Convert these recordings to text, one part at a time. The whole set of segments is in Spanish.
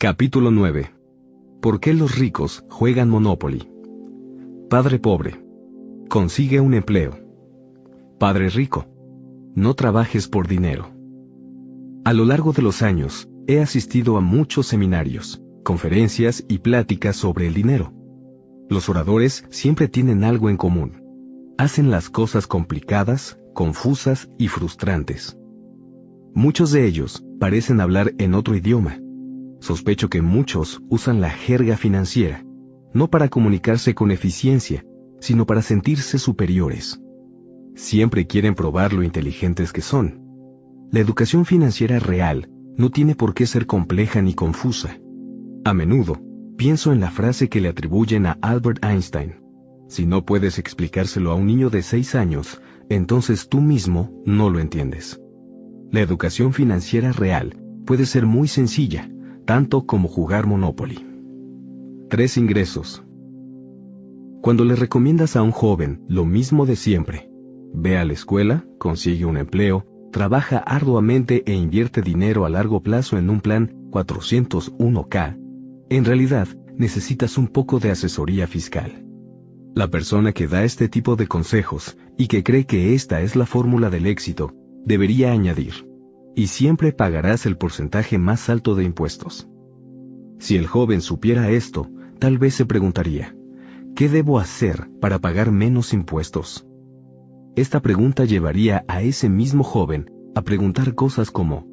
Capítulo 9. ¿Por qué los ricos juegan Monopoly? Padre pobre. Consigue un empleo. Padre rico. No trabajes por dinero. A lo largo de los años, he asistido a muchos seminarios, conferencias y pláticas sobre el dinero. Los oradores siempre tienen algo en común. Hacen las cosas complicadas, confusas y frustrantes. Muchos de ellos parecen hablar en otro idioma, Sospecho que muchos usan la jerga financiera, no para comunicarse con eficiencia, sino para sentirse superiores. Siempre quieren probar lo inteligentes que son. La educación financiera real no tiene por qué ser compleja ni confusa. A menudo, pienso en la frase que le atribuyen a Albert Einstein. Si no puedes explicárselo a un niño de 6 años, entonces tú mismo no lo entiendes. La educación financiera real puede ser muy sencilla, tanto como jugar Monopoly. Tres ingresos. Cuando le recomiendas a un joven lo mismo de siempre, ve a la escuela, consigue un empleo, trabaja arduamente e invierte dinero a largo plazo en un plan 401k, en realidad necesitas un poco de asesoría fiscal. La persona que da este tipo de consejos y que cree que esta es la fórmula del éxito, debería añadir, y siempre pagarás el porcentaje más alto de impuestos. Si el joven supiera esto, tal vez se preguntaría, ¿qué debo hacer para pagar menos impuestos? Esta pregunta llevaría a ese mismo joven a preguntar cosas como,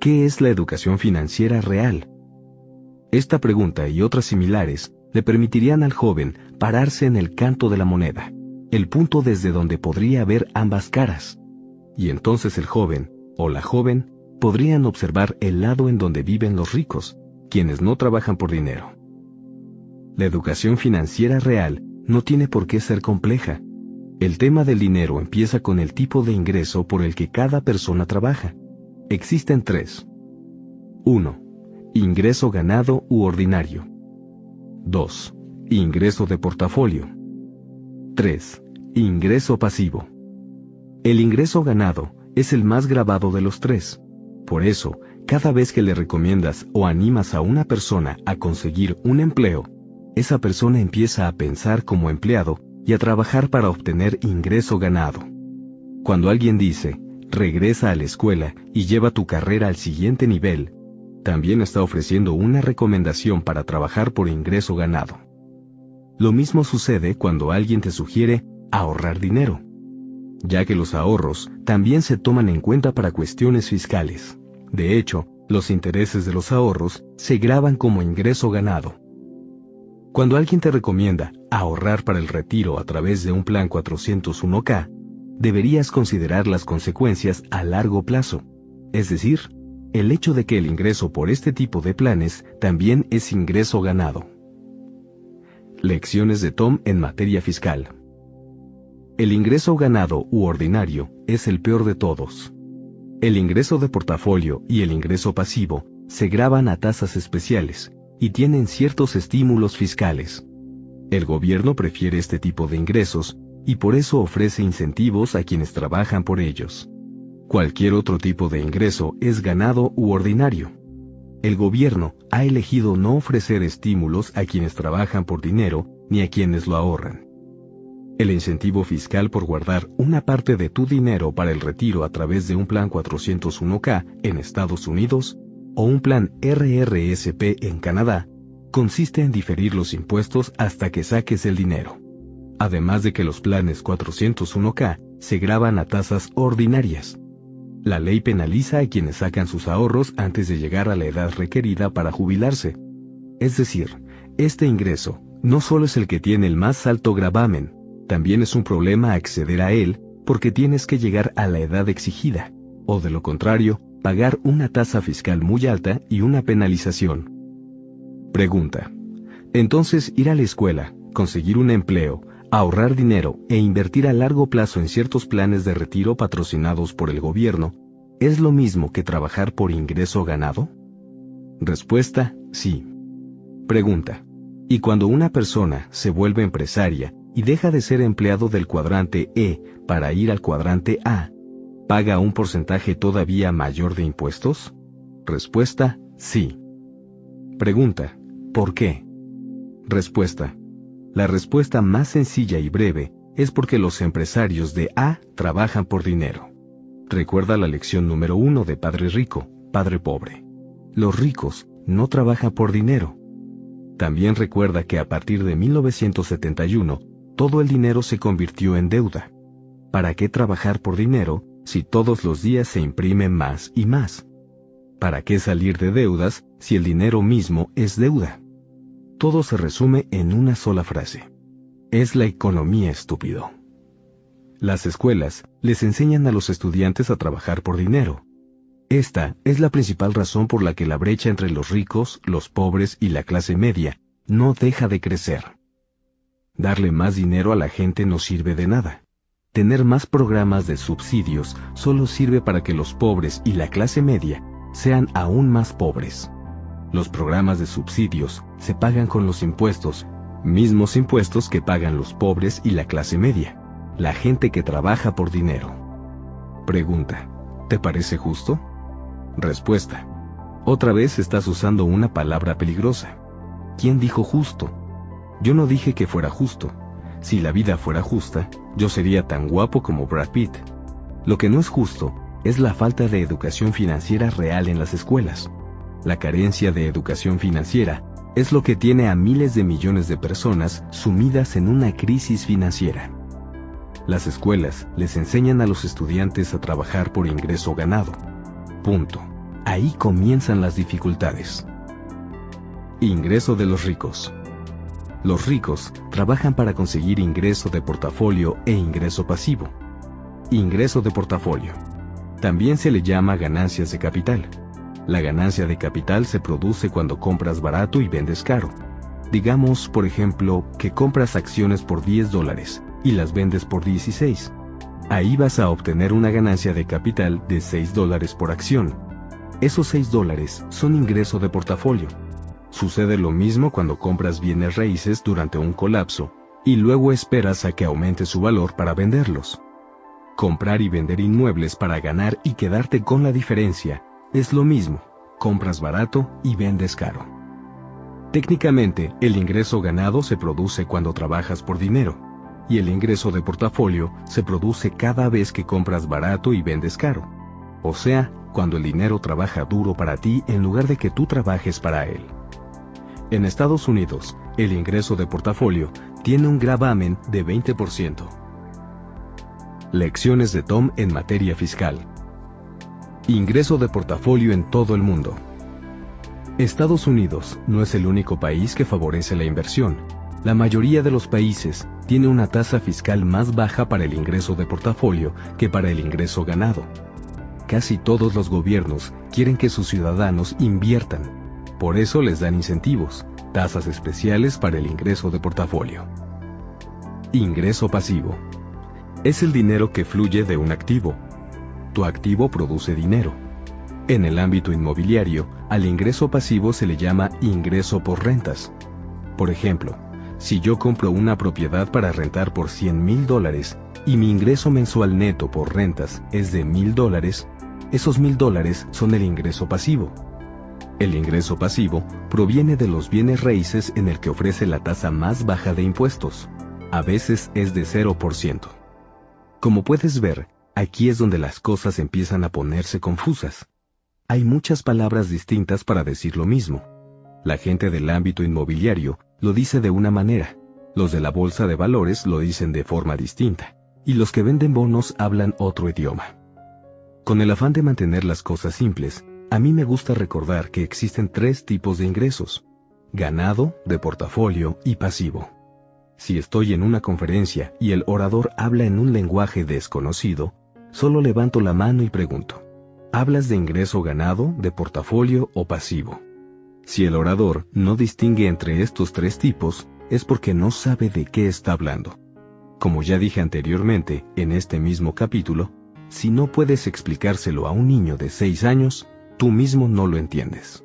¿qué es la educación financiera real? Esta pregunta y otras similares le permitirían al joven pararse en el canto de la moneda, el punto desde donde podría ver ambas caras. Y entonces el joven, o la joven podrían observar el lado en donde viven los ricos, quienes no trabajan por dinero. La educación financiera real no tiene por qué ser compleja. El tema del dinero empieza con el tipo de ingreso por el que cada persona trabaja. Existen tres. 1. Ingreso ganado u ordinario. 2. Ingreso de portafolio. 3. Ingreso pasivo. El ingreso ganado es el más grabado de los tres. Por eso, cada vez que le recomiendas o animas a una persona a conseguir un empleo, esa persona empieza a pensar como empleado y a trabajar para obtener ingreso ganado. Cuando alguien dice, regresa a la escuela y lleva tu carrera al siguiente nivel, también está ofreciendo una recomendación para trabajar por ingreso ganado. Lo mismo sucede cuando alguien te sugiere ahorrar dinero ya que los ahorros también se toman en cuenta para cuestiones fiscales. De hecho, los intereses de los ahorros se graban como ingreso ganado. Cuando alguien te recomienda ahorrar para el retiro a través de un plan 401k, deberías considerar las consecuencias a largo plazo, es decir, el hecho de que el ingreso por este tipo de planes también es ingreso ganado. Lecciones de Tom en materia fiscal. El ingreso ganado u ordinario es el peor de todos. El ingreso de portafolio y el ingreso pasivo se graban a tasas especiales y tienen ciertos estímulos fiscales. El gobierno prefiere este tipo de ingresos y por eso ofrece incentivos a quienes trabajan por ellos. Cualquier otro tipo de ingreso es ganado u ordinario. El gobierno ha elegido no ofrecer estímulos a quienes trabajan por dinero ni a quienes lo ahorran. El incentivo fiscal por guardar una parte de tu dinero para el retiro a través de un plan 401k en Estados Unidos o un plan RRSP en Canadá consiste en diferir los impuestos hasta que saques el dinero. Además de que los planes 401k se graban a tasas ordinarias. La ley penaliza a quienes sacan sus ahorros antes de llegar a la edad requerida para jubilarse. Es decir, este ingreso no solo es el que tiene el más alto gravamen, también es un problema acceder a él porque tienes que llegar a la edad exigida, o de lo contrario, pagar una tasa fiscal muy alta y una penalización. Pregunta. Entonces ir a la escuela, conseguir un empleo, ahorrar dinero e invertir a largo plazo en ciertos planes de retiro patrocinados por el gobierno, ¿es lo mismo que trabajar por ingreso ganado? Respuesta, sí. Pregunta. ¿Y cuando una persona se vuelve empresaria y deja de ser empleado del cuadrante E para ir al cuadrante A, ¿paga un porcentaje todavía mayor de impuestos? Respuesta, sí. Pregunta, ¿por qué? Respuesta. La respuesta más sencilla y breve es porque los empresarios de A trabajan por dinero. Recuerda la lección número uno de Padre Rico, Padre Pobre. Los ricos no trabajan por dinero. También recuerda que a partir de 1971, todo el dinero se convirtió en deuda. ¿Para qué trabajar por dinero si todos los días se imprime más y más? ¿Para qué salir de deudas si el dinero mismo es deuda? Todo se resume en una sola frase. Es la economía estúpido. Las escuelas les enseñan a los estudiantes a trabajar por dinero. Esta es la principal razón por la que la brecha entre los ricos, los pobres y la clase media no deja de crecer. Darle más dinero a la gente no sirve de nada. Tener más programas de subsidios solo sirve para que los pobres y la clase media sean aún más pobres. Los programas de subsidios se pagan con los impuestos, mismos impuestos que pagan los pobres y la clase media, la gente que trabaja por dinero. Pregunta, ¿te parece justo? Respuesta, otra vez estás usando una palabra peligrosa. ¿Quién dijo justo? Yo no dije que fuera justo. Si la vida fuera justa, yo sería tan guapo como Brad Pitt. Lo que no es justo es la falta de educación financiera real en las escuelas. La carencia de educación financiera es lo que tiene a miles de millones de personas sumidas en una crisis financiera. Las escuelas les enseñan a los estudiantes a trabajar por ingreso ganado. Punto. Ahí comienzan las dificultades. Ingreso de los ricos. Los ricos trabajan para conseguir ingreso de portafolio e ingreso pasivo. Ingreso de portafolio. También se le llama ganancias de capital. La ganancia de capital se produce cuando compras barato y vendes caro. Digamos, por ejemplo, que compras acciones por 10 dólares y las vendes por 16. Ahí vas a obtener una ganancia de capital de 6 dólares por acción. Esos 6 dólares son ingreso de portafolio Sucede lo mismo cuando compras bienes raíces durante un colapso y luego esperas a que aumente su valor para venderlos. Comprar y vender inmuebles para ganar y quedarte con la diferencia es lo mismo, compras barato y vendes caro. Técnicamente, el ingreso ganado se produce cuando trabajas por dinero, y el ingreso de portafolio se produce cada vez que compras barato y vendes caro. O sea, cuando el dinero trabaja duro para ti en lugar de que tú trabajes para él. En Estados Unidos, el ingreso de portafolio tiene un gravamen de 20%. Lecciones de Tom en materia fiscal. Ingreso de portafolio en todo el mundo. Estados Unidos no es el único país que favorece la inversión. La mayoría de los países tiene una tasa fiscal más baja para el ingreso de portafolio que para el ingreso ganado. Casi todos los gobiernos quieren que sus ciudadanos inviertan por eso les dan incentivos, tasas especiales para el ingreso de portafolio. Ingreso pasivo. Es el dinero que fluye de un activo. Tu activo produce dinero. En el ámbito inmobiliario, al ingreso pasivo se le llama ingreso por rentas. Por ejemplo, si yo compro una propiedad para rentar por 100 mil dólares y mi ingreso mensual neto por rentas es de mil dólares, esos mil dólares son el ingreso pasivo. El ingreso pasivo proviene de los bienes raíces en el que ofrece la tasa más baja de impuestos. A veces es de 0%. Como puedes ver, aquí es donde las cosas empiezan a ponerse confusas. Hay muchas palabras distintas para decir lo mismo. La gente del ámbito inmobiliario lo dice de una manera, los de la bolsa de valores lo dicen de forma distinta, y los que venden bonos hablan otro idioma. Con el afán de mantener las cosas simples, a mí me gusta recordar que existen tres tipos de ingresos, ganado, de portafolio y pasivo. Si estoy en una conferencia y el orador habla en un lenguaje desconocido, solo levanto la mano y pregunto, ¿hablas de ingreso ganado, de portafolio o pasivo? Si el orador no distingue entre estos tres tipos, es porque no sabe de qué está hablando. Como ya dije anteriormente, en este mismo capítulo, si no puedes explicárselo a un niño de 6 años, tú mismo no lo entiendes.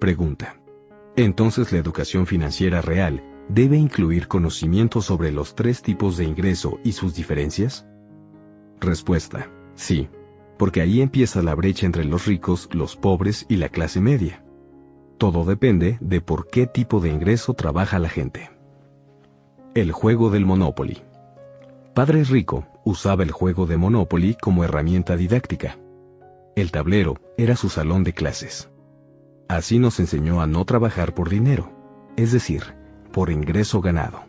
Pregunta. Entonces la educación financiera real debe incluir conocimiento sobre los tres tipos de ingreso y sus diferencias? Respuesta. Sí, porque ahí empieza la brecha entre los ricos, los pobres y la clase media. Todo depende de por qué tipo de ingreso trabaja la gente. El juego del Monopoly. Padre Rico usaba el juego de Monopoly como herramienta didáctica. El tablero era su salón de clases. Así nos enseñó a no trabajar por dinero, es decir, por ingreso ganado.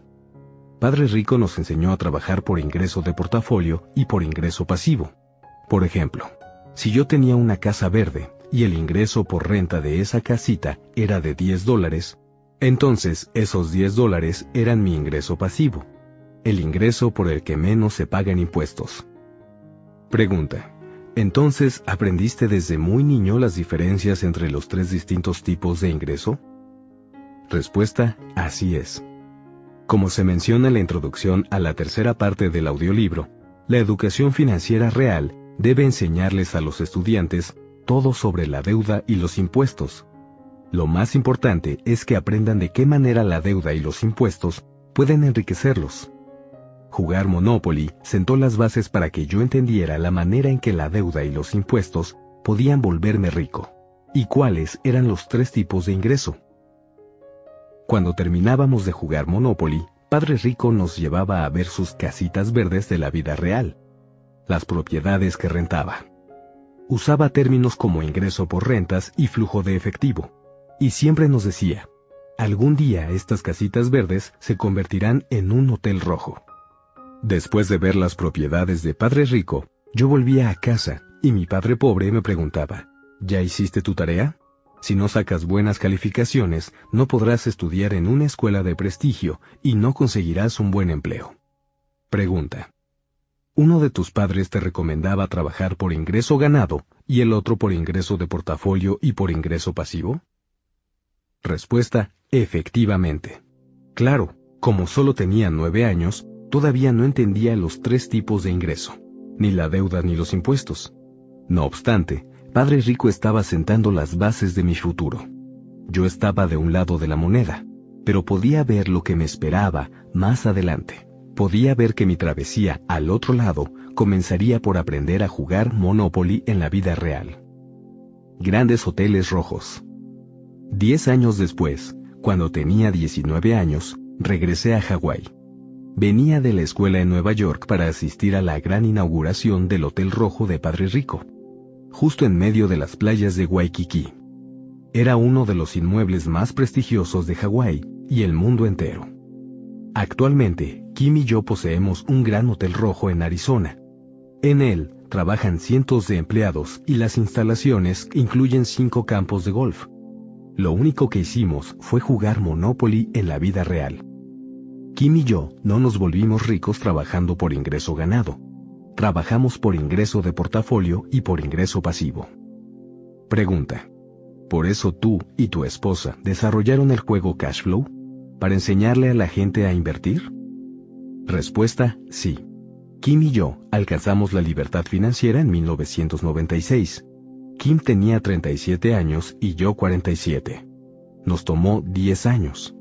Padre Rico nos enseñó a trabajar por ingreso de portafolio y por ingreso pasivo. Por ejemplo, si yo tenía una casa verde y el ingreso por renta de esa casita era de 10 dólares, entonces esos 10 dólares eran mi ingreso pasivo, el ingreso por el que menos se pagan impuestos. Pregunta. Entonces, ¿aprendiste desde muy niño las diferencias entre los tres distintos tipos de ingreso? Respuesta, así es. Como se menciona en la introducción a la tercera parte del audiolibro, la educación financiera real debe enseñarles a los estudiantes todo sobre la deuda y los impuestos. Lo más importante es que aprendan de qué manera la deuda y los impuestos pueden enriquecerlos. Jugar Monopoly sentó las bases para que yo entendiera la manera en que la deuda y los impuestos podían volverme rico, y cuáles eran los tres tipos de ingreso. Cuando terminábamos de jugar Monopoly, Padre Rico nos llevaba a ver sus casitas verdes de la vida real, las propiedades que rentaba. Usaba términos como ingreso por rentas y flujo de efectivo, y siempre nos decía, algún día estas casitas verdes se convertirán en un hotel rojo. Después de ver las propiedades de Padre Rico, yo volvía a casa y mi padre pobre me preguntaba, ¿ya hiciste tu tarea? Si no sacas buenas calificaciones, no podrás estudiar en una escuela de prestigio y no conseguirás un buen empleo. Pregunta. ¿Uno de tus padres te recomendaba trabajar por ingreso ganado y el otro por ingreso de portafolio y por ingreso pasivo? Respuesta. Efectivamente. Claro, como solo tenía nueve años, todavía no entendía los tres tipos de ingreso, ni la deuda ni los impuestos. No obstante, Padre Rico estaba sentando las bases de mi futuro. Yo estaba de un lado de la moneda, pero podía ver lo que me esperaba más adelante. Podía ver que mi travesía al otro lado comenzaría por aprender a jugar Monopoly en la vida real. Grandes hoteles rojos. Diez años después, cuando tenía 19 años, regresé a Hawái. Venía de la escuela en Nueva York para asistir a la gran inauguración del Hotel Rojo de Padre Rico, justo en medio de las playas de Waikiki. Era uno de los inmuebles más prestigiosos de Hawái y el mundo entero. Actualmente, Kim y yo poseemos un gran hotel rojo en Arizona. En él, trabajan cientos de empleados y las instalaciones incluyen cinco campos de golf. Lo único que hicimos fue jugar Monopoly en la vida real. Kim y yo no nos volvimos ricos trabajando por ingreso ganado. Trabajamos por ingreso de portafolio y por ingreso pasivo. Pregunta. ¿Por eso tú y tu esposa desarrollaron el juego Cashflow? ¿Para enseñarle a la gente a invertir? Respuesta, sí. Kim y yo alcanzamos la libertad financiera en 1996. Kim tenía 37 años y yo 47. Nos tomó 10 años.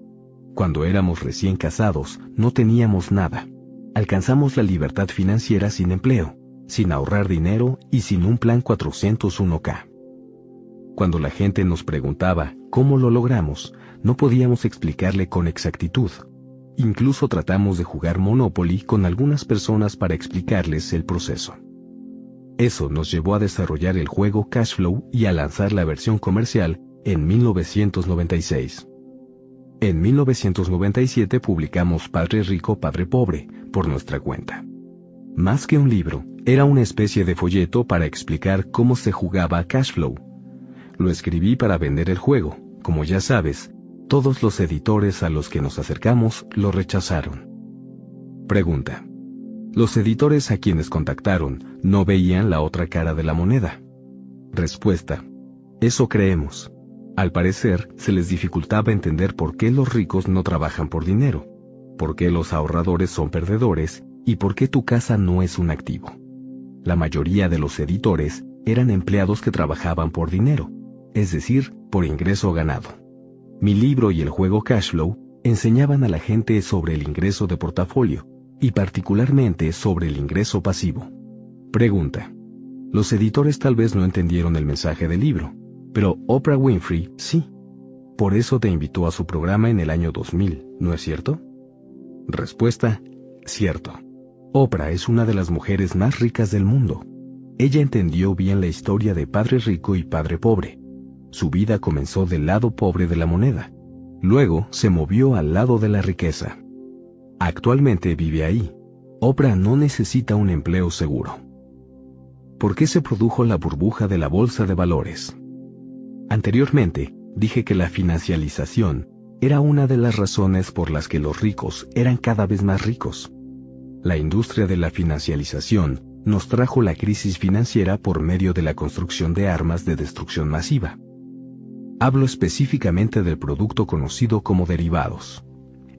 Cuando éramos recién casados, no teníamos nada. Alcanzamos la libertad financiera sin empleo, sin ahorrar dinero y sin un plan 401k. Cuando la gente nos preguntaba cómo lo logramos, no podíamos explicarle con exactitud. Incluso tratamos de jugar Monopoly con algunas personas para explicarles el proceso. Eso nos llevó a desarrollar el juego Cashflow y a lanzar la versión comercial en 1996. En 1997 publicamos Padre Rico, Padre Pobre, por nuestra cuenta. Más que un libro, era una especie de folleto para explicar cómo se jugaba Cashflow. Lo escribí para vender el juego. Como ya sabes, todos los editores a los que nos acercamos lo rechazaron. Pregunta. Los editores a quienes contactaron no veían la otra cara de la moneda. Respuesta. Eso creemos. Al parecer, se les dificultaba entender por qué los ricos no trabajan por dinero, por qué los ahorradores son perdedores y por qué tu casa no es un activo. La mayoría de los editores eran empleados que trabajaban por dinero, es decir, por ingreso ganado. Mi libro y el juego Cashflow enseñaban a la gente sobre el ingreso de portafolio y particularmente sobre el ingreso pasivo. Pregunta. Los editores tal vez no entendieron el mensaje del libro, pero Oprah Winfrey sí. Por eso te invitó a su programa en el año 2000, ¿no es cierto? Respuesta, cierto. Oprah es una de las mujeres más ricas del mundo. Ella entendió bien la historia de padre rico y padre pobre. Su vida comenzó del lado pobre de la moneda. Luego se movió al lado de la riqueza. Actualmente vive ahí. Oprah no necesita un empleo seguro. ¿Por qué se produjo la burbuja de la bolsa de valores? Anteriormente, dije que la financialización era una de las razones por las que los ricos eran cada vez más ricos. La industria de la financialización nos trajo la crisis financiera por medio de la construcción de armas de destrucción masiva. Hablo específicamente del producto conocido como derivados.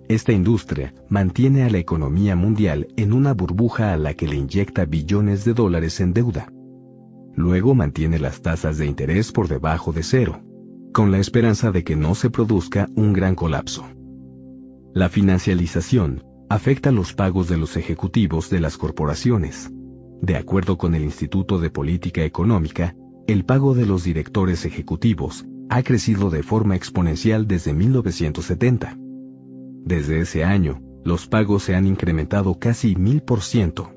Esta industria mantiene a la economía mundial en una burbuja a la que le inyecta billones de dólares en deuda. Luego mantiene las tasas de interés por debajo de cero con la esperanza de que no se produzca un gran colapso. La financialización afecta los pagos de los ejecutivos de las corporaciones. De acuerdo con el Instituto de Política Económica, el pago de los directores ejecutivos ha crecido de forma exponencial desde 1970. Desde ese año, los pagos se han incrementado casi mil por ciento.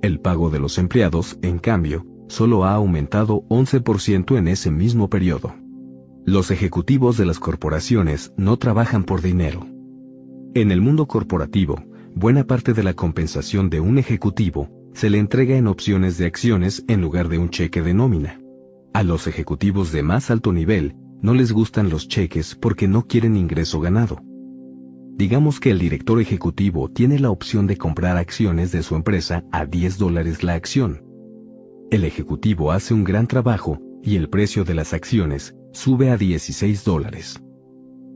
El pago de los empleados, en cambio, solo ha aumentado 11% en ese mismo periodo. Los ejecutivos de las corporaciones no trabajan por dinero. En el mundo corporativo, buena parte de la compensación de un ejecutivo se le entrega en opciones de acciones en lugar de un cheque de nómina. A los ejecutivos de más alto nivel no les gustan los cheques porque no quieren ingreso ganado. Digamos que el director ejecutivo tiene la opción de comprar acciones de su empresa a 10 dólares la acción. El ejecutivo hace un gran trabajo y el precio de las acciones sube a 16 dólares.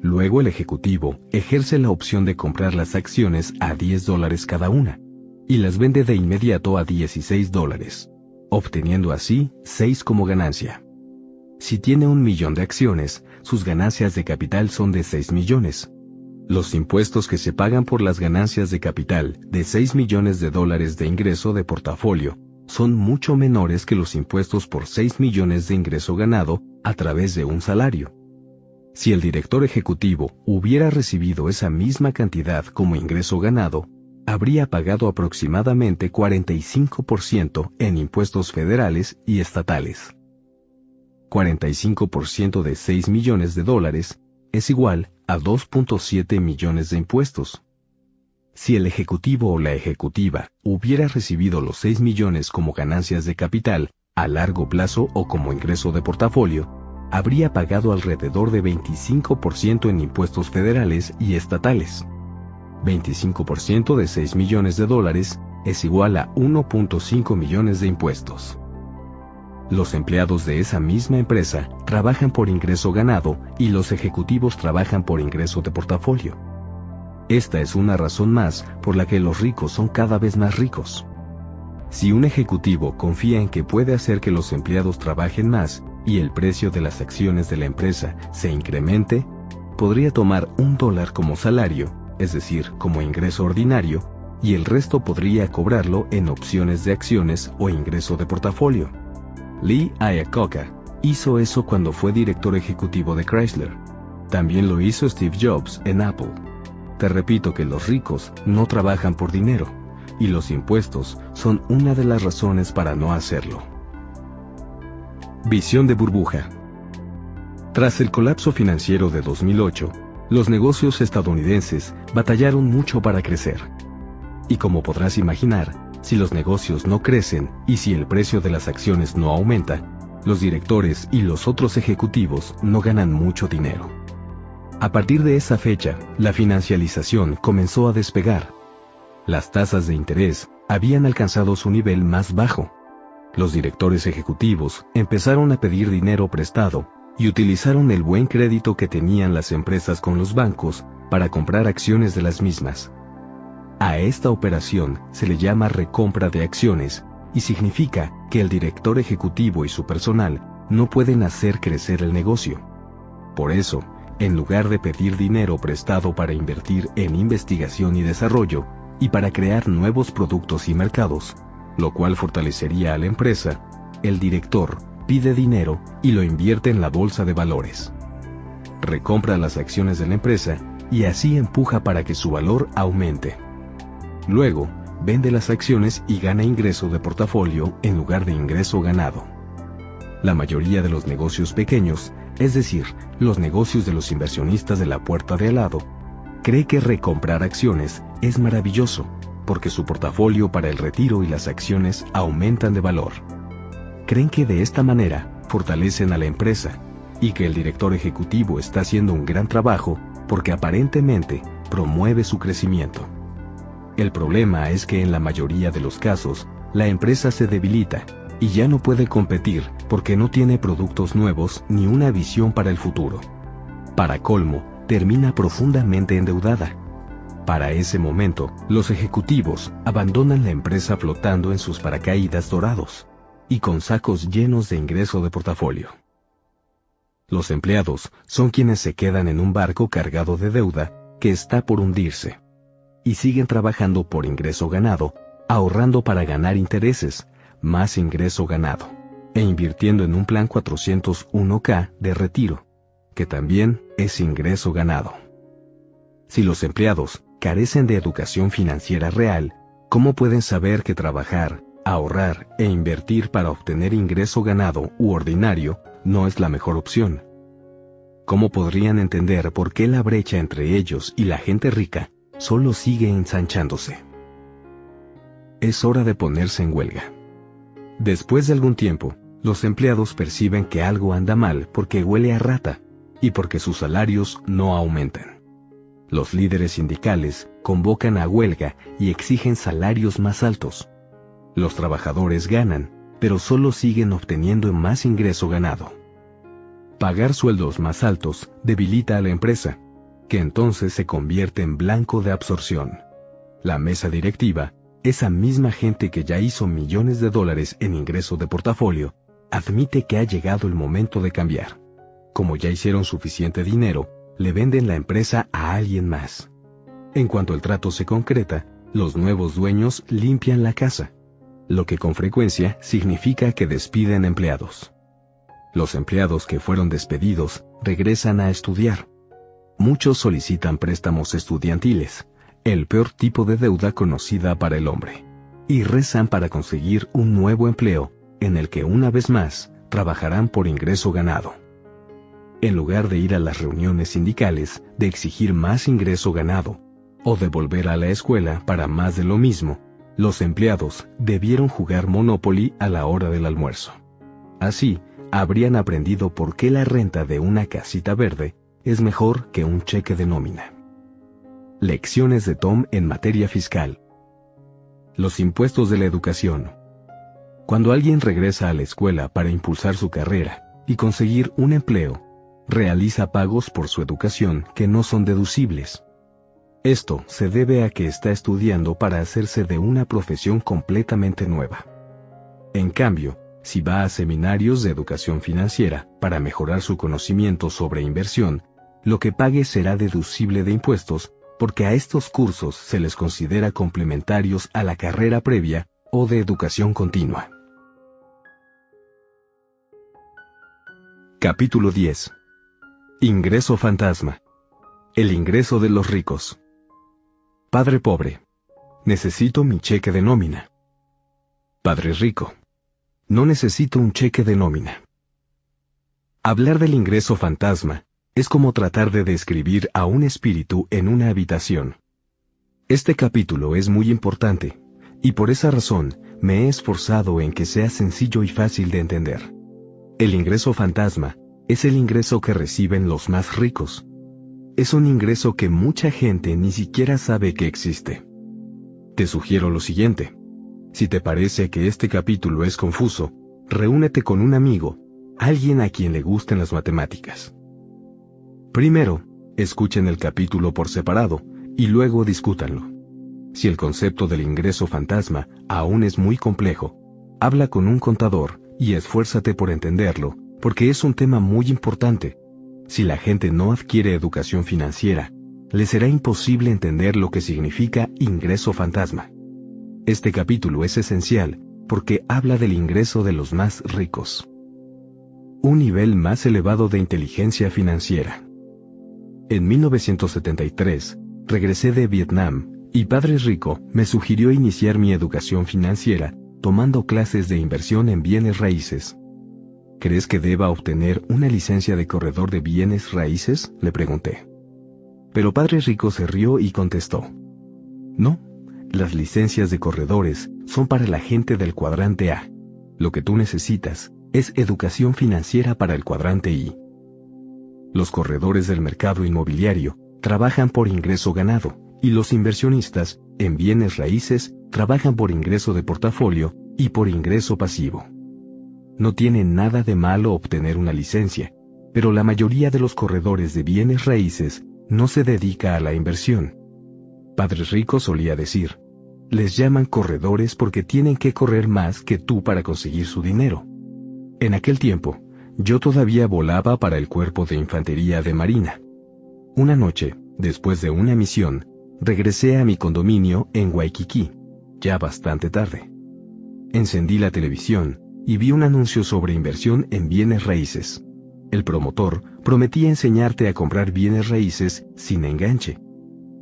Luego el ejecutivo ejerce la opción de comprar las acciones a 10 dólares cada una y las vende de inmediato a 16 dólares, obteniendo así 6 como ganancia. Si tiene un millón de acciones, sus ganancias de capital son de 6 millones. Los impuestos que se pagan por las ganancias de capital de 6 millones de dólares de ingreso de portafolio son mucho menores que los impuestos por 6 millones de ingreso ganado a través de un salario. Si el director ejecutivo hubiera recibido esa misma cantidad como ingreso ganado, habría pagado aproximadamente 45% en impuestos federales y estatales. 45% de 6 millones de dólares es igual a 2.7 millones de impuestos. Si el ejecutivo o la ejecutiva hubiera recibido los 6 millones como ganancias de capital a largo plazo o como ingreso de portafolio, habría pagado alrededor de 25% en impuestos federales y estatales. 25% de 6 millones de dólares es igual a 1.5 millones de impuestos. Los empleados de esa misma empresa trabajan por ingreso ganado y los ejecutivos trabajan por ingreso de portafolio. Esta es una razón más por la que los ricos son cada vez más ricos. Si un ejecutivo confía en que puede hacer que los empleados trabajen más y el precio de las acciones de la empresa se incremente, podría tomar un dólar como salario, es decir, como ingreso ordinario, y el resto podría cobrarlo en opciones de acciones o ingreso de portafolio. Lee Iacocca hizo eso cuando fue director ejecutivo de Chrysler. También lo hizo Steve Jobs en Apple. Te repito que los ricos no trabajan por dinero, y los impuestos son una de las razones para no hacerlo. Visión de burbuja. Tras el colapso financiero de 2008, los negocios estadounidenses batallaron mucho para crecer. Y como podrás imaginar, si los negocios no crecen y si el precio de las acciones no aumenta, los directores y los otros ejecutivos no ganan mucho dinero. A partir de esa fecha, la financialización comenzó a despegar. Las tasas de interés habían alcanzado su nivel más bajo. Los directores ejecutivos empezaron a pedir dinero prestado y utilizaron el buen crédito que tenían las empresas con los bancos para comprar acciones de las mismas. A esta operación se le llama recompra de acciones y significa que el director ejecutivo y su personal no pueden hacer crecer el negocio. Por eso, en lugar de pedir dinero prestado para invertir en investigación y desarrollo y para crear nuevos productos y mercados, lo cual fortalecería a la empresa, el director pide dinero y lo invierte en la bolsa de valores. recompra las acciones de la empresa y así empuja para que su valor aumente. Luego, vende las acciones y gana ingreso de portafolio en lugar de ingreso ganado. La mayoría de los negocios pequeños, es decir, los negocios de los inversionistas de la puerta de al lado, cree que recomprar acciones es maravilloso, porque su portafolio para el retiro y las acciones aumentan de valor. Creen que de esta manera fortalecen a la empresa y que el director ejecutivo está haciendo un gran trabajo porque aparentemente promueve su crecimiento. El problema es que en la mayoría de los casos, la empresa se debilita y ya no puede competir porque no tiene productos nuevos ni una visión para el futuro. Para colmo, termina profundamente endeudada. Para ese momento, los ejecutivos abandonan la empresa flotando en sus paracaídas dorados y con sacos llenos de ingreso de portafolio. Los empleados son quienes se quedan en un barco cargado de deuda que está por hundirse. Y siguen trabajando por ingreso ganado, ahorrando para ganar intereses, más ingreso ganado, e invirtiendo en un plan 401k de retiro, que también es ingreso ganado. Si los empleados carecen de educación financiera real, ¿cómo pueden saber que trabajar, ahorrar e invertir para obtener ingreso ganado u ordinario no es la mejor opción. ¿Cómo podrían entender por qué la brecha entre ellos y la gente rica solo sigue ensanchándose? Es hora de ponerse en huelga. Después de algún tiempo, los empleados perciben que algo anda mal porque huele a rata y porque sus salarios no aumentan. Los líderes sindicales convocan a huelga y exigen salarios más altos. Los trabajadores ganan, pero solo siguen obteniendo más ingreso ganado. Pagar sueldos más altos debilita a la empresa, que entonces se convierte en blanco de absorción. La mesa directiva, esa misma gente que ya hizo millones de dólares en ingreso de portafolio, admite que ha llegado el momento de cambiar. Como ya hicieron suficiente dinero, le venden la empresa a alguien más. En cuanto el trato se concreta, los nuevos dueños limpian la casa lo que con frecuencia significa que despiden empleados. Los empleados que fueron despedidos regresan a estudiar. Muchos solicitan préstamos estudiantiles, el peor tipo de deuda conocida para el hombre, y rezan para conseguir un nuevo empleo en el que una vez más trabajarán por ingreso ganado. En lugar de ir a las reuniones sindicales, de exigir más ingreso ganado, o de volver a la escuela para más de lo mismo, los empleados debieron jugar Monopoly a la hora del almuerzo. Así, habrían aprendido por qué la renta de una casita verde es mejor que un cheque de nómina. Lecciones de Tom en materia fiscal. Los impuestos de la educación. Cuando alguien regresa a la escuela para impulsar su carrera y conseguir un empleo, realiza pagos por su educación que no son deducibles. Esto se debe a que está estudiando para hacerse de una profesión completamente nueva. En cambio, si va a seminarios de educación financiera para mejorar su conocimiento sobre inversión, lo que pague será deducible de impuestos porque a estos cursos se les considera complementarios a la carrera previa o de educación continua. Capítulo 10. Ingreso fantasma. El ingreso de los ricos. Padre pobre. Necesito mi cheque de nómina. Padre rico. No necesito un cheque de nómina. Hablar del ingreso fantasma es como tratar de describir a un espíritu en una habitación. Este capítulo es muy importante, y por esa razón me he esforzado en que sea sencillo y fácil de entender. El ingreso fantasma es el ingreso que reciben los más ricos, es un ingreso que mucha gente ni siquiera sabe que existe. Te sugiero lo siguiente. Si te parece que este capítulo es confuso, reúnete con un amigo, alguien a quien le gusten las matemáticas. Primero, escuchen el capítulo por separado y luego discútanlo. Si el concepto del ingreso fantasma aún es muy complejo, habla con un contador y esfuérzate por entenderlo, porque es un tema muy importante si la gente no adquiere educación financiera, le será imposible entender lo que significa ingreso fantasma. Este capítulo es esencial porque habla del ingreso de los más ricos. Un nivel más elevado de inteligencia financiera. En 1973, regresé de Vietnam y Padre Rico me sugirió iniciar mi educación financiera tomando clases de inversión en bienes raíces. ¿Crees que deba obtener una licencia de corredor de bienes raíces? le pregunté. Pero Padre Rico se rió y contestó. No, las licencias de corredores son para la gente del cuadrante A. Lo que tú necesitas es educación financiera para el cuadrante I. Los corredores del mercado inmobiliario trabajan por ingreso ganado y los inversionistas en bienes raíces trabajan por ingreso de portafolio y por ingreso pasivo. No tiene nada de malo obtener una licencia, pero la mayoría de los corredores de bienes raíces no se dedica a la inversión. Padre Rico solía decir, les llaman corredores porque tienen que correr más que tú para conseguir su dinero. En aquel tiempo, yo todavía volaba para el cuerpo de infantería de Marina. Una noche, después de una misión, regresé a mi condominio en Waikiki, ya bastante tarde. Encendí la televisión y vi un anuncio sobre inversión en bienes raíces. El promotor prometía enseñarte a comprar bienes raíces sin enganche.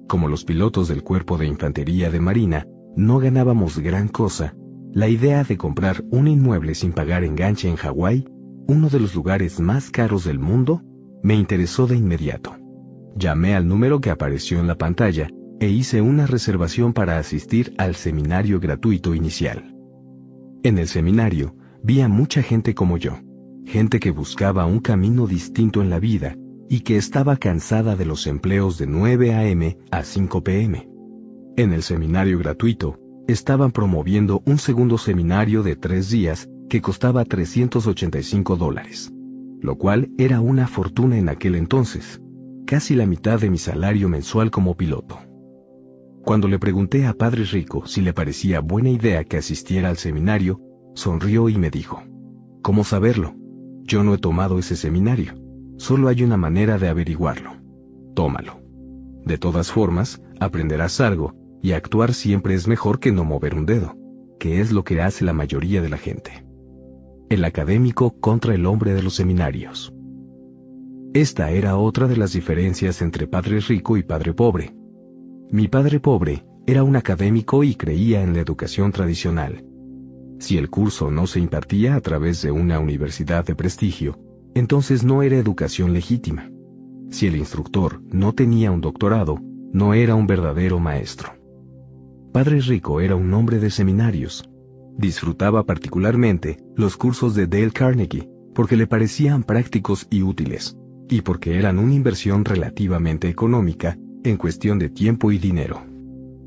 Como los pilotos del cuerpo de infantería de Marina no ganábamos gran cosa, la idea de comprar un inmueble sin pagar enganche en Hawái, uno de los lugares más caros del mundo, me interesó de inmediato. Llamé al número que apareció en la pantalla e hice una reservación para asistir al seminario gratuito inicial. En el seminario vi a mucha gente como yo, gente que buscaba un camino distinto en la vida y que estaba cansada de los empleos de 9 a.m. a 5 p.m. En el seminario gratuito, estaban promoviendo un segundo seminario de tres días que costaba 385 dólares, lo cual era una fortuna en aquel entonces, casi la mitad de mi salario mensual como piloto. Cuando le pregunté a Padre Rico si le parecía buena idea que asistiera al seminario, sonrió y me dijo, ¿Cómo saberlo? Yo no he tomado ese seminario. Solo hay una manera de averiguarlo. Tómalo. De todas formas, aprenderás algo, y actuar siempre es mejor que no mover un dedo, que es lo que hace la mayoría de la gente. El académico contra el hombre de los seminarios. Esta era otra de las diferencias entre padre rico y padre pobre. Mi padre pobre era un académico y creía en la educación tradicional. Si el curso no se impartía a través de una universidad de prestigio, entonces no era educación legítima. Si el instructor no tenía un doctorado, no era un verdadero maestro. Padre Rico era un hombre de seminarios. Disfrutaba particularmente los cursos de Dale Carnegie porque le parecían prácticos y útiles, y porque eran una inversión relativamente económica en cuestión de tiempo y dinero.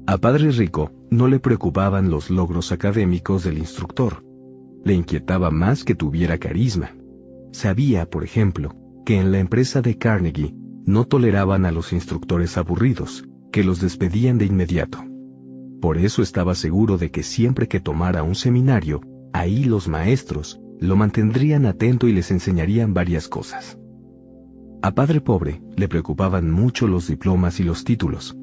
A Padre Rico no le preocupaban los logros académicos del instructor. Le inquietaba más que tuviera carisma. Sabía, por ejemplo, que en la empresa de Carnegie no toleraban a los instructores aburridos, que los despedían de inmediato. Por eso estaba seguro de que siempre que tomara un seminario, ahí los maestros lo mantendrían atento y les enseñarían varias cosas. A padre pobre le preocupaban mucho los diplomas y los títulos.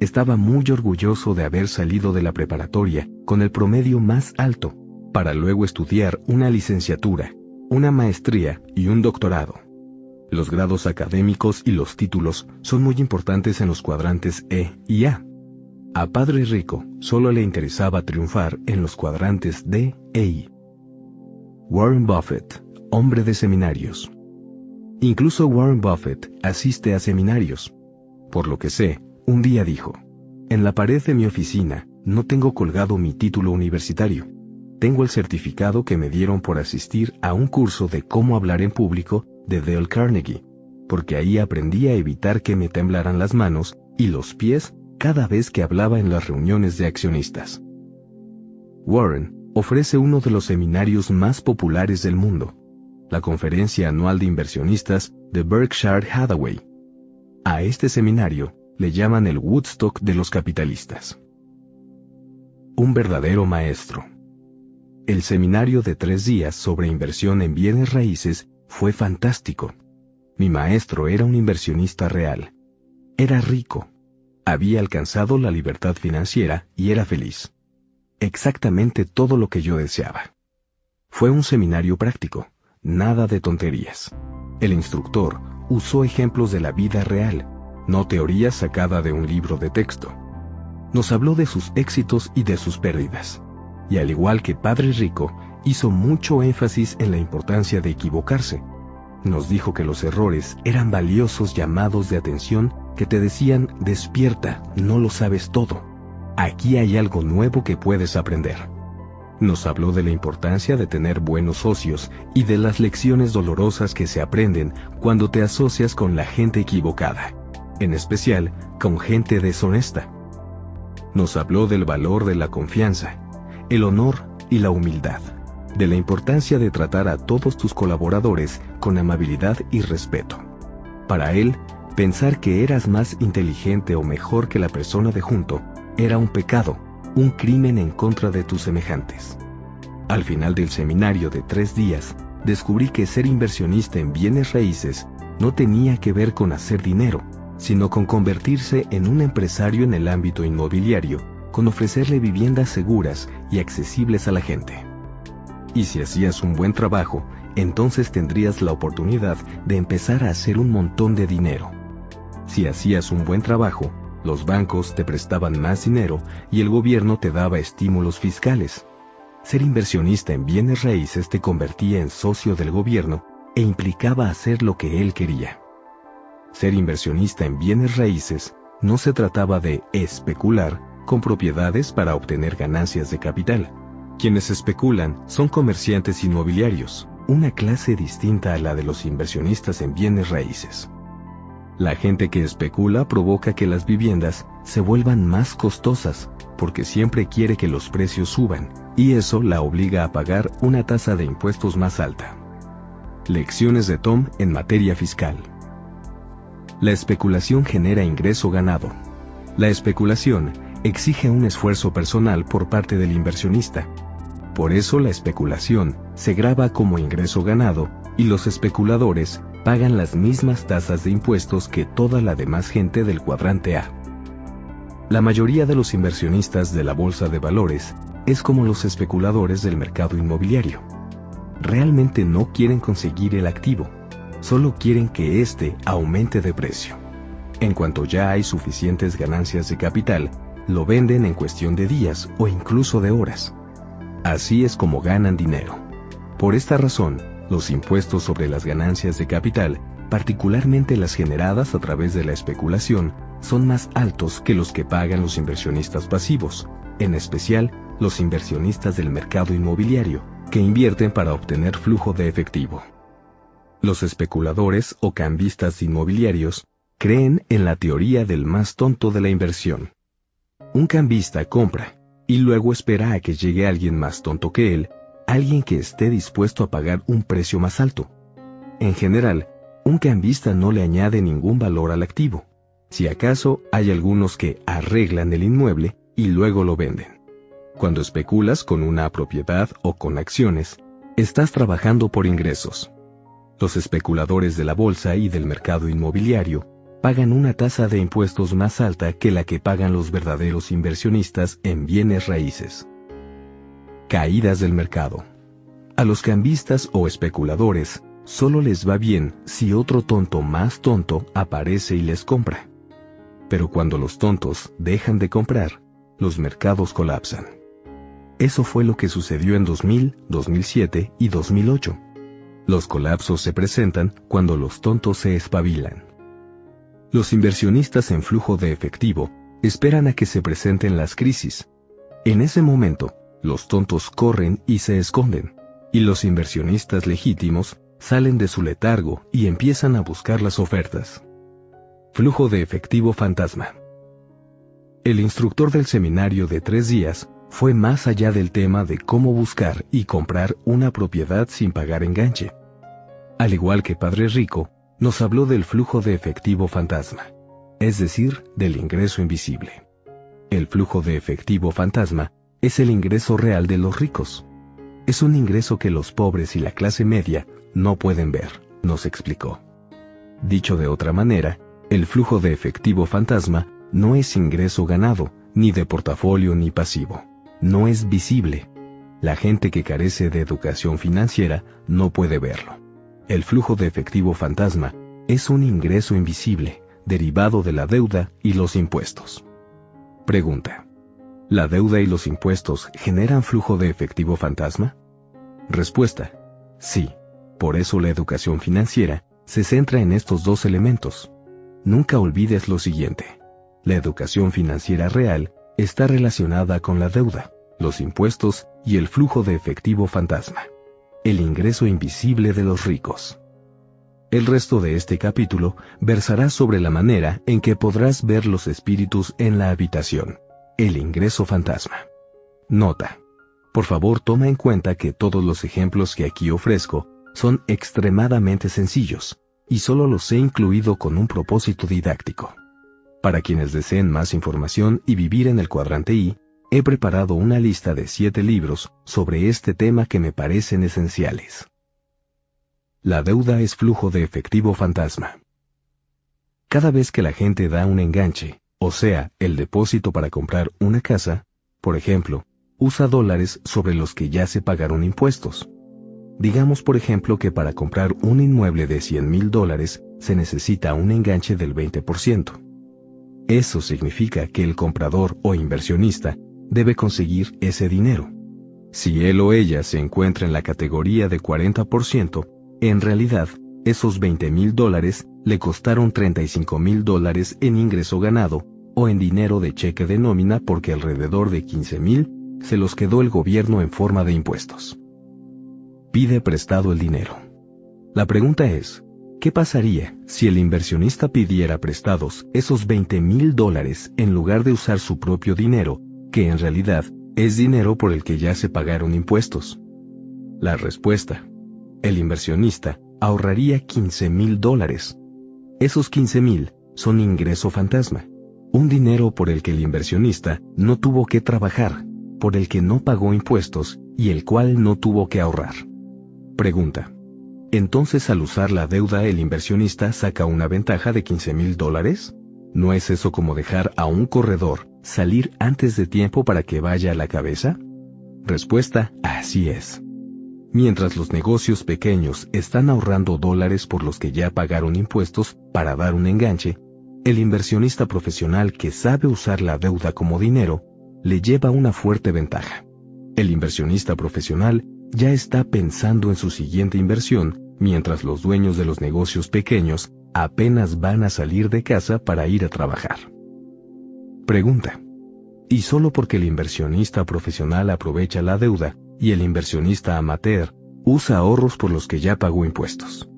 Estaba muy orgulloso de haber salido de la preparatoria con el promedio más alto, para luego estudiar una licenciatura, una maestría y un doctorado. Los grados académicos y los títulos son muy importantes en los cuadrantes E y A. A Padre Rico solo le interesaba triunfar en los cuadrantes D e I. Warren Buffett, hombre de seminarios. Incluso Warren Buffett asiste a seminarios. Por lo que sé, un día dijo, en la pared de mi oficina no tengo colgado mi título universitario. Tengo el certificado que me dieron por asistir a un curso de cómo hablar en público de Dale Carnegie, porque ahí aprendí a evitar que me temblaran las manos y los pies cada vez que hablaba en las reuniones de accionistas. Warren ofrece uno de los seminarios más populares del mundo, la conferencia anual de inversionistas de Berkshire Hathaway. A este seminario le llaman el Woodstock de los capitalistas. Un verdadero maestro. El seminario de tres días sobre inversión en bienes raíces fue fantástico. Mi maestro era un inversionista real. Era rico. Había alcanzado la libertad financiera y era feliz. Exactamente todo lo que yo deseaba. Fue un seminario práctico Nada de tonterías. El instructor usó ejemplos de la vida real, no teoría sacada de un libro de texto. Nos habló de sus éxitos y de sus pérdidas. Y al igual que Padre Rico, hizo mucho énfasis en la importancia de equivocarse. Nos dijo que los errores eran valiosos llamados de atención que te decían, despierta, no lo sabes todo. Aquí hay algo nuevo que puedes aprender. Nos habló de la importancia de tener buenos socios y de las lecciones dolorosas que se aprenden cuando te asocias con la gente equivocada, en especial con gente deshonesta. Nos habló del valor de la confianza, el honor y la humildad, de la importancia de tratar a todos tus colaboradores con amabilidad y respeto. Para él, pensar que eras más inteligente o mejor que la persona de junto era un pecado, un crimen en contra de tus semejantes. Al final del seminario de tres días, descubrí que ser inversionista en bienes raíces no tenía que ver con hacer dinero, sino con convertirse en un empresario en el ámbito inmobiliario, con ofrecerle viviendas seguras y accesibles a la gente. Y si hacías un buen trabajo, entonces tendrías la oportunidad de empezar a hacer un montón de dinero. Si hacías un buen trabajo, los bancos te prestaban más dinero y el gobierno te daba estímulos fiscales. Ser inversionista en bienes raíces te convertía en socio del gobierno e implicaba hacer lo que él quería. Ser inversionista en bienes raíces no se trataba de especular con propiedades para obtener ganancias de capital. Quienes especulan son comerciantes inmobiliarios, una clase distinta a la de los inversionistas en bienes raíces. La gente que especula provoca que las viviendas se vuelvan más costosas porque siempre quiere que los precios suban y eso la obliga a pagar una tasa de impuestos más alta. Lecciones de Tom en materia fiscal. La especulación genera ingreso ganado. La especulación exige un esfuerzo personal por parte del inversionista. Por eso la especulación se graba como ingreso ganado y los especuladores pagan las mismas tasas de impuestos que toda la demás gente del cuadrante A. La mayoría de los inversionistas de la bolsa de valores es como los especuladores del mercado inmobiliario. Realmente no quieren conseguir el activo, solo quieren que éste aumente de precio. En cuanto ya hay suficientes ganancias de capital, lo venden en cuestión de días o incluso de horas. Así es como ganan dinero. Por esta razón, los impuestos sobre las ganancias de capital, particularmente las generadas a través de la especulación, son más altos que los que pagan los inversionistas pasivos, en especial los inversionistas del mercado inmobiliario, que invierten para obtener flujo de efectivo. Los especuladores o cambistas inmobiliarios creen en la teoría del más tonto de la inversión. Un cambista compra y luego espera a que llegue alguien más tonto que él alguien que esté dispuesto a pagar un precio más alto. En general, un cambista no le añade ningún valor al activo. Si acaso hay algunos que arreglan el inmueble y luego lo venden. Cuando especulas con una propiedad o con acciones, estás trabajando por ingresos. Los especuladores de la bolsa y del mercado inmobiliario pagan una tasa de impuestos más alta que la que pagan los verdaderos inversionistas en bienes raíces. Caídas del mercado. A los cambistas o especuladores solo les va bien si otro tonto más tonto aparece y les compra. Pero cuando los tontos dejan de comprar, los mercados colapsan. Eso fue lo que sucedió en 2000, 2007 y 2008. Los colapsos se presentan cuando los tontos se espabilan. Los inversionistas en flujo de efectivo esperan a que se presenten las crisis. En ese momento, los tontos corren y se esconden, y los inversionistas legítimos salen de su letargo y empiezan a buscar las ofertas. Flujo de efectivo fantasma. El instructor del seminario de tres días fue más allá del tema de cómo buscar y comprar una propiedad sin pagar enganche. Al igual que Padre Rico, nos habló del flujo de efectivo fantasma, es decir, del ingreso invisible. El flujo de efectivo fantasma es el ingreso real de los ricos. Es un ingreso que los pobres y la clase media no pueden ver, nos explicó. Dicho de otra manera, el flujo de efectivo fantasma no es ingreso ganado, ni de portafolio ni pasivo. No es visible. La gente que carece de educación financiera no puede verlo. El flujo de efectivo fantasma es un ingreso invisible, derivado de la deuda y los impuestos. Pregunta. ¿La deuda y los impuestos generan flujo de efectivo fantasma? Respuesta. Sí. Por eso la educación financiera se centra en estos dos elementos. Nunca olvides lo siguiente. La educación financiera real está relacionada con la deuda, los impuestos y el flujo de efectivo fantasma. El ingreso invisible de los ricos. El resto de este capítulo versará sobre la manera en que podrás ver los espíritus en la habitación. El ingreso fantasma. Nota. Por favor toma en cuenta que todos los ejemplos que aquí ofrezco son extremadamente sencillos, y solo los he incluido con un propósito didáctico. Para quienes deseen más información y vivir en el cuadrante I, he preparado una lista de siete libros sobre este tema que me parecen esenciales. La deuda es flujo de efectivo fantasma. Cada vez que la gente da un enganche, o sea, el depósito para comprar una casa, por ejemplo, usa dólares sobre los que ya se pagaron impuestos. Digamos, por ejemplo, que para comprar un inmueble de 100 mil dólares se necesita un enganche del 20%. Eso significa que el comprador o inversionista debe conseguir ese dinero. Si él o ella se encuentra en la categoría de 40%, en realidad, esos 20 mil dólares le costaron 35 mil dólares en ingreso ganado o en dinero de cheque de nómina porque alrededor de 15 mil se los quedó el gobierno en forma de impuestos pide prestado el dinero. La pregunta es, ¿qué pasaría si el inversionista pidiera prestados esos 20 mil dólares en lugar de usar su propio dinero, que en realidad es dinero por el que ya se pagaron impuestos? La respuesta, el inversionista ahorraría 15 mil dólares. Esos 15 mil son ingreso fantasma, un dinero por el que el inversionista no tuvo que trabajar, por el que no pagó impuestos y el cual no tuvo que ahorrar. Pregunta. Entonces al usar la deuda el inversionista saca una ventaja de 15 mil dólares? ¿No es eso como dejar a un corredor salir antes de tiempo para que vaya a la cabeza? Respuesta, así es. Mientras los negocios pequeños están ahorrando dólares por los que ya pagaron impuestos para dar un enganche, el inversionista profesional que sabe usar la deuda como dinero le lleva una fuerte ventaja. El inversionista profesional ya está pensando en su siguiente inversión, mientras los dueños de los negocios pequeños apenas van a salir de casa para ir a trabajar. Pregunta. ¿Y solo porque el inversionista profesional aprovecha la deuda y el inversionista amateur usa ahorros por los que ya pagó impuestos?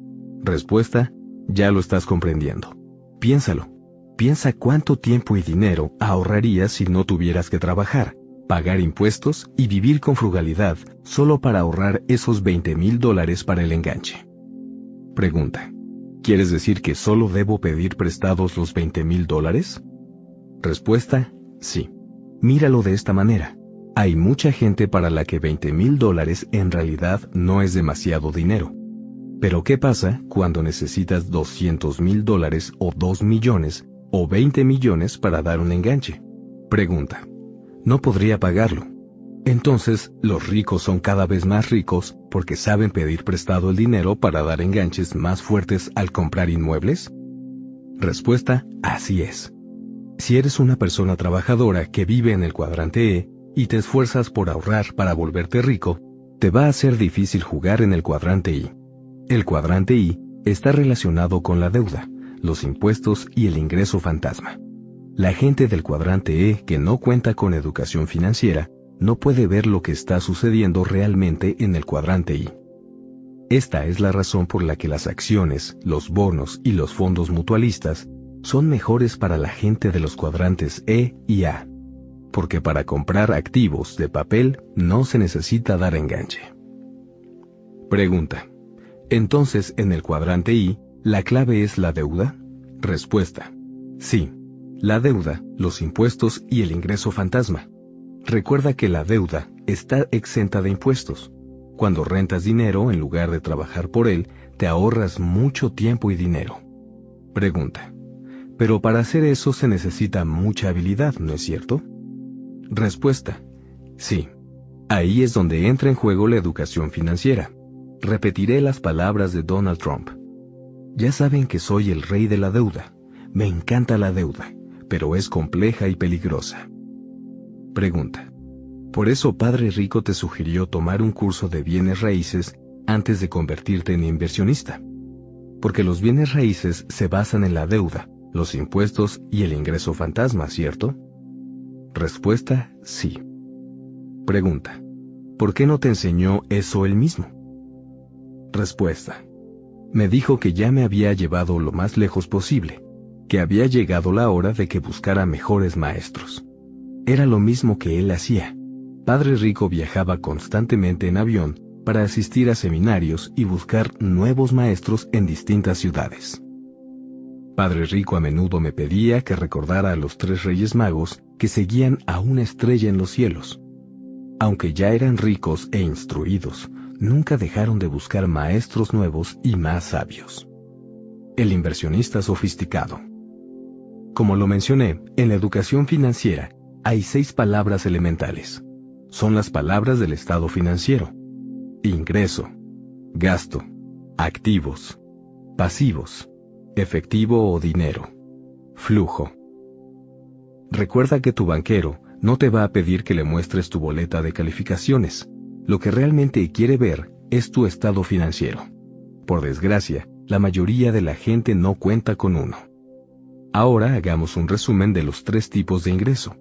Respuesta, ya lo estás comprendiendo. Piénsalo. Piensa cuánto tiempo y dinero ahorrarías si no tuvieras que trabajar pagar impuestos y vivir con frugalidad solo para ahorrar esos 20 mil dólares para el enganche. Pregunta. ¿Quieres decir que solo debo pedir prestados los 20 mil dólares? Respuesta. Sí. Míralo de esta manera. Hay mucha gente para la que 20 mil dólares en realidad no es demasiado dinero. Pero ¿qué pasa cuando necesitas 200 mil dólares o 2 millones o 20 millones para dar un enganche? Pregunta no podría pagarlo. Entonces, los ricos son cada vez más ricos porque saben pedir prestado el dinero para dar enganches más fuertes al comprar inmuebles? Respuesta, así es. Si eres una persona trabajadora que vive en el cuadrante E y te esfuerzas por ahorrar para volverte rico, te va a ser difícil jugar en el cuadrante I. El cuadrante I está relacionado con la deuda, los impuestos y el ingreso fantasma. La gente del cuadrante E que no cuenta con educación financiera no puede ver lo que está sucediendo realmente en el cuadrante I. Esta es la razón por la que las acciones, los bonos y los fondos mutualistas son mejores para la gente de los cuadrantes E y A. Porque para comprar activos de papel no se necesita dar enganche. Pregunta. Entonces, en el cuadrante I, ¿la clave es la deuda? Respuesta. Sí la deuda, los impuestos y el ingreso fantasma. Recuerda que la deuda está exenta de impuestos. Cuando rentas dinero en lugar de trabajar por él, te ahorras mucho tiempo y dinero. Pregunta. Pero para hacer eso se necesita mucha habilidad, ¿no es cierto? Respuesta. Sí. Ahí es donde entra en juego la educación financiera. Repetiré las palabras de Donald Trump. Ya saben que soy el rey de la deuda Me encanta la deuda, pero es compleja y peligrosa. Pregunta. Por eso Padre Rico te sugirió tomar un curso de bienes raíces antes de convertirte en inversionista. Porque los bienes raíces se basan en la deuda, los impuestos y el ingreso fantasma, ¿cierto? Respuesta, sí. Pregunta. ¿Por qué no te enseñó eso él mismo? Respuesta. Me dijo que ya me había llevado lo más lejos posible, que había llegado la hora de que buscara mejores maestros. Era lo mismo que él hacía. Padre Rico viajaba constantemente en avión para asistir a seminarios y buscar nuevos maestros en distintas ciudades. Padre Rico a menudo me pedía que recordara a los tres reyes magos que seguían a una estrella en los cielos. Aunque ya eran ricos e instruidos, nunca dejaron de buscar maestros nuevos y más sabios. El inversionista sofisticado. Como lo mencioné, en la educación financiera hay seis palabras elementales. Son las palabras del estado financiero. Ingreso, gasto, activos, pasivos, efectivo o dinero, flujo. Recuerda que tu banquero no te va a pedir que le muestres tu boleta de calificaciones. Lo que realmente quiere ver es tu estado financiero. Por desgracia, la mayoría de la gente no cuenta con uno. Ahora hagamos un resumen de los tres tipos de ingreso.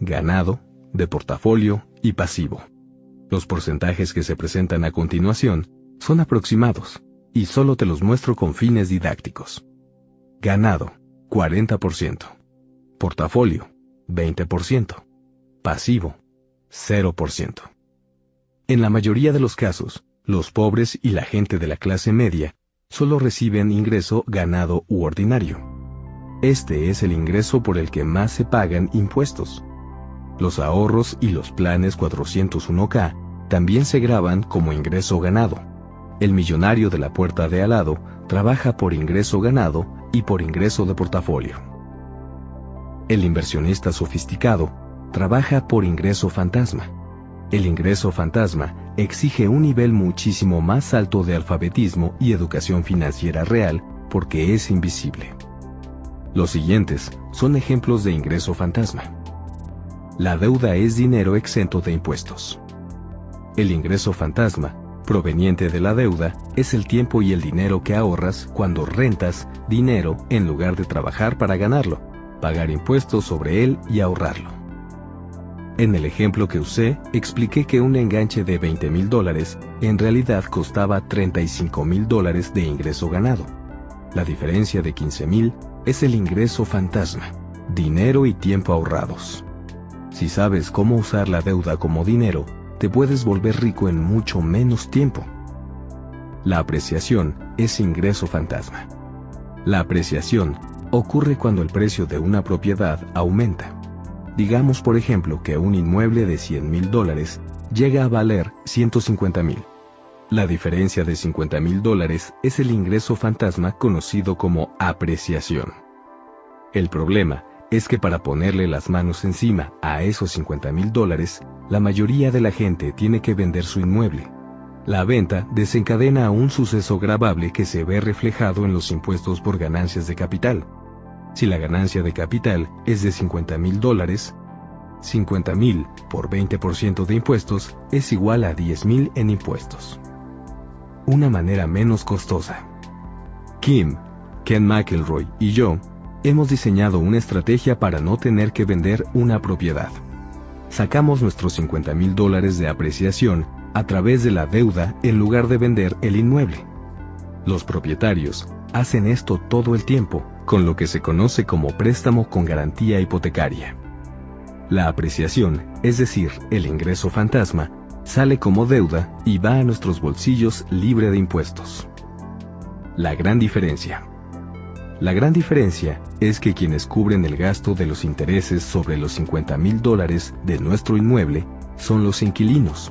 Ganado, de portafolio y pasivo. Los porcentajes que se presentan a continuación son aproximados, y solo te los muestro con fines didácticos. Ganado, 40%. Portafolio, 20%. Pasivo, 0%. En la mayoría de los casos, los pobres y la gente de la clase media solo reciben ingreso ganado u ordinario. Este es el ingreso por el que más se pagan impuestos. Los ahorros y los planes 401k también se graban como ingreso ganado. El millonario de la puerta de al lado trabaja por ingreso ganado y por ingreso de portafolio. El inversionista sofisticado trabaja por ingreso fantasma. El ingreso fantasma exige un nivel muchísimo más alto de alfabetismo y educación financiera real porque es invisible. Los siguientes son ejemplos de ingreso fantasma. La deuda es dinero exento de impuestos. El ingreso fantasma, proveniente de la deuda, es el tiempo y el dinero que ahorras cuando rentas dinero en lugar de trabajar para ganarlo, pagar impuestos sobre él y ahorrarlo. En el ejemplo que usé, expliqué que un enganche de 20 mil dólares en realidad costaba 35 mil dólares de ingreso ganado. La diferencia de 15 mil es el ingreso fantasma, dinero y tiempo ahorrados. Si sabes cómo usar la deuda como dinero, te puedes volver rico en mucho menos tiempo. La apreciación es ingreso fantasma. La apreciación ocurre cuando el precio de una propiedad aumenta. Digamos, por ejemplo, que un inmueble de 100 mil dólares llega a valer 150 mil. La diferencia de 50 mil dólares es el ingreso fantasma conocido como apreciación. El problema es que para ponerle las manos encima a esos 50 mil dólares, la mayoría de la gente tiene que vender su inmueble. La venta desencadena un suceso grabable que se ve reflejado en los impuestos por ganancias de capital. Si la ganancia de capital es de 50 mil dólares, 50 mil por 20% de impuestos es igual a 10 mil en impuestos. Una manera menos costosa. Kim, Ken McElroy y yo hemos diseñado una estrategia para no tener que vender una propiedad. Sacamos nuestros 50 mil dólares de apreciación a través de la deuda en lugar de vender el inmueble. Los propietarios hacen esto todo el tiempo, con lo que se conoce como préstamo con garantía hipotecaria. La apreciación, es decir, el ingreso fantasma, sale como deuda y va a nuestros bolsillos libre de impuestos. La gran diferencia. La gran diferencia es que quienes cubren el gasto de los intereses sobre los 50 mil dólares de nuestro inmueble son los inquilinos.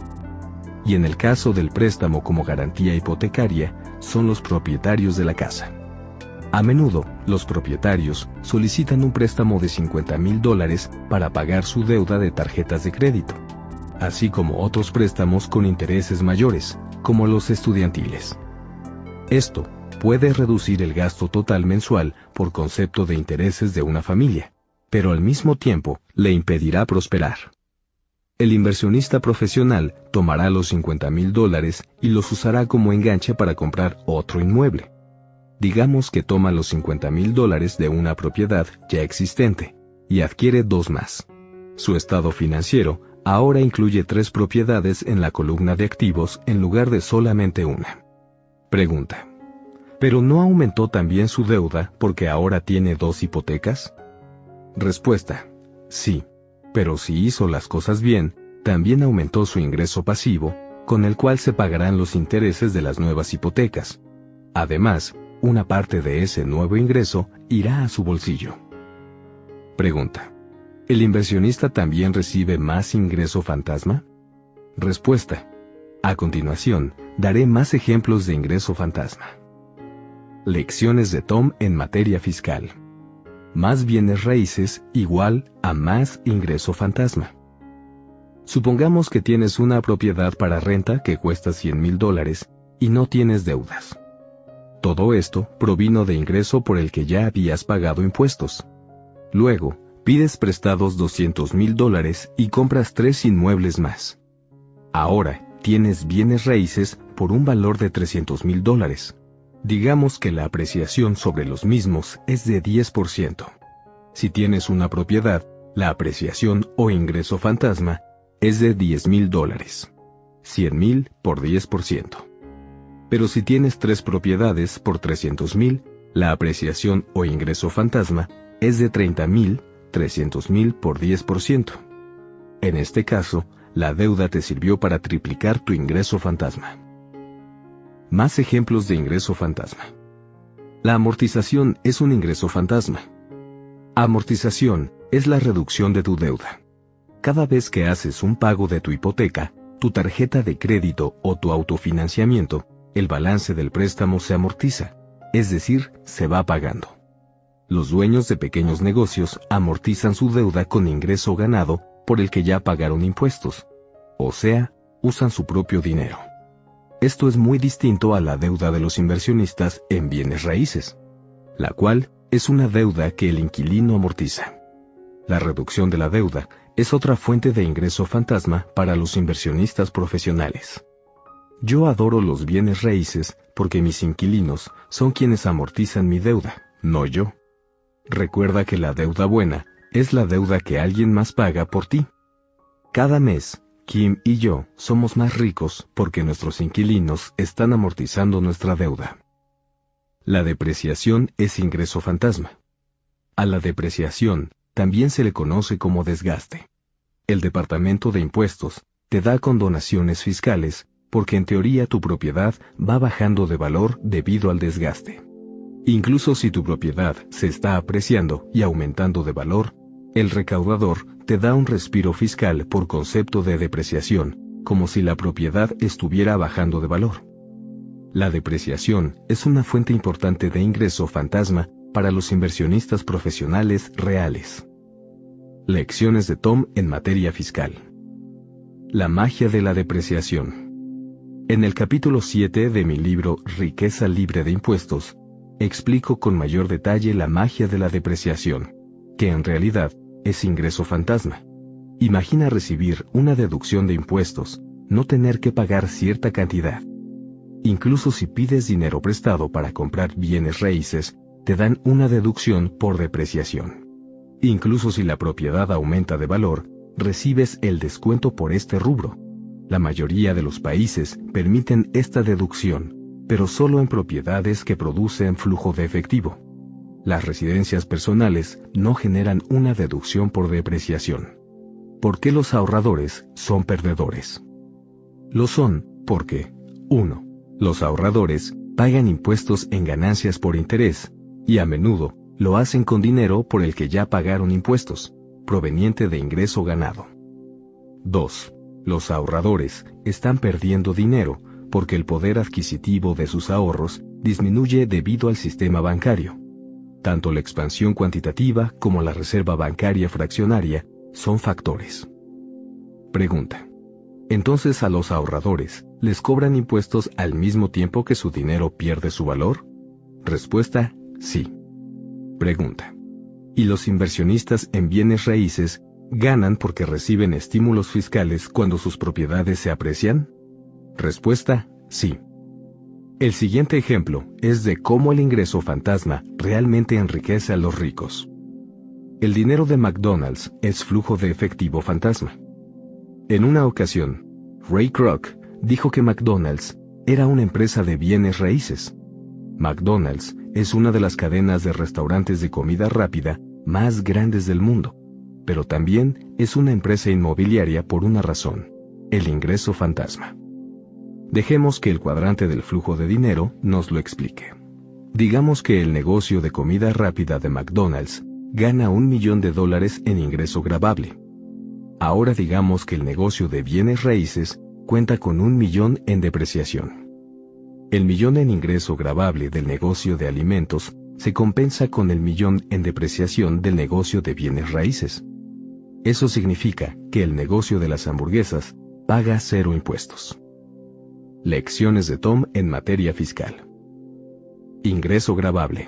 Y en el caso del préstamo como garantía hipotecaria, son los propietarios de la casa. A menudo, los propietarios solicitan un préstamo de 50 mil dólares para pagar su deuda de tarjetas de crédito, así como otros préstamos con intereses mayores, como los estudiantiles. Esto puede reducir el gasto total mensual por concepto de intereses de una familia, pero al mismo tiempo le impedirá prosperar. El inversionista profesional tomará los 50 mil dólares y los usará como enganche para comprar otro inmueble. Digamos que toma los 50 mil dólares de una propiedad ya existente y adquiere dos más. Su estado financiero ahora incluye tres propiedades en la columna de activos en lugar de solamente una. Pregunta. ¿Pero no aumentó también su deuda porque ahora tiene dos hipotecas? Respuesta. Sí, pero si hizo las cosas bien, también aumentó su ingreso pasivo, con el cual se pagarán los intereses de las nuevas hipotecas. Además, una parte de ese nuevo ingreso irá a su bolsillo. Pregunta. ¿El inversionista también recibe más ingreso fantasma? Respuesta. A continuación, daré más ejemplos de ingreso fantasma. Lecciones de Tom en materia fiscal. Más bienes raíces igual a más ingreso fantasma. Supongamos que tienes una propiedad para renta que cuesta 100 mil dólares y no tienes deudas. Todo esto provino de ingreso por el que ya habías pagado impuestos. Luego, pides prestados 200 mil dólares y compras tres inmuebles más. Ahora, tienes bienes raíces por un valor de 300 mil dólares. Digamos que la apreciación sobre los mismos es de 10%. Si tienes una propiedad, la apreciación o ingreso fantasma es de 10 mil dólares. 100 mil por 10%. Pero si tienes tres propiedades por 300 mil, la apreciación o ingreso fantasma es de 30 mil 300 mil por 10%. En este caso, la deuda te sirvió para triplicar tu ingreso fantasma. Más ejemplos de ingreso fantasma. La amortización es un ingreso fantasma. Amortización es la reducción de tu deuda. Cada vez que haces un pago de tu hipoteca, tu tarjeta de crédito o tu autofinanciamiento, el balance del préstamo se amortiza, es decir, se va pagando. Los dueños de pequeños negocios amortizan su deuda con ingreso ganado por el que ya pagaron impuestos. O sea, usan su propio dinero. Esto es muy distinto a la deuda de los inversionistas en bienes raíces, la cual es una deuda que el inquilino amortiza. La reducción de la deuda es otra fuente de ingreso fantasma para los inversionistas profesionales. Yo adoro los bienes raíces porque mis inquilinos son quienes amortizan mi deuda, no yo. Recuerda que la deuda buena es la deuda que alguien más paga por ti. Cada mes, Kim y yo somos más ricos porque nuestros inquilinos están amortizando nuestra deuda. La depreciación es ingreso fantasma. A la depreciación también se le conoce como desgaste. El Departamento de Impuestos te da condonaciones fiscales porque en teoría tu propiedad va bajando de valor debido al desgaste. Incluso si tu propiedad se está apreciando y aumentando de valor, el recaudador te da un respiro fiscal por concepto de depreciación, como si la propiedad estuviera bajando de valor. La depreciación es una fuente importante de ingreso fantasma para los inversionistas profesionales reales. Lecciones de Tom en materia fiscal. La magia de la depreciación. En el capítulo 7 de mi libro Riqueza libre de impuestos, explico con mayor detalle la magia de la depreciación, que en realidad es ingreso fantasma. Imagina recibir una deducción de impuestos, no tener que pagar cierta cantidad. Incluso si pides dinero prestado para comprar bienes raíces, te dan una deducción por depreciación. Incluso si la propiedad aumenta de valor, recibes el descuento por este rubro. La mayoría de los países permiten esta deducción, pero solo en propiedades que producen flujo de efectivo. Las residencias personales no generan una deducción por depreciación. ¿Por qué los ahorradores son perdedores? Lo son porque 1. Los ahorradores pagan impuestos en ganancias por interés, y a menudo lo hacen con dinero por el que ya pagaron impuestos, proveniente de ingreso ganado. 2. Los ahorradores están perdiendo dinero porque el poder adquisitivo de sus ahorros disminuye debido al sistema bancario. Tanto la expansión cuantitativa como la reserva bancaria fraccionaria son factores. Pregunta. Entonces a los ahorradores, ¿les cobran impuestos al mismo tiempo que su dinero pierde su valor? Respuesta, sí. Pregunta. ¿Y los inversionistas en bienes raíces ganan porque reciben estímulos fiscales cuando sus propiedades se aprecian? Respuesta, sí. El siguiente ejemplo es de cómo el ingreso fantasma realmente enriquece a los ricos. El dinero de McDonald's es flujo de efectivo fantasma. En una ocasión, Ray Kroc dijo que McDonald's era una empresa de bienes raíces. McDonald's es una de las cadenas de restaurantes de comida rápida más grandes del mundo, pero también es una empresa inmobiliaria por una razón, el ingreso fantasma. Dejemos que el cuadrante del flujo de dinero nos lo explique. Digamos que el negocio de comida rápida de McDonald's gana un millón de dólares en ingreso grabable. Ahora digamos que el negocio de bienes raíces cuenta con un millón en depreciación. El millón en ingreso grabable del negocio de alimentos se compensa con el millón en depreciación del negocio de bienes raíces. Eso significa que el negocio de las hamburguesas paga cero impuestos. Lecciones de Tom en materia fiscal. Ingreso grabable.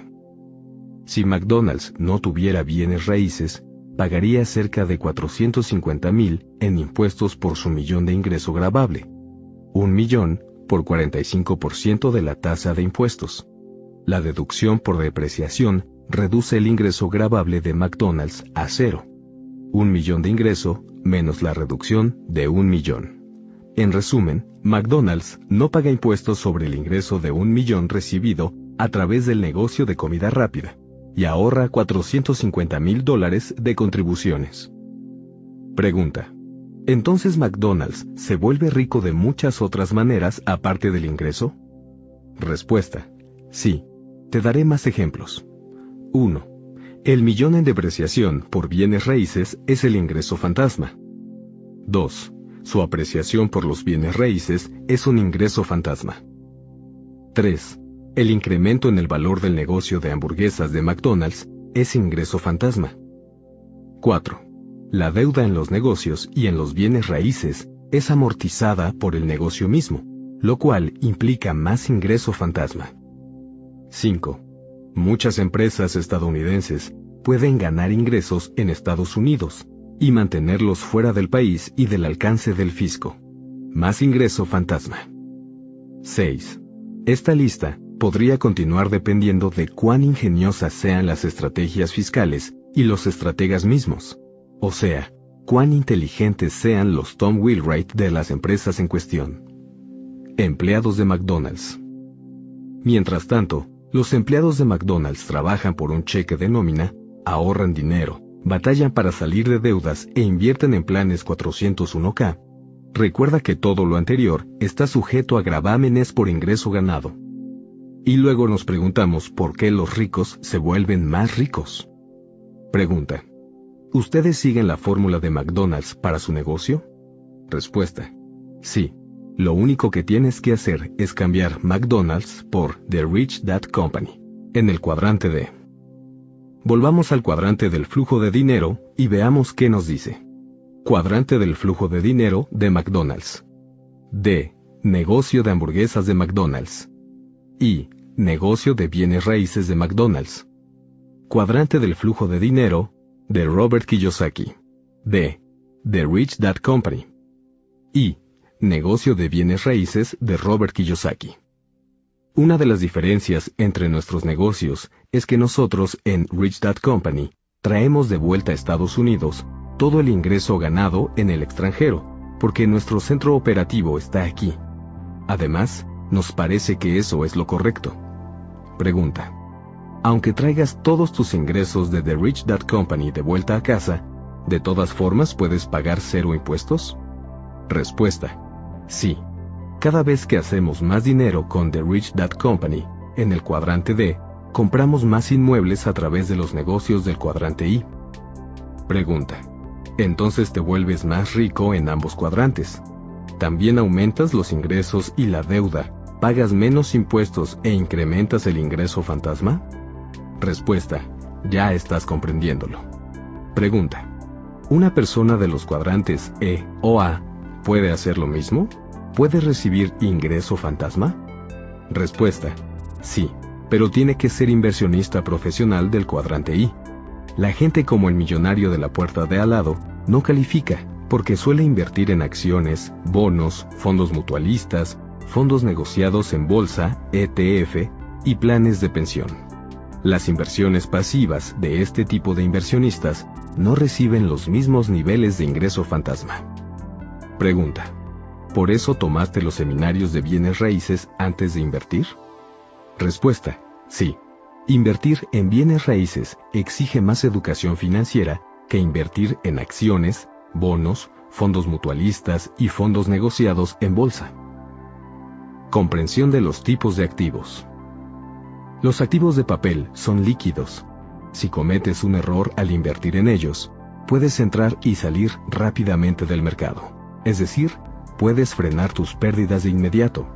Si McDonald's no tuviera bienes raíces, pagaría cerca de 450 mil en impuestos por su millón de ingreso grabable. Un millón por 45% de la tasa de impuestos. La deducción por depreciación reduce el ingreso grabable de McDonald's a cero. Un millón de ingreso menos la reducción de un millón. En resumen, McDonald's no paga impuestos sobre el ingreso de un millón recibido a través del negocio de comida rápida y ahorra 450 mil dólares de contribuciones. Pregunta. ¿Entonces McDonald's se vuelve rico de muchas otras maneras aparte del ingreso? Respuesta. Sí. Te daré más ejemplos. 1. El millón en depreciación por bienes raíces es el ingreso fantasma. 2. Su apreciación por los bienes raíces es un ingreso fantasma. 3. El incremento en el valor del negocio de hamburguesas de McDonald's es ingreso fantasma. 4. La deuda en los negocios y en los bienes raíces es amortizada por el negocio mismo, lo cual implica más ingreso fantasma. 5. Muchas empresas estadounidenses pueden ganar ingresos en Estados Unidos, y mantenerlos fuera del país y del alcance del fisco. Más ingreso fantasma. 6. Esta lista podría continuar dependiendo de cuán ingeniosas sean las estrategias fiscales y los estrategas mismos. O sea, cuán inteligentes sean los Tom Wheelwright de las empresas en cuestión. Empleados de McDonald's. Mientras tanto, los empleados de McDonald's trabajan por un cheque de nómina, ahorran dinero, batallan para salir de deudas e invierten en planes 401k, recuerda que todo lo anterior está sujeto a gravámenes por ingreso ganado. Y luego nos preguntamos por qué los ricos se vuelven más ricos. Pregunta. ¿Ustedes siguen la fórmula de McDonald's para su negocio? Respuesta. Sí. Lo único que tienes que hacer es cambiar McDonald's por The Rich Dad Company en el cuadrante de Volvamos al cuadrante del flujo de dinero y veamos qué nos dice. Cuadrante del flujo de dinero de McDonald's. D. Negocio de hamburguesas de McDonald's. I. Negocio de bienes raíces de McDonald's. Cuadrante del flujo de dinero de Robert Kiyosaki. D. The Rich Dad Company. I. Negocio de bienes raíces de Robert Kiyosaki. Una de las diferencias entre nuestros negocios es que nosotros en Rich Dad Company traemos de vuelta a Estados Unidos todo el ingreso ganado en el extranjero, porque nuestro centro operativo está aquí. Además, nos parece que eso es lo correcto. Pregunta. Aunque traigas todos tus ingresos de The Rich Dad Company de vuelta a casa, ¿de todas formas puedes pagar cero impuestos? Respuesta. Sí. Cada vez que hacemos más dinero con The Rich Dad Company, en el cuadrante D, compramos más inmuebles a través de los negocios del cuadrante I. Pregunta. Entonces te vuelves más rico en ambos cuadrantes. También aumentas los ingresos y la deuda, pagas menos impuestos e incrementas el ingreso fantasma? Respuesta. Ya estás comprendiéndolo. Pregunta. ¿Una persona de los cuadrantes E o A puede hacer lo mismo? ¿Puede recibir ingreso fantasma? Respuesta. Sí. pero tiene que ser inversionista profesional del cuadrante I. La gente como el millonario de la puerta de al lado no califica porque suele invertir en acciones, bonos, fondos mutualistas, fondos negociados en bolsa, ETF y planes de pensión. Las inversiones pasivas de este tipo de inversionistas no reciben los mismos niveles de ingreso fantasma. Pregunta. ¿Por eso tomaste los seminarios de bienes raíces antes de invertir? Respuesta. Sí. Invertir en bienes raíces exige más educación financiera que invertir en acciones, bonos, fondos mutualistas y fondos negociados en bolsa. Comprensión de los tipos de activos. Los activos de papel son líquidos. Si cometes un error al invertir en ellos, puedes entrar y salir rápidamente del mercado. Es decir, puedes frenar tus pérdidas de inmediato.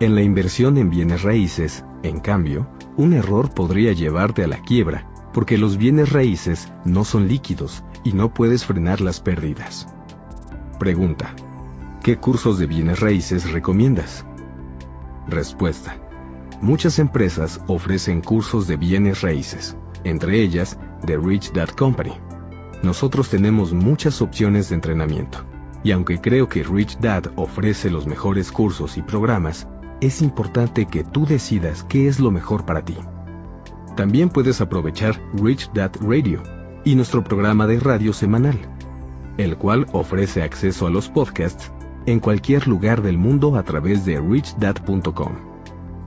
En la inversión en bienes raíces, en cambio, un error podría llevarte a la quiebra, porque los bienes raíces no son líquidos y no puedes frenar las pérdidas. Pregunta. ¿Qué cursos de bienes raíces recomiendas? Respuesta. Muchas empresas ofrecen cursos de bienes raíces, entre ellas The Rich Dad Company. Nosotros tenemos muchas opciones de entrenamiento, y aunque creo que Rich Dad ofrece los mejores cursos y programas, es importante que tú decidas qué es lo mejor para ti. También puedes aprovechar Rich Dad Radio y nuestro programa de radio semanal, el cual ofrece acceso a los podcasts en cualquier lugar del mundo a través de richdad.com.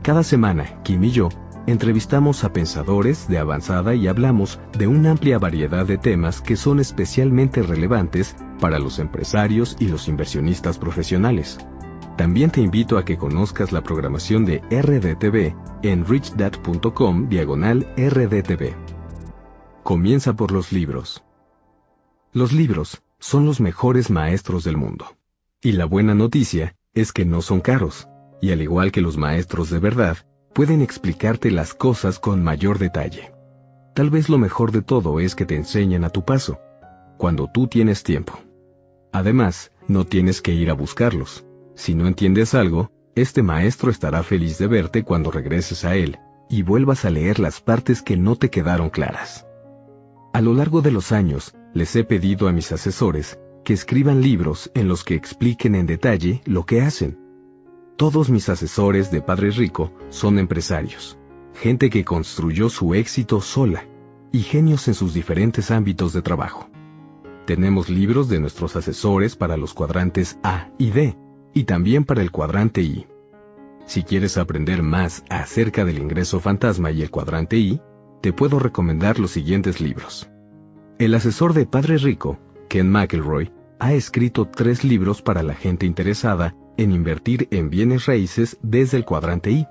Cada semana, Kim y yo entrevistamos a pensadores de avanzada y hablamos de una amplia variedad de temas que son especialmente relevantes para los empresarios y los inversionistas profesionales. También te invito a que conozcas la programación de RDTV en richdad.com diagonal RDTV. Comienza por los libros. Los libros son los mejores maestros del mundo. Y la buena noticia es que no son caros, y al igual que los maestros de verdad, pueden explicarte las cosas con mayor detalle. Tal vez lo mejor de todo es que te enseñan a tu paso, cuando tú tienes tiempo. Además, no tienes que ir a buscarlos. Si no entiendes algo, este maestro estará feliz de verte cuando regreses a él y vuelvas a leer las partes que no te quedaron claras. A lo largo de los años, les he pedido a mis asesores que escriban libros en los que expliquen en detalle lo que hacen. Todos mis asesores de Padre Rico son empresarios, gente que construyó su éxito sola y genios en sus diferentes ámbitos de trabajo. Tenemos libros de nuestros asesores para los cuadrantes A y D y también para el cuadrante I. Si quieres aprender más acerca del ingreso fantasma y el cuadrante I, te puedo recomendar los siguientes libros. El asesor de Padre Rico, Ken McElroy, ha escrito tres libros para la gente interesada en invertir en bienes raíces desde el cuadrante I.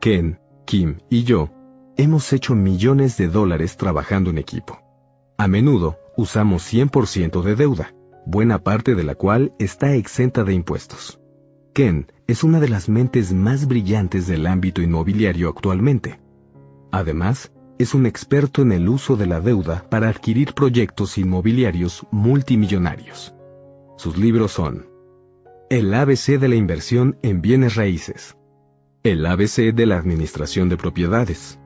Ken, Kim y yo hemos hecho millones de dólares trabajando en equipo. A menudo usamos 100% de deuda, buena parte de la cual está exenta de impuestos. Ken es una de las mentes más brillantes del ámbito inmobiliario actualmente. Además, es un experto en el uso de la deuda para adquirir proyectos inmobiliarios multimillonarios. Sus libros son El ABC de la inversión en bienes raíces, El ABC de la administración de propiedades,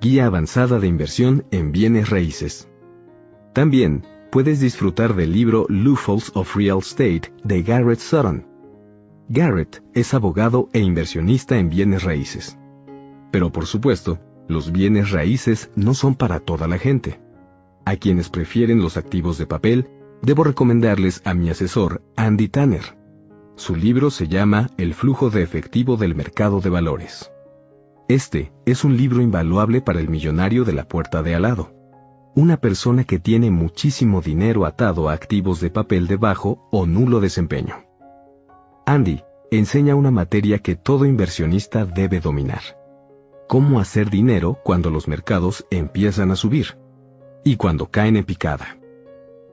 Guía avanzada de inversión en bienes raíces. También puedes disfrutar del libro Loopholes of Real Estate de Garrett Sutton. Garrett es abogado e inversionista en bienes raíces. Pero por supuesto, los bienes raíces no son para toda la gente. A quienes prefieren los activos de papel, debo recomendarles a mi asesor, Andy Tanner. Su libro se llama El flujo de efectivo del mercado de valores. Este es un libro invaluable para el millonario de la puerta de al lado. Una persona que tiene muchísimo dinero atado a activos de papel de bajo o nulo desempeño. Andy enseña una materia que todo inversionista debe dominar cómo hacer dinero cuando los mercados empiezan a subir y cuando caen en picada.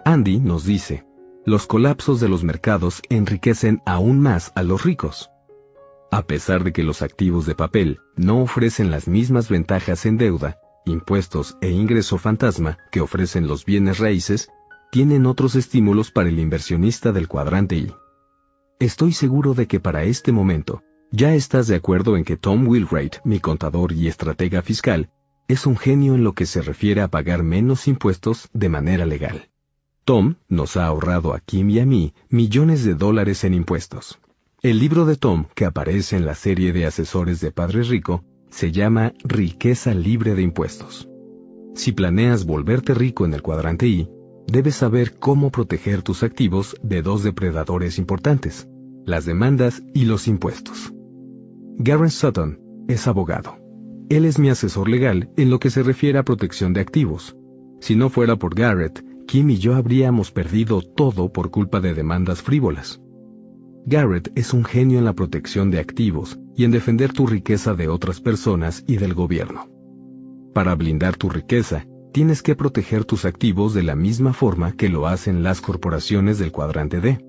Andy nos dice, los colapsos de los mercados enriquecen aún más a los ricos. A pesar de que los activos de papel no ofrecen las mismas ventajas en deuda, impuestos e ingreso fantasma que ofrecen los bienes raíces, tienen otros estímulos para el inversionista del cuadrante I. Estoy seguro de que para este momento Ya estás de acuerdo en que Tom Wilwright, mi contador y estratega fiscal, es un genio en lo que se refiere a pagar menos impuestos de manera legal. Tom nos ha ahorrado a Kim y a mí millones de dólares en impuestos. El libro de Tom, que aparece en la serie de asesores de Padre Rico, se llama Riqueza libre de impuestos. Si planeas volverte rico en el cuadrante I, debes saber cómo proteger tus activos de dos depredadores importantes, las demandas y los impuestos. Garrett Sutton es abogado. Él es mi asesor legal en lo que se refiere a protección de activos. Si no fuera por Garrett, Kim y yo habríamos perdido todo por culpa de demandas frívolas. Garrett es un genio en la protección de activos y en defender tu riqueza de otras personas y del gobierno. Para blindar tu riqueza, tienes que proteger tus activos de la misma forma que lo hacen las corporaciones del cuadrante D.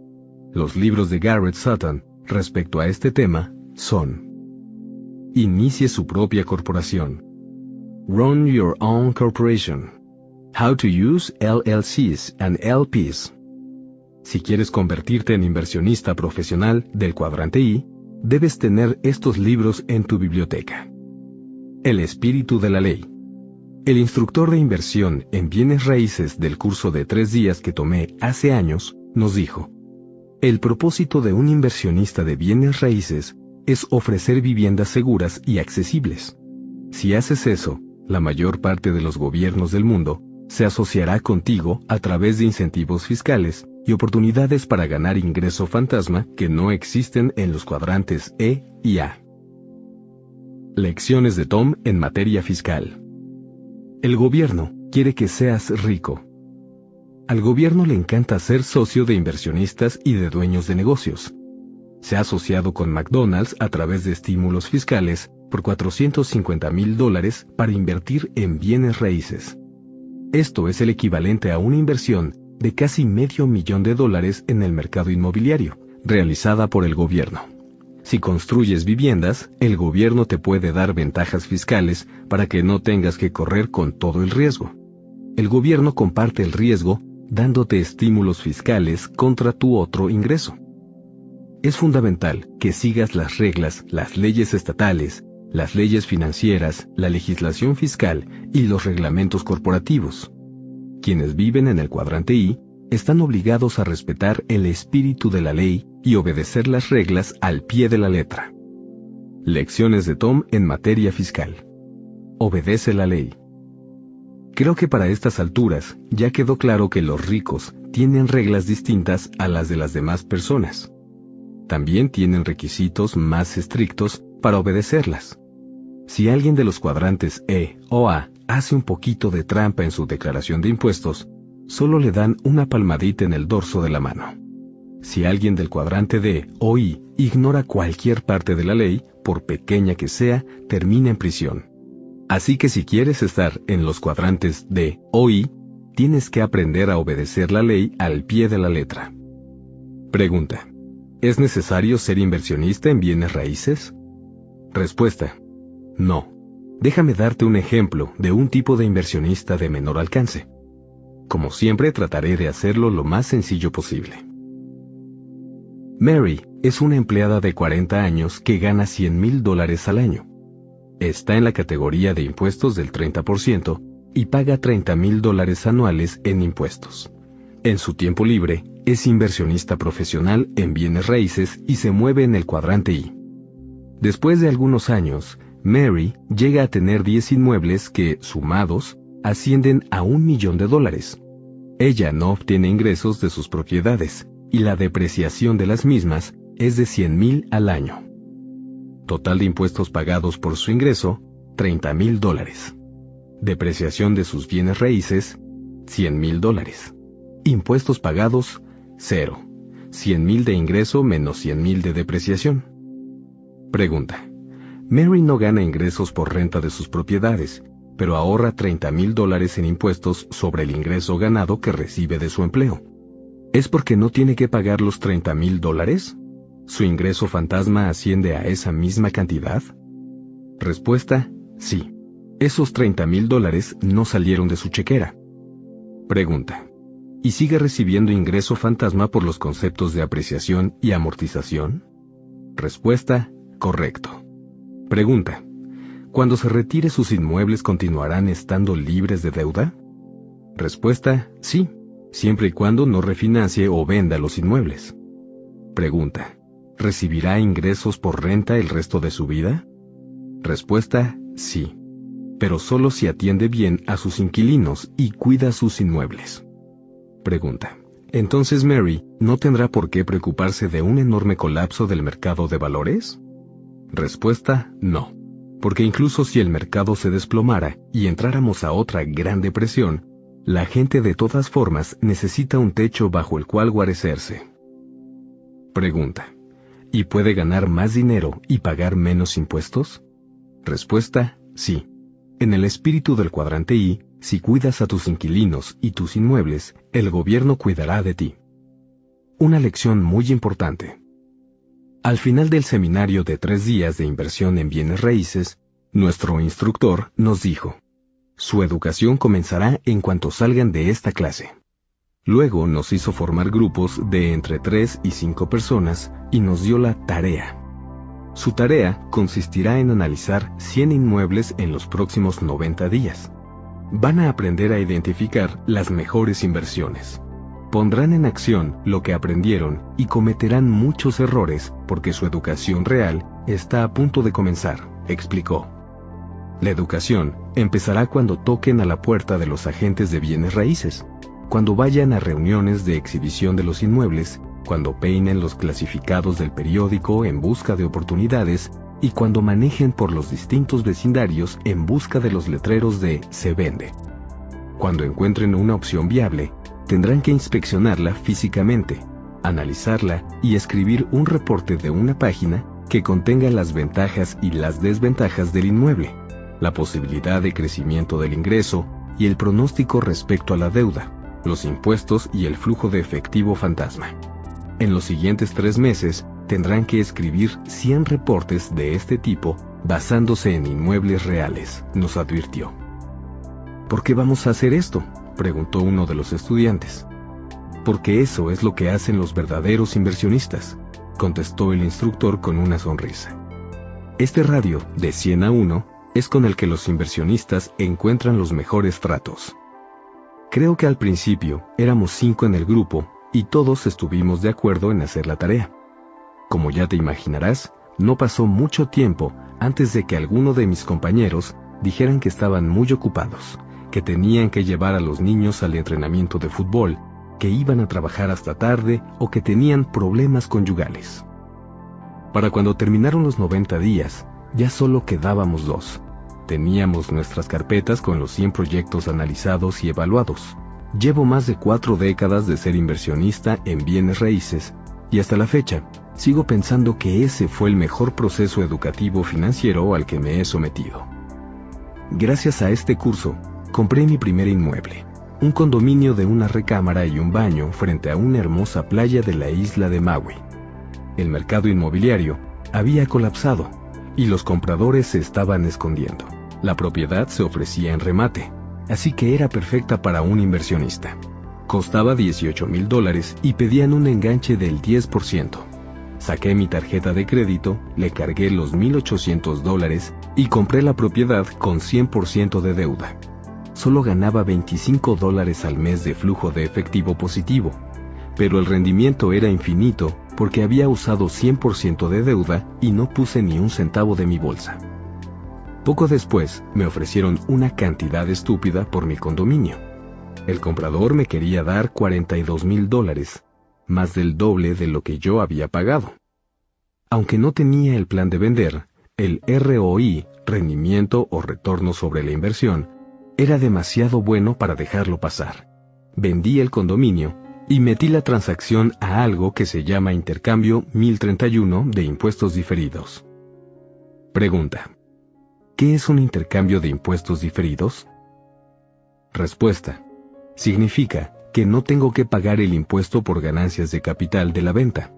Los libros de Garrett Sutton respecto a este tema son inicie su propia corporación. Run Your Own Corporation. How to Use LLCs and LPs. Si quieres convertirte en inversionista profesional del cuadrante I, debes tener estos libros en tu biblioteca. El espíritu de la ley. El instructor de inversión en bienes raíces del curso de tres días que tomé hace años nos dijo, el propósito de un inversionista de bienes raíces es ofrecer viviendas seguras y accesibles. Si haces eso, la mayor parte de los gobiernos del mundo se asociará contigo a través de incentivos fiscales y oportunidades para ganar ingreso fantasma que no existen en los cuadrantes E y A. Lecciones de Tom en materia fiscal. El gobierno quiere que seas rico. Al gobierno le encanta ser socio de inversionistas y de dueños de negocios se ha asociado con McDonald's a través de estímulos fiscales por 450 mil dólares para invertir en bienes raíces. Esto es el equivalente a una inversión de casi medio millón de dólares en el mercado inmobiliario, realizada por el gobierno. Si construyes viviendas, el gobierno te puede dar ventajas fiscales para que no tengas que correr con todo el riesgo. El gobierno comparte el riesgo dándote estímulos fiscales contra tu otro ingreso. Es fundamental que sigas las reglas, las leyes estatales, las leyes financieras, la legislación fiscal y los reglamentos corporativos. Quienes viven en el cuadrante I están obligados a respetar el espíritu de la ley y obedecer las reglas al pie de la letra. Lecciones de Tom en materia fiscal. Obedece la ley. Creo que para estas alturas ya quedó claro que los ricos tienen reglas distintas a las de las demás personas también tienen requisitos más estrictos para obedecerlas. Si alguien de los cuadrantes E o A hace un poquito de trampa en su declaración de impuestos, solo le dan una palmadita en el dorso de la mano. Si alguien del cuadrante D o I ignora cualquier parte de la ley, por pequeña que sea, termina en prisión. Así que si quieres estar en los cuadrantes D o I, tienes que aprender a obedecer la ley al pie de la letra. Pregunta. ¿Es necesario ser inversionista en bienes raíces? Respuesta. No. Déjame darte un ejemplo de un tipo de inversionista de menor alcance. Como siempre trataré de hacerlo lo más sencillo posible. Mary es una empleada de 40 años que gana 100 mil dólares al año. Está en la categoría de impuestos del 30% y paga 30 mil dólares anuales en impuestos. En su tiempo libre, es inversionista profesional en bienes raíces y se mueve en el cuadrante I. Después de algunos años, Mary llega a tener 10 inmuebles que, sumados, ascienden a un millón de dólares. Ella no obtiene ingresos de sus propiedades y la depreciación de las mismas es de 100 mil al año. Total de impuestos pagados por su ingreso, 30 mil dólares. Depreciación de sus bienes raíces, 100 mil dólares. Impuestos pagados, cero. 100.000 de ingreso menos 100.000 de depreciación. Pregunta. Mary no gana ingresos por renta de sus propiedades, pero ahorra 30.000 dólares en impuestos sobre el ingreso ganado que recibe de su empleo. ¿Es porque no tiene que pagar los 30.000 dólares? ¿Su ingreso fantasma asciende a esa misma cantidad? Respuesta, sí. Esos 30.000 dólares no salieron de su chequera. Pregunta y sigue recibiendo ingreso fantasma por los conceptos de apreciación y amortización? Respuesta, Correcto. Pregunta. Cuando se retire sus inmuebles continuarán estando libres de deuda? Respuesta, sí, siempre y cuando no refinancie o venda los inmuebles. Pregunta. ¿Recibirá ingresos por renta el resto de su vida? Respuesta, sí, pero solo si atiende bien a sus inquilinos y cuida sus inmuebles. Pregunta. Entonces Mary no tendrá por qué preocuparse de un enorme colapso del mercado de valores? Respuesta, no. Porque incluso si el mercado se desplomara y entráramos a otra gran depresión, la gente de todas formas necesita un techo bajo el cual guarecerse. Pregunta. ¿Y puede ganar más dinero y pagar menos impuestos? Respuesta, sí. En el espíritu del cuadrante I, si cuidas a tus inquilinos y tus inmuebles, el gobierno cuidará de ti. Una lección muy importante. Al final del seminario de tres días de inversión en bienes raíces, nuestro instructor nos dijo, su educación comenzará en cuanto salgan de esta clase. Luego nos hizo formar grupos de entre 3 y 5 personas y nos dio la tarea. Su tarea consistirá en analizar 100 inmuebles en los próximos 90 días. Van a aprender a identificar las mejores inversiones. Pondrán en acción lo que aprendieron y cometerán muchos errores porque su educación real está a punto de comenzar, explicó. La educación empezará cuando toquen a la puerta de los agentes de bienes raíces, cuando vayan a reuniones de exhibición de los inmuebles, cuando peinen los clasificados del periódico en busca de oportunidades y cuando manejen por los distintos vecindarios en busca de los letreros de se vende. Cuando encuentren una opción viable, tendrán que inspeccionarla físicamente, analizarla y escribir un reporte de una página que contenga las ventajas y las desventajas del inmueble la posibilidad de crecimiento del ingreso y el pronóstico respecto a la deuda, los impuestos y el flujo de efectivo fantasma. En los siguientes tres meses tendrán que escribir 100 reportes de este tipo basándose en inmuebles reales, nos advirtió. ¿Por qué vamos a hacer esto? Preguntó uno de los estudiantes. Porque eso es lo que hacen los verdaderos inversionistas, contestó el instructor con una sonrisa. Este radio, de 100 a 1, es con el que los inversionistas encuentran los mejores tratos. Creo que al principio éramos cinco en el grupo y todos estuvimos de acuerdo en hacer la tarea. Como ya te imaginarás, no pasó mucho tiempo antes de que alguno de mis compañeros dijeran que estaban muy ocupados, que tenían que llevar a los niños al entrenamiento de fútbol, que iban a trabajar hasta tarde o que tenían problemas conyugales. Para cuando terminaron los 90 días, ya solo quedábamos dos, Teníamos nuestras carpetas con los 100 proyectos analizados y evaluados. Llevo más de cuatro décadas de ser inversionista en bienes raíces y hasta la fecha sigo pensando que ese fue el mejor proceso educativo financiero al que me he sometido. Gracias a este curso, compré mi primer inmueble, un condominio de una recámara y un baño frente a una hermosa playa de la isla de Maui. El mercado inmobiliario había colapsado y los compradores se estaban escondiendo. La propiedad se ofrecía en remate, así que era perfecta para un inversionista. Costaba 18 mil dólares y pedían un enganche del 10%. Saqué mi tarjeta de crédito, le cargué los 1.800 dólares y compré la propiedad con 100% de deuda. Solo ganaba 25 dólares al mes de flujo de efectivo positivo, pero el rendimiento era infinito porque había usado 100% de deuda y no puse ni un centavo de mi bolsa. Poco después me ofrecieron una cantidad estúpida por mi condominio. El comprador me quería dar 42 mil dólares, más del doble de lo que yo había pagado. Aunque no tenía el plan de vender, el ROI, rendimiento o retorno sobre la inversión, era demasiado bueno para dejarlo pasar. Vendí el condominio y metí la transacción a algo que se llama intercambio 1031 de impuestos diferidos. Pregunta. ¿Qué es un intercambio de impuestos diferidos? Respuesta. Significa que no tengo que pagar el impuesto por ganancias de capital de la venta.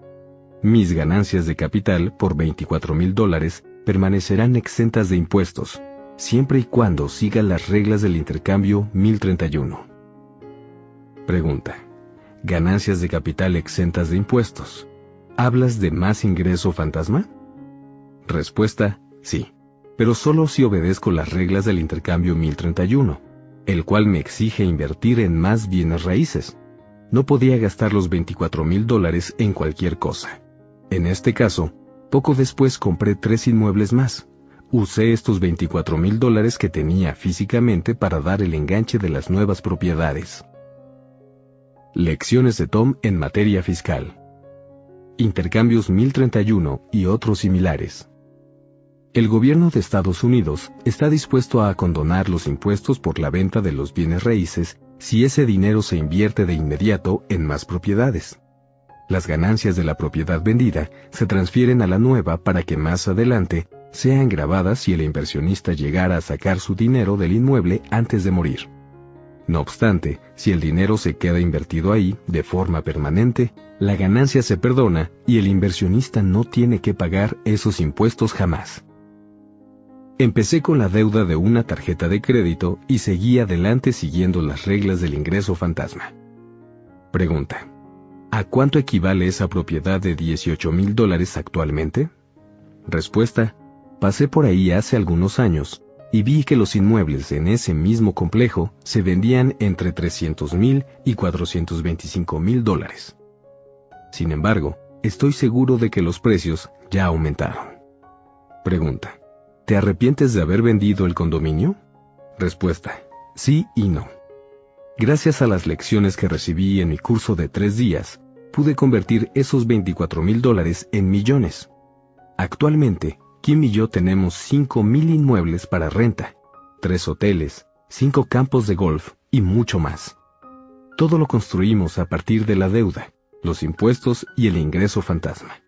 Mis ganancias de capital por 24 mil dólares permanecerán exentas de impuestos, siempre y cuando sigan las reglas del intercambio 1031. Pregunta. ¿Ganancias de capital exentas de impuestos? ¿Hablas de más ingreso fantasma? Respuesta, sí. Pero solo si obedezco las reglas del intercambio 1031, el cual me exige invertir en más bienes raíces. No podía gastar los 24 mil dólares en cualquier cosa. En este caso, poco después compré tres inmuebles más. Usé estos 24 mil dólares que tenía físicamente para dar el enganche de las nuevas propiedades. Lecciones de Tom en materia fiscal. Intercambios 1031 y otros similares. El gobierno de Estados Unidos está dispuesto a condonar los impuestos por la venta de los bienes raíces si ese dinero se invierte de inmediato en más propiedades. Las ganancias de la propiedad vendida se transfieren a la nueva para que más adelante sean grabadas si el inversionista llegara a sacar su dinero del inmueble antes de morir. No obstante, si el dinero se queda invertido ahí de forma permanente, la ganancia se perdona y el inversionista no tiene que pagar esos impuestos jamás. Empecé con la deuda de una tarjeta de crédito y seguí adelante siguiendo las reglas del ingreso fantasma. Pregunta. ¿A cuánto equivale esa propiedad de 18 mil dólares actualmente? Respuesta. Pasé por ahí hace algunos años y vi que los inmuebles en ese mismo complejo se vendían entre 300 mil y 425 mil dólares. Sin embargo, estoy seguro de que los precios ya aumentaron. Pregunta. ¿Te arrepientes de haber vendido el condominio? Respuesta. Sí y no. Gracias a las lecciones que recibí en mi curso de tres días, pude convertir esos 24 mil dólares en millones. Actualmente, Kim y yo tenemos 5.000 inmuebles para renta, tres hoteles, cinco campos de golf y mucho más. Todo lo construimos a partir de la deuda, los impuestos y el ingreso fantasma.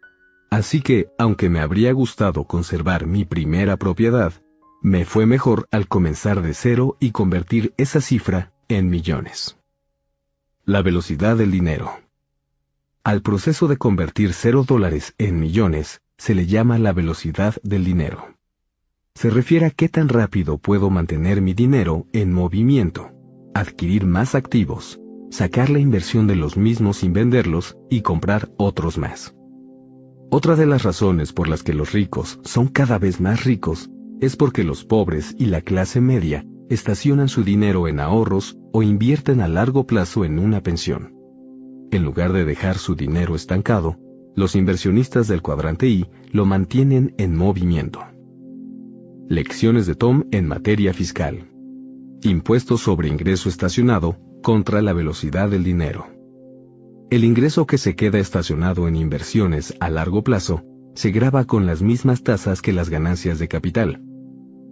Así que, aunque me habría gustado conservar mi primera propiedad, me fue mejor al comenzar de cero y convertir esa cifra en millones. La velocidad del dinero. Al proceso de convertir cero dólares en millones, se le llama la velocidad del dinero. Se refiere a qué tan rápido puedo mantener mi dinero en movimiento, adquirir más activos, sacar la inversión de los mismos sin venderlos y comprar otros más. Otra de las razones por las que los ricos son cada vez más ricos es porque los pobres y la clase media estacionan su dinero en ahorros o invierten a largo plazo en una pensión. En lugar de dejar su dinero estancado, los inversionistas del cuadrante I lo mantienen en movimiento. Lecciones de Tom en materia fiscal. Impuesto sobre ingreso estacionado contra la velocidad del dinero. El ingreso que se queda estacionado en inversiones a largo plazo se graba con las mismas tasas que las ganancias de capital.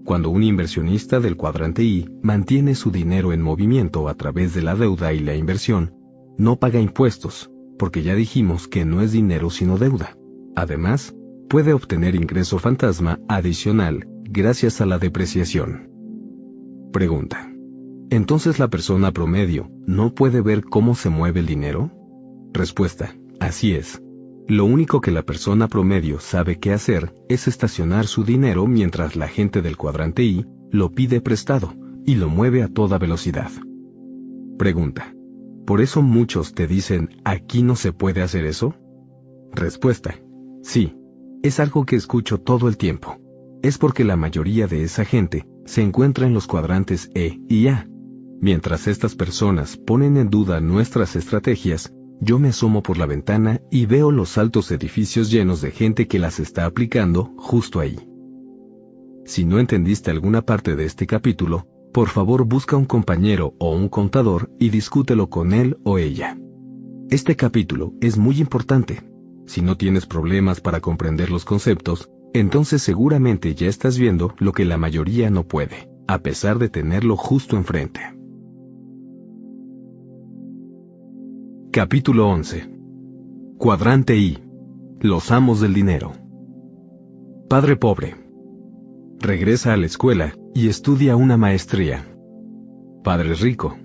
Cuando un inversionista del cuadrante I mantiene su dinero en movimiento a través de la deuda y la inversión, no paga impuestos, porque ya dijimos que no es dinero sino deuda. Además, puede obtener ingreso fantasma adicional gracias a la depreciación. Pregunta. ¿Entonces la persona promedio no puede ver cómo se mueve el dinero? Respuesta. Así es. Lo único que la persona promedio sabe qué hacer es estacionar su dinero mientras la gente del cuadrante I lo pide prestado y lo mueve a toda velocidad. Pregunta. ¿Por eso muchos te dicen, aquí no se puede hacer eso? Respuesta. Sí. Es algo que escucho todo el tiempo. Es porque la mayoría de esa gente se encuentra en los cuadrantes E y A. Mientras estas personas ponen en duda nuestras estrategias, yo me asomo por la ventana y veo los altos edificios llenos de gente que las está aplicando justo ahí. Si no entendiste alguna parte de este capítulo, por favor busca un compañero o un contador y discútelo con él o ella. Este capítulo es muy importante. Si no tienes problemas para comprender los conceptos, entonces seguramente ya estás viendo lo que la mayoría no puede, a pesar de tenerlo justo enfrente. Capítulo 11. Cuadrante I. Los amos del dinero. Padre pobre. Regresa a la escuela y estudia una maestría. Padre rico,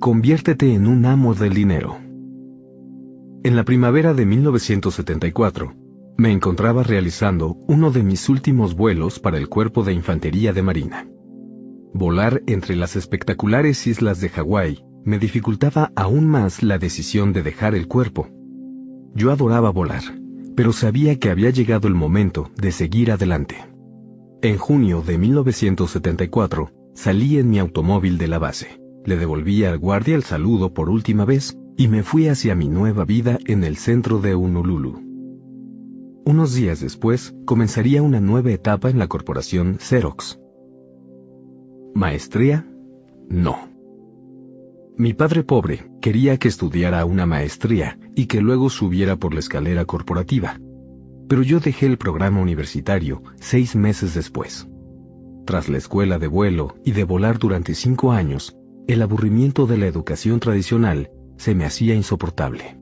conviértete en un amo del dinero. En la primavera de 1974, me encontraba realizando uno de mis últimos vuelos para el Cuerpo de Infantería de Marina. Volar entre las espectaculares islas de Hawái me dificultaba aún más la decisión de dejar el cuerpo. Yo adoraba volar, pero sabía que había llegado el momento de seguir adelante. En junio de 1974, salí en mi automóvil de la base, le devolví al guardia el saludo por última vez y me fui hacia mi nueva vida en el centro de Honolulu. Unos días después, comenzaría una nueva etapa en la corporación Xerox. ¿Maestría? No. Mi padre pobre quería que estudiara una maestría y que luego subiera por la escalera corporativa. Pero yo dejé el programa universitario seis meses después. Tras la escuela de vuelo y de volar durante cinco años, el aburrimiento de la educación tradicional se me hacía insoportable.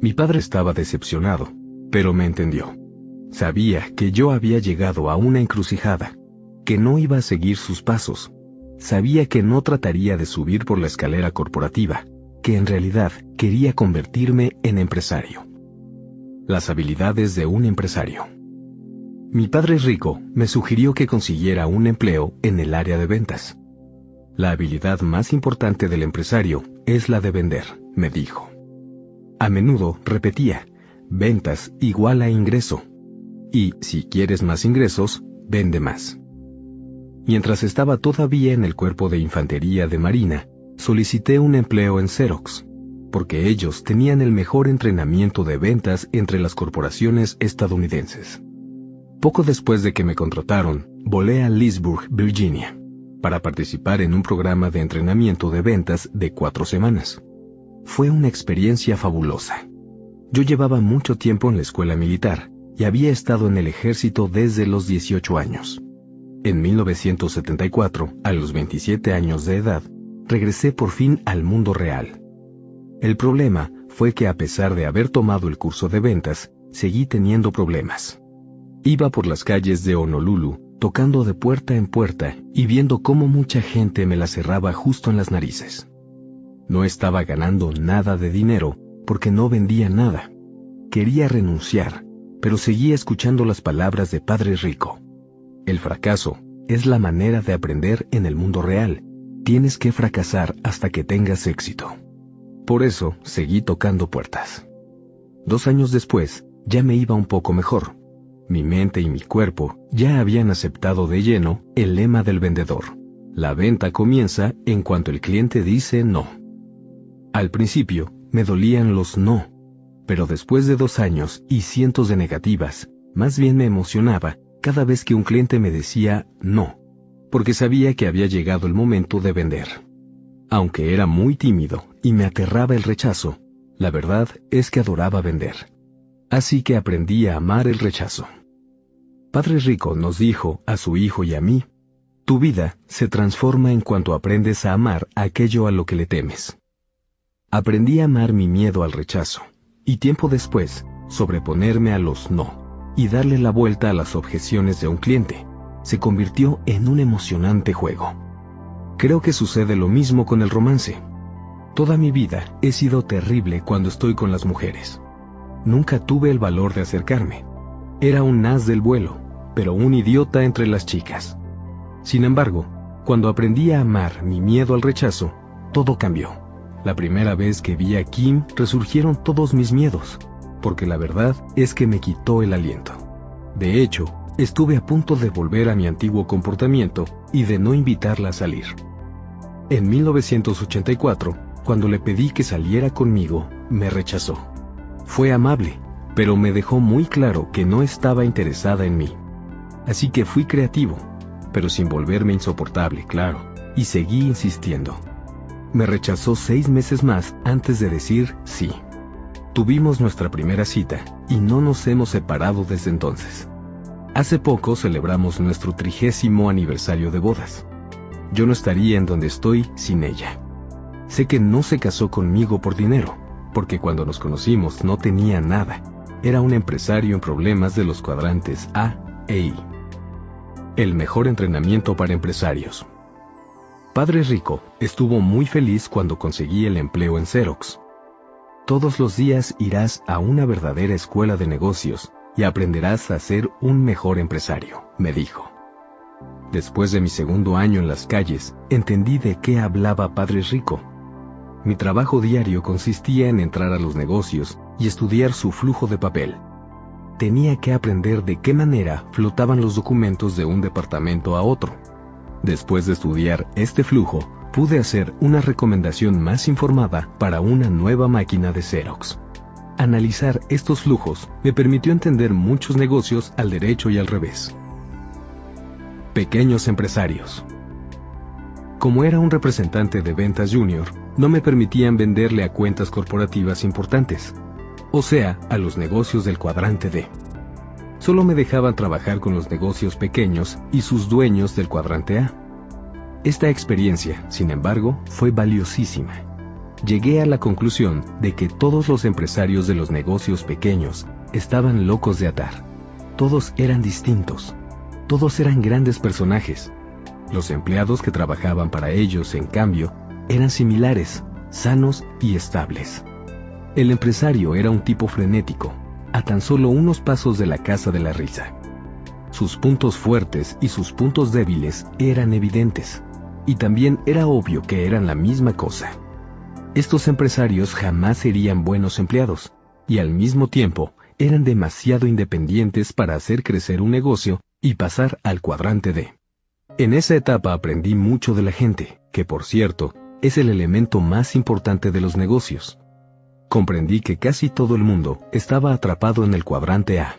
Mi padre estaba decepcionado, pero me entendió. Sabía que yo había llegado a una encrucijada, que no iba a seguir sus pasos sabía que no trataría de subir por la escalera corporativa, que en realidad quería convertirme en empresario. Las habilidades de un empresario. Mi padre rico me sugirió que consiguiera un empleo en el área de ventas. La habilidad más importante del empresario es la de vender, me dijo. A menudo repetía, ventas igual a ingreso. Y si quieres más ingresos, vende más. Mientras estaba todavía en el cuerpo de infantería de Marina, solicité un empleo en Xerox, porque ellos tenían el mejor entrenamiento de ventas entre las corporaciones estadounidenses. Poco después de que me contrataron, volé a Leesburg, Virginia, para participar en un programa de entrenamiento de ventas de cuatro semanas. Fue una experiencia fabulosa. Yo llevaba mucho tiempo en la escuela militar y había estado en el ejército desde los 18 años. En 1974, a los 27 años de edad, regresé por fin al mundo real. El problema fue que a pesar de haber tomado el curso de ventas, seguí teniendo problemas. Iba por las calles de Honolulu, tocando de puerta en puerta y viendo cómo mucha gente me la cerraba justo en las narices. No estaba ganando nada de dinero porque no vendía nada. Quería renunciar, pero seguía escuchando las palabras de Padre Rico. El fracaso es la manera de aprender en el mundo real. Tienes que fracasar hasta que tengas éxito. Por eso seguí tocando puertas. Dos años después, ya me iba un poco mejor. Mi mente y mi cuerpo ya habían aceptado de lleno el lema del vendedor. La venta comienza en cuanto el cliente dice no. Al principio, me dolían los no, pero después de dos años y cientos de negativas, más bien me emocionaba cada vez que un cliente me decía no, porque sabía que había llegado el momento de vender. Aunque era muy tímido y me aterraba el rechazo, la verdad es que adoraba vender. Así que aprendí a amar el rechazo. Padre Rico nos dijo a su hijo y a mí, tu vida se transforma en cuanto aprendes a amar aquello a lo que le temes. Aprendí a amar mi miedo al rechazo, y tiempo después, sobreponerme a los no y darle la vuelta a las objeciones de un cliente se convirtió en un emocionante juego. Creo que sucede lo mismo con el romance. Toda mi vida he sido terrible cuando estoy con las mujeres. Nunca tuve el valor de acercarme. Era un as del vuelo, pero un idiota entre las chicas. Sin embargo, cuando aprendí a amar mi miedo al rechazo, todo cambió. La primera vez que vi a Kim resurgieron todos mis miedos porque la verdad es que me quitó el aliento. De hecho, estuve a punto de volver a mi antiguo comportamiento y de no invitarla a salir. En 1984, cuando le pedí que saliera conmigo, me rechazó. Fue amable, pero me dejó muy claro que no estaba interesada en mí. Así que fui creativo, pero sin volverme insoportable, claro, y seguí insistiendo. Me rechazó seis meses más antes de decir sí. Tuvimos nuestra primera cita y no nos hemos separado desde entonces. Hace poco celebramos nuestro trigésimo aniversario de bodas. Yo no estaría en donde estoy sin ella. Sé que no se casó conmigo por dinero, porque cuando nos conocimos no tenía nada. Era un empresario en problemas de los cuadrantes A e I. El mejor entrenamiento para empresarios. Padre Rico estuvo muy feliz cuando conseguí el empleo en Xerox, todos los días irás a una verdadera escuela de negocios y aprenderás a ser un mejor empresario, me dijo. Después de mi segundo año en las calles, entendí de qué hablaba Padre Rico. mi trabajo diario consistía en entrar a los negocios y estudiar su flujo de papel. Tenía que aprender de qué manera flotaban los documentos de un departamento a otro. Después de estudiar este flujo, pude hacer una recomendación más informada para una nueva máquina de Xerox. Analizar estos flujos me permitió entender muchos negocios al derecho y al revés. Pequeños empresarios. Como era un representante de ventas junior, no me permitían venderle a cuentas corporativas importantes, o sea, a los negocios del cuadrante D. Solo me dejaban trabajar con los negocios pequeños y sus dueños del cuadrante A. Esta experiencia, sin embargo, fue valiosísima. Llegué a la conclusión de que todos los empresarios de los negocios pequeños estaban locos de atar. Todos eran distintos. Todos eran grandes personajes, los empleados que trabajaban para ellos, en cambio, eran similares, sanos y estables. El empresario era un tipo frenético, a tan solo unos pasos de la casa de la risa. Sus puntos fuertes y sus puntos débiles eran evidentes, y también era obvio que eran la misma cosa. Estos empresarios jamás serían buenos empleados, y al mismo tiempo eran demasiado independientes para hacer crecer un negocio y pasar al cuadrante D. En esa etapa aprendí mucho de la gente, que por cierto, es el elemento más importante de los negocios. Comprendí que casi todo el mundo estaba atrapado en el cuadrante A.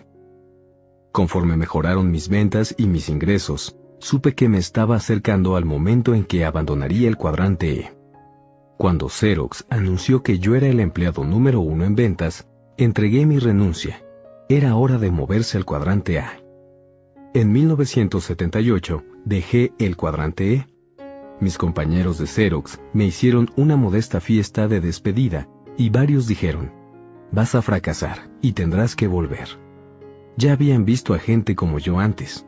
Conforme mejoraron mis ventas y mis ingresos, supe que me estaba acercando al momento en que abandonaría el cuadrante E. Cuando Xerox anunció que yo era el empleado número uno en ventas, entregué mi renuncia. Era hora de moverse al cuadrante A. En 1978 dejé el cuadrante E. Mis compañeros de Xerox me hicieron una modesta fiesta de despedida y varios dijeron, vas a fracasar y tendrás que volver. Ya habían visto a gente como yo antes.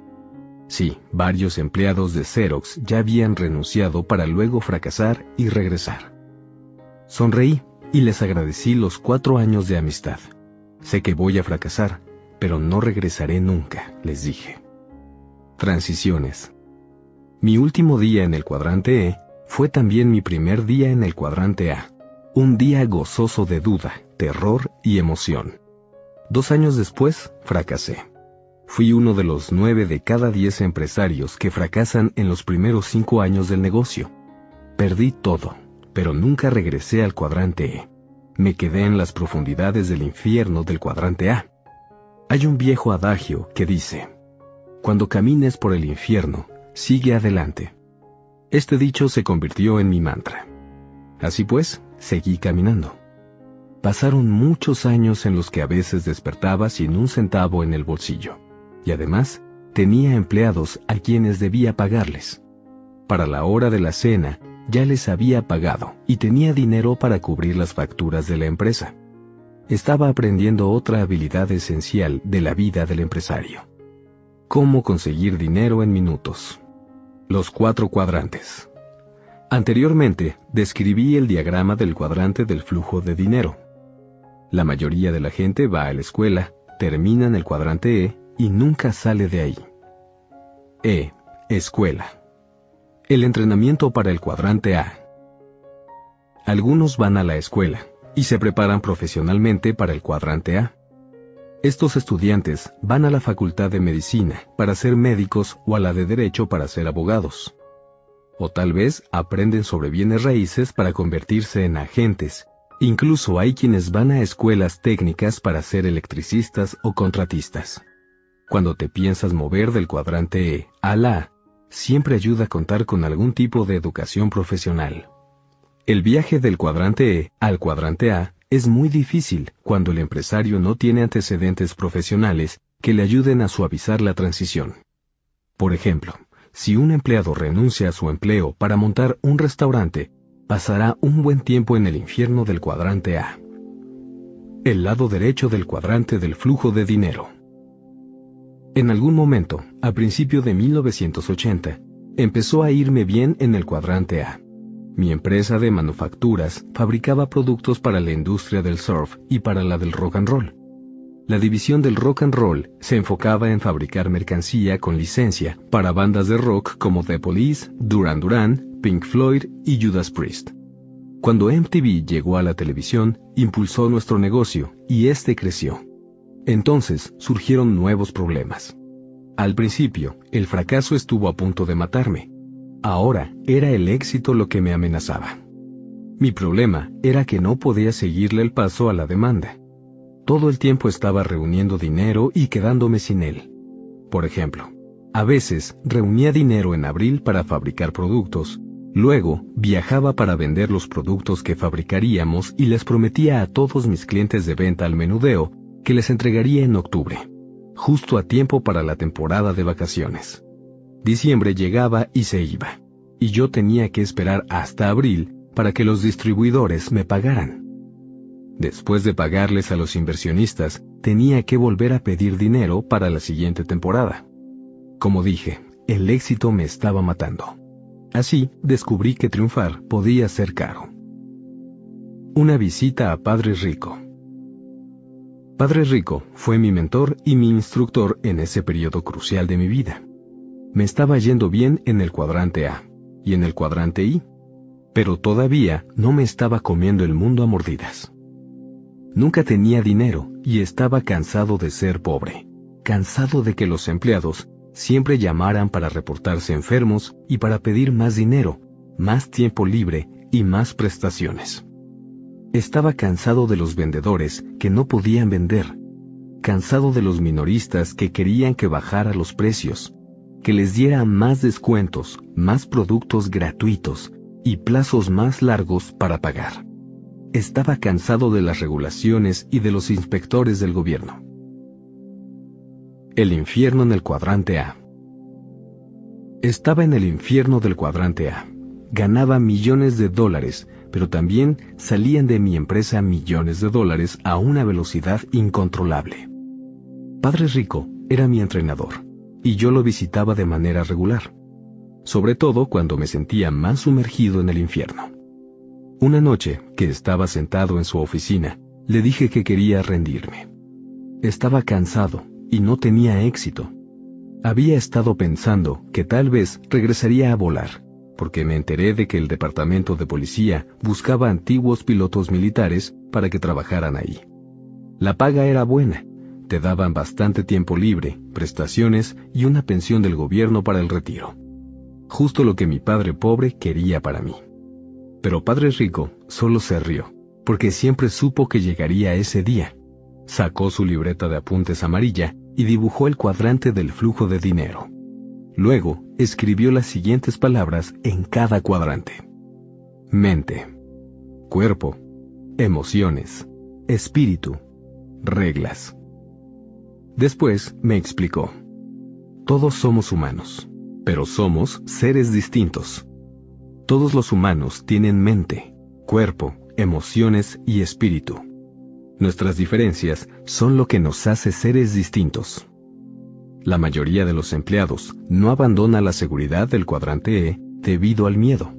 Sí, varios empleados de Xerox ya habían renunciado para luego fracasar y regresar. Sonreí y les agradecí los cuatro años de amistad. Sé que voy a fracasar, pero no regresaré nunca, les dije. Transiciones. Mi último día en el cuadrante E fue también mi primer día en el cuadrante A. Un día gozoso de duda, terror y emoción. Dos años después, fracasé. Fui uno de los nueve de cada diez empresarios que fracasan en los primeros cinco años del negocio. Perdí todo, pero nunca regresé al cuadrante E. Me quedé en las profundidades del infierno del cuadrante A. Hay un viejo adagio que dice, cuando camines por el infierno, sigue adelante. Este dicho se convirtió en mi mantra. Así pues, seguí caminando. Pasaron muchos años en los que a veces despertaba sin un centavo en el bolsillo, y además tenía empleados a quienes debía pagarles. Para la hora de la cena ya les había pagado y tenía dinero para cubrir las facturas de la empresa. Estaba aprendiendo otra habilidad esencial de la vida del empresario Cómo conseguir dinero en minutos. Los cuatro cuadrantes. Anteriormente, describí el diagrama del cuadrante del flujo de dinero. La mayoría de la gente va a la escuela, termina en el cuadrante E y nunca sale de ahí. E. Escuela. El entrenamiento para el cuadrante A. Algunos van a la escuela y se preparan profesionalmente para el cuadrante A. Estos estudiantes van a la Facultad de Medicina para ser médicos o a la de Derecho para ser abogados. O tal vez aprenden sobre bienes raíces para convertirse en agentes. Incluso hay quienes van a escuelas técnicas para ser electricistas o contratistas. Cuando te piensas mover del cuadrante E a la A, siempre ayuda a contar con algún tipo de educación profesional. El viaje del cuadrante E al cuadrante A es muy difícil cuando el empresario no tiene antecedentes profesionales que le ayuden a suavizar la transición. Por ejemplo, si un empleado renuncia a su empleo para montar un restaurante, pasará un buen tiempo en el infierno del cuadrante A. El lado derecho del cuadrante del flujo de dinero. En algún momento, a principio de 1980, empezó a irme bien en el cuadrante A. Mi empresa de manufacturas fabricaba productos para la industria del surf y para la del rock and roll. La división del rock and roll se enfocaba en fabricar mercancía con licencia para bandas de rock como The Police, Duran Duran, Pink Floyd y Judas Priest. Cuando MTV llegó a la televisión, impulsó nuestro negocio y este creció. Entonces surgieron nuevos problemas. Al principio, el fracaso estuvo a punto de matarme. Ahora era el éxito lo que me amenazaba. Mi problema era que no podía seguirle el paso a la demanda. Todo el tiempo estaba reuniendo dinero y quedándome sin él. Por ejemplo, a veces reunía dinero en abril para fabricar productos, luego viajaba para vender los productos que fabricaríamos y les prometía a todos mis clientes de venta al menudeo que les entregaría en octubre, justo a tiempo para la temporada de vacaciones. Diciembre llegaba y se iba, y yo tenía que esperar hasta abril para que los distribuidores me pagaran. Después de pagarles a los inversionistas, tenía que volver a pedir dinero para la siguiente temporada. Como dije, el éxito me estaba matando. Así descubrí que triunfar podía ser caro. Una visita a Padre Rico. Padre Rico fue mi mentor y mi instructor en ese periodo crucial de mi vida. Me estaba yendo bien en el cuadrante A y en el cuadrante I, pero todavía no me estaba comiendo el mundo a mordidas. Nunca tenía dinero y estaba cansado de ser pobre, cansado de que los empleados siempre llamaran para reportarse enfermos y para pedir más dinero, más tiempo libre y más prestaciones. Estaba cansado de los vendedores que no podían vender, cansado de los minoristas que querían que bajara los precios, que les diera más descuentos, más productos gratuitos y plazos más largos para pagar. Estaba cansado de las regulaciones y de los inspectores del gobierno. El infierno en el cuadrante A. Estaba en el infierno del cuadrante A. Ganaba millones de dólares pero también salían de mi empresa millones de dólares a una velocidad incontrolable. Padre Rico era mi entrenador, y yo lo visitaba de manera regular, sobre todo cuando me sentía más sumergido en el infierno. Una noche, que estaba sentado en su oficina, le dije que quería rendirme. Estaba cansado y no tenía éxito. Había estado pensando que tal vez regresaría a volar, porque me enteré de que el departamento de policía buscaba antiguos pilotos militares para que trabajaran ahí. La paga era buena, te daban bastante tiempo libre, prestaciones y una pensión del gobierno para el retiro. Justo lo que mi padre pobre quería para mí. Pero padre rico solo se rió, porque siempre supo que llegaría ese día. Sacó su libreta de apuntes amarilla y dibujó el cuadrante del flujo de dinero. Luego, escribió las siguientes palabras en cada cuadrante. Mente, cuerpo, emociones, espíritu, reglas. Después me explicó. Todos somos humanos, pero somos seres distintos. Todos los humanos tienen mente, cuerpo, emociones y espíritu. Nuestras diferencias son lo que nos hace seres distintos. La mayoría de los empleados no abandona la seguridad del cuadrante E debido al miedo.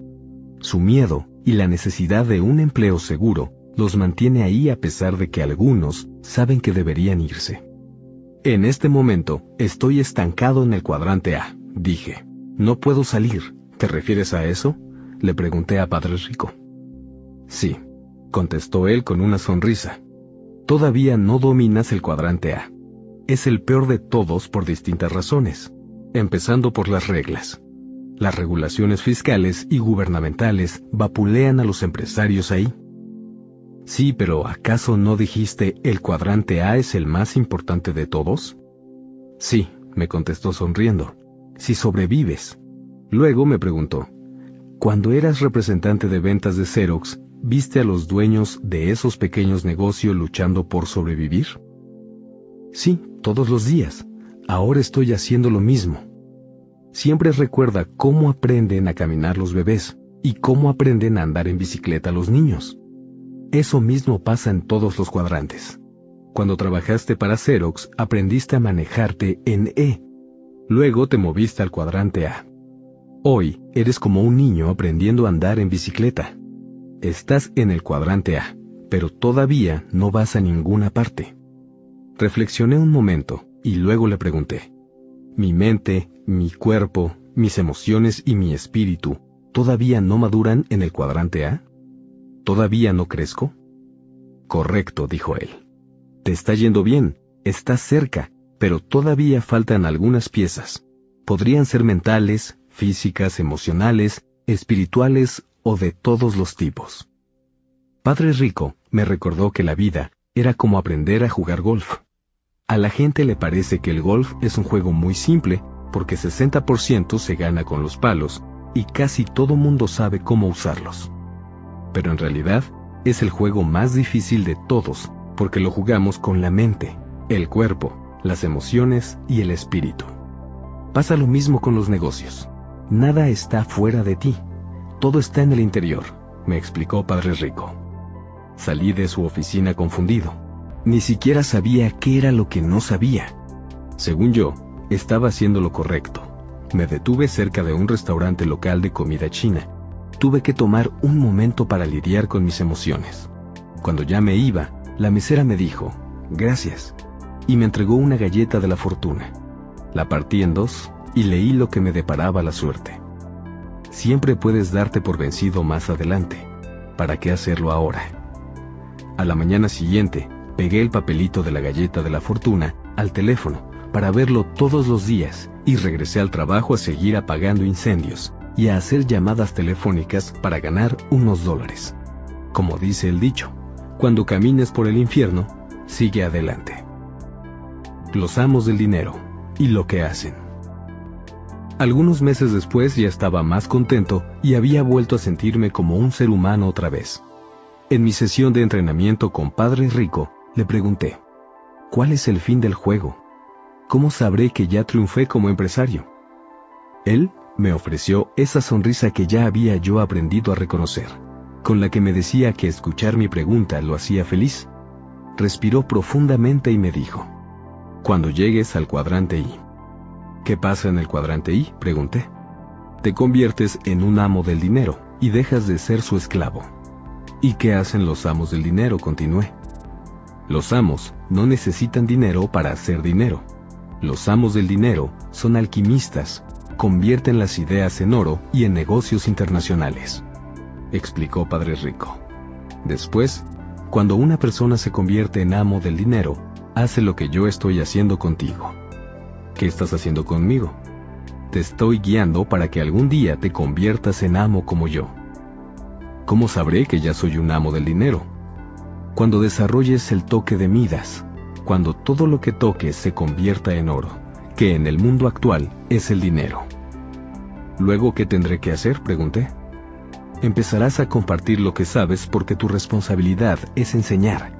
Su miedo y la necesidad de un empleo seguro los mantiene ahí a pesar de que algunos saben que deberían irse. En este momento estoy estancado en el cuadrante A, dije. No puedo salir. ¿Te refieres a eso? Le pregunté a Padre Rico. Sí, contestó él con una sonrisa. Todavía no dominas el cuadrante A es el peor de todos por distintas razones, empezando por las reglas. Las regulaciones fiscales y gubernamentales vapulean a los empresarios ahí. Sí, pero ¿acaso no dijiste el cuadrante A es el más importante de todos? Sí, me contestó sonriendo. Si sobrevives. Luego me preguntó, cuando eras representante de ventas de Xerox, ¿viste a los dueños de esos pequeños negocios luchando por sobrevivir? Sí, todos los días. Ahora estoy haciendo lo mismo. Siempre recuerda cómo aprenden a caminar los bebés y cómo aprenden a andar en bicicleta los niños. Eso mismo pasa en todos los cuadrantes. Cuando trabajaste para Xerox, aprendiste a manejarte en E. Luego te moviste al cuadrante A. Hoy eres como un niño aprendiendo a andar en bicicleta. Estás en el cuadrante A, pero todavía no vas a ninguna parte. Reflexioné un momento y luego le pregunté, ¿mi mente, mi cuerpo, mis emociones y mi espíritu todavía no maduran en el cuadrante A? ¿Todavía no crezco? Correcto, dijo él. Te está yendo bien, estás cerca, pero todavía faltan algunas piezas. Podrían ser mentales, físicas, emocionales, espirituales o de todos los tipos. Padre Rico me recordó que la vida era como aprender a jugar golf. A la gente le parece que el golf es un juego muy simple porque 60% se gana con los palos y casi todo mundo sabe cómo usarlos. Pero en realidad es el juego más difícil de todos porque lo jugamos con la mente, el cuerpo, las emociones y el espíritu. Pasa lo mismo con los negocios. Nada está fuera de ti. Todo está en el interior, me explicó Padre Rico. Salí de su oficina confundido. Ni siquiera sabía qué era lo que no sabía. Según yo, estaba haciendo lo correcto. Me detuve cerca de un restaurante local de comida china. Tuve que tomar un momento para lidiar con mis emociones. Cuando ya me iba, la mesera me dijo, gracias, y me entregó una galleta de la fortuna. La partí en dos y leí lo que me deparaba la suerte. Siempre puedes darte por vencido más adelante. ¿Para qué hacerlo ahora? A la mañana siguiente, pegué el papelito de la galleta de la fortuna al teléfono para verlo todos los días y regresé al trabajo a seguir apagando incendios y a hacer llamadas telefónicas para ganar unos dólares. Como dice el dicho, cuando camines por el infierno, sigue adelante. Los amos del dinero y lo que hacen. Algunos meses después ya estaba más contento y había vuelto a sentirme como un ser humano otra vez. En mi sesión de entrenamiento con Padre Rico, le pregunté, ¿cuál es el fin del juego? ¿Cómo sabré que ya triunfé como empresario? Él me ofreció esa sonrisa que ya había yo aprendido a reconocer con la que me decía que escuchar mi pregunta lo hacía feliz. Respiró profundamente y me dijo, Cuando llegues al cuadrante I. ¿Qué pasa en el cuadrante I? pregunté. Te conviertes en un amo del dinero y dejas de ser su esclavo. ¿Y qué hacen los amos del dinero? continué. Los amos no necesitan dinero para hacer dinero. Los amos del dinero son alquimistas, convierten las ideas en oro y en negocios internacionales explicó Padre Rico. Después, cuando una persona se convierte en amo del dinero, hace lo que yo estoy haciendo contigo. ¿Qué estás haciendo conmigo? Te estoy guiando para que algún día te conviertas en amo como yo. ¿Cómo sabré que ya soy un amo del dinero? Cuando desarrolles el toque de Midas, cuando todo lo que toques se convierta en oro, que en el mundo actual es el dinero. Luego, ¿qué tendré que hacer? pregunté empezarás a compartir lo que sabes porque tu responsabilidad es enseñar,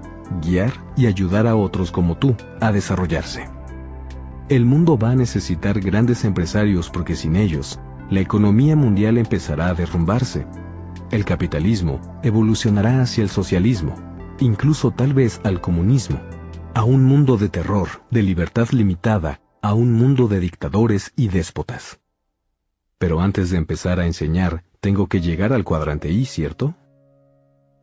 guiar y ayudar a otros como tú a desarrollarse. El mundo va a necesitar grandes empresarios porque sin ellos, la economía mundial empezará a derrumbarse. El capitalismo evolucionará hacia el socialismo, incluso tal vez al comunismo, a un mundo de terror, de libertad limitada, a un mundo de dictadores y déspotas. Pero antes de empezar a enseñar, tengo que llegar al cuadrante I, ¿cierto?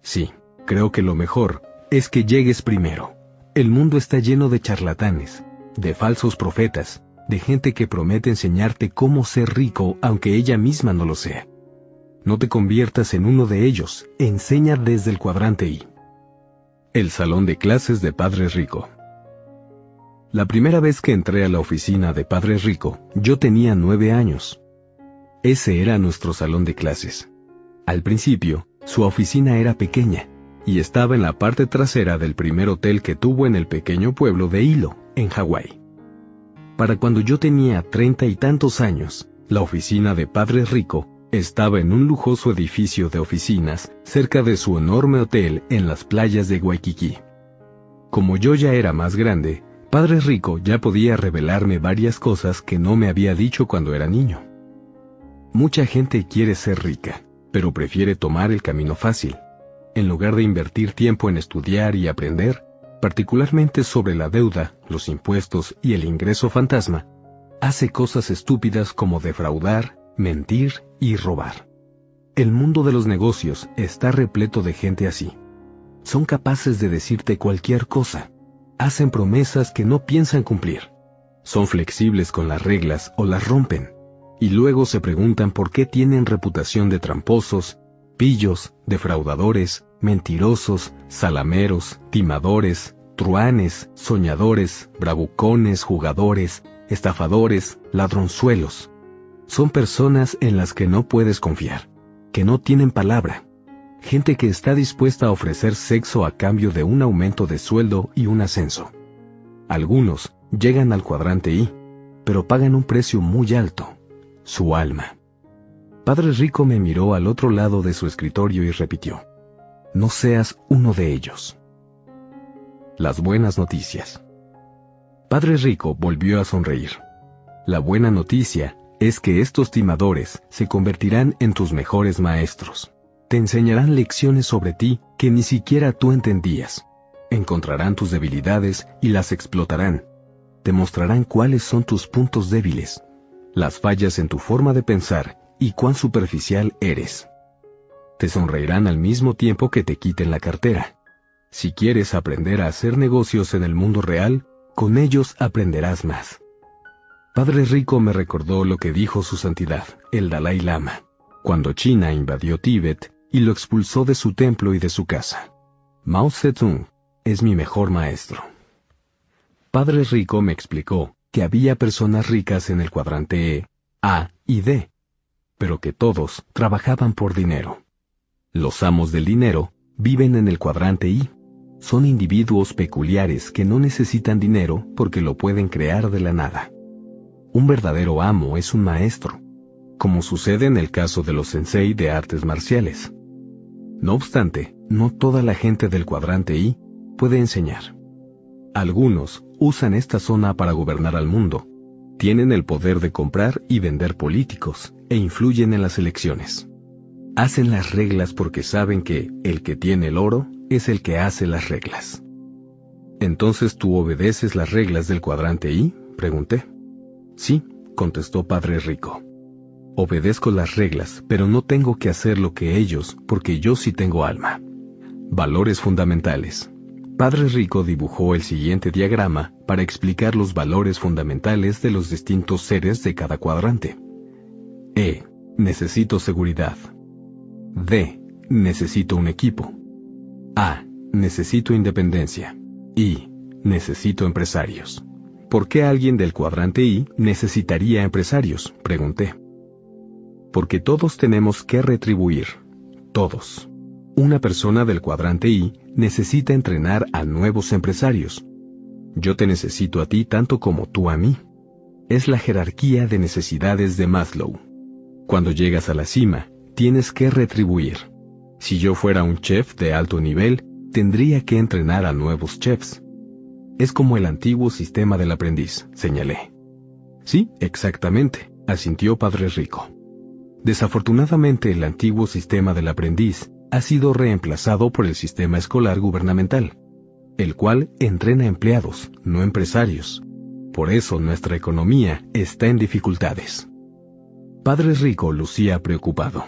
Sí, creo que lo mejor es que llegues primero. El mundo está lleno de charlatanes, de falsos profetas, de gente que promete enseñarte cómo ser rico aunque ella misma no lo sea. No te conviertas en uno de ellos, enseña desde el cuadrante I. El salón de clases de Padre Rico. La primera vez que entré a la oficina de Padre Rico, yo tenía nueve años. Ese era nuestro salón de clases. Al principio, su oficina era pequeña y estaba en la parte trasera del primer hotel que tuvo en el pequeño pueblo de Hilo, en Hawái. Para cuando yo tenía treinta y tantos años, la oficina de Padre Rico estaba en un lujoso edificio de oficinas cerca de su enorme hotel en las playas de Waikiki. Como yo ya era más grande, Padre Rico ya podía revelarme varias cosas que no me había dicho cuando era niño. Mucha gente quiere ser rica, pero prefiere tomar el camino fácil. En lugar de invertir tiempo en estudiar y aprender, particularmente sobre la deuda, los impuestos y el ingreso fantasma, hace cosas estúpidas como defraudar, mentir y robar. El mundo de los negocios está repleto de gente así. Son capaces de decirte cualquier cosa. Hacen promesas que no piensan cumplir. Son flexibles con las reglas o las rompen y luego se preguntan por qué tienen reputación de tramposos, pillos, defraudadores, mentirosos, salameros, timadores, truanes, soñadores, bravucones, jugadores, estafadores, ladronzuelos. Son personas en las que no puedes confiar, que no tienen palabra. Gente que está dispuesta a ofrecer sexo a cambio de un aumento de sueldo y un ascenso. Algunos llegan al cuadrante I, pero pagan un precio muy alto, su alma. Padre Rico me miró al otro lado de su escritorio y repitió, no seas uno de ellos. Las buenas noticias. Padre Rico volvió a sonreír. La buena noticia es que estos timadores se convertirán en tus mejores maestros. Te enseñarán lecciones sobre ti que ni siquiera tú entendías. Encontrarán tus debilidades y las explotarán. Te mostrarán cuáles son tus puntos débiles, las fallas en tu forma de pensar y cuán superficial eres. Te sonreirán al mismo tiempo que te quiten la cartera. Si quieres aprender a hacer negocios en el mundo real, con ellos aprenderás más. Padre Rico me recordó lo que dijo su santidad, el Dalai Lama, cuando China invadió Tíbet y lo expulsó de su templo y de su casa. Mao Zedong es mi mejor maestro. Padre Rico me explicó que había personas ricas en el cuadrante E, A y D, pero que todos trabajaban por dinero. Los amos del dinero viven en el cuadrante I, son individuos peculiares que no necesitan dinero porque lo pueden crear de la nada. Un verdadero amo es un maestro, como sucede en el caso de los sensei de artes marciales. No obstante, no toda la gente del cuadrante I puede enseñar. Algunos usan esta zona para gobernar al mundo, tienen el poder de comprar y vender políticos e influyen en las elecciones. Hacen las reglas porque saben que el que tiene el oro es el que hace las reglas. Entonces tú obedeces las reglas del cuadrante I, pregunté. Sí, contestó Padre Rico. Obedezco las reglas, pero no tengo que hacer lo que ellos, porque yo sí tengo alma. Valores fundamentales. Padre Rico dibujó el siguiente diagrama para explicar los valores fundamentales de los distintos seres de cada cuadrante. E. Necesito seguridad. D. Necesito un equipo. A. Necesito independencia. I. Necesito empresarios. ¿Por qué alguien del cuadrante I necesitaría empresarios? Pregunté. Porque todos tenemos que retribuir. Todos. Una persona del cuadrante I necesita entrenar a nuevos empresarios. Yo te necesito a ti tanto como tú a mí. Es la jerarquía de necesidades de Maslow. Cuando llegas a la cima, tienes que retribuir. Si yo fuera un chef de alto nivel, tendría que entrenar a nuevos chefs. Es como el antiguo sistema del aprendiz, señalé. Sí, exactamente, asintió Padre Rico. Desafortunadamente el antiguo sistema del aprendiz ha sido reemplazado por el sistema escolar gubernamental, el cual entrena empleados, no empresarios. Por eso nuestra economía está en dificultades. Padre Rico lucía preocupado.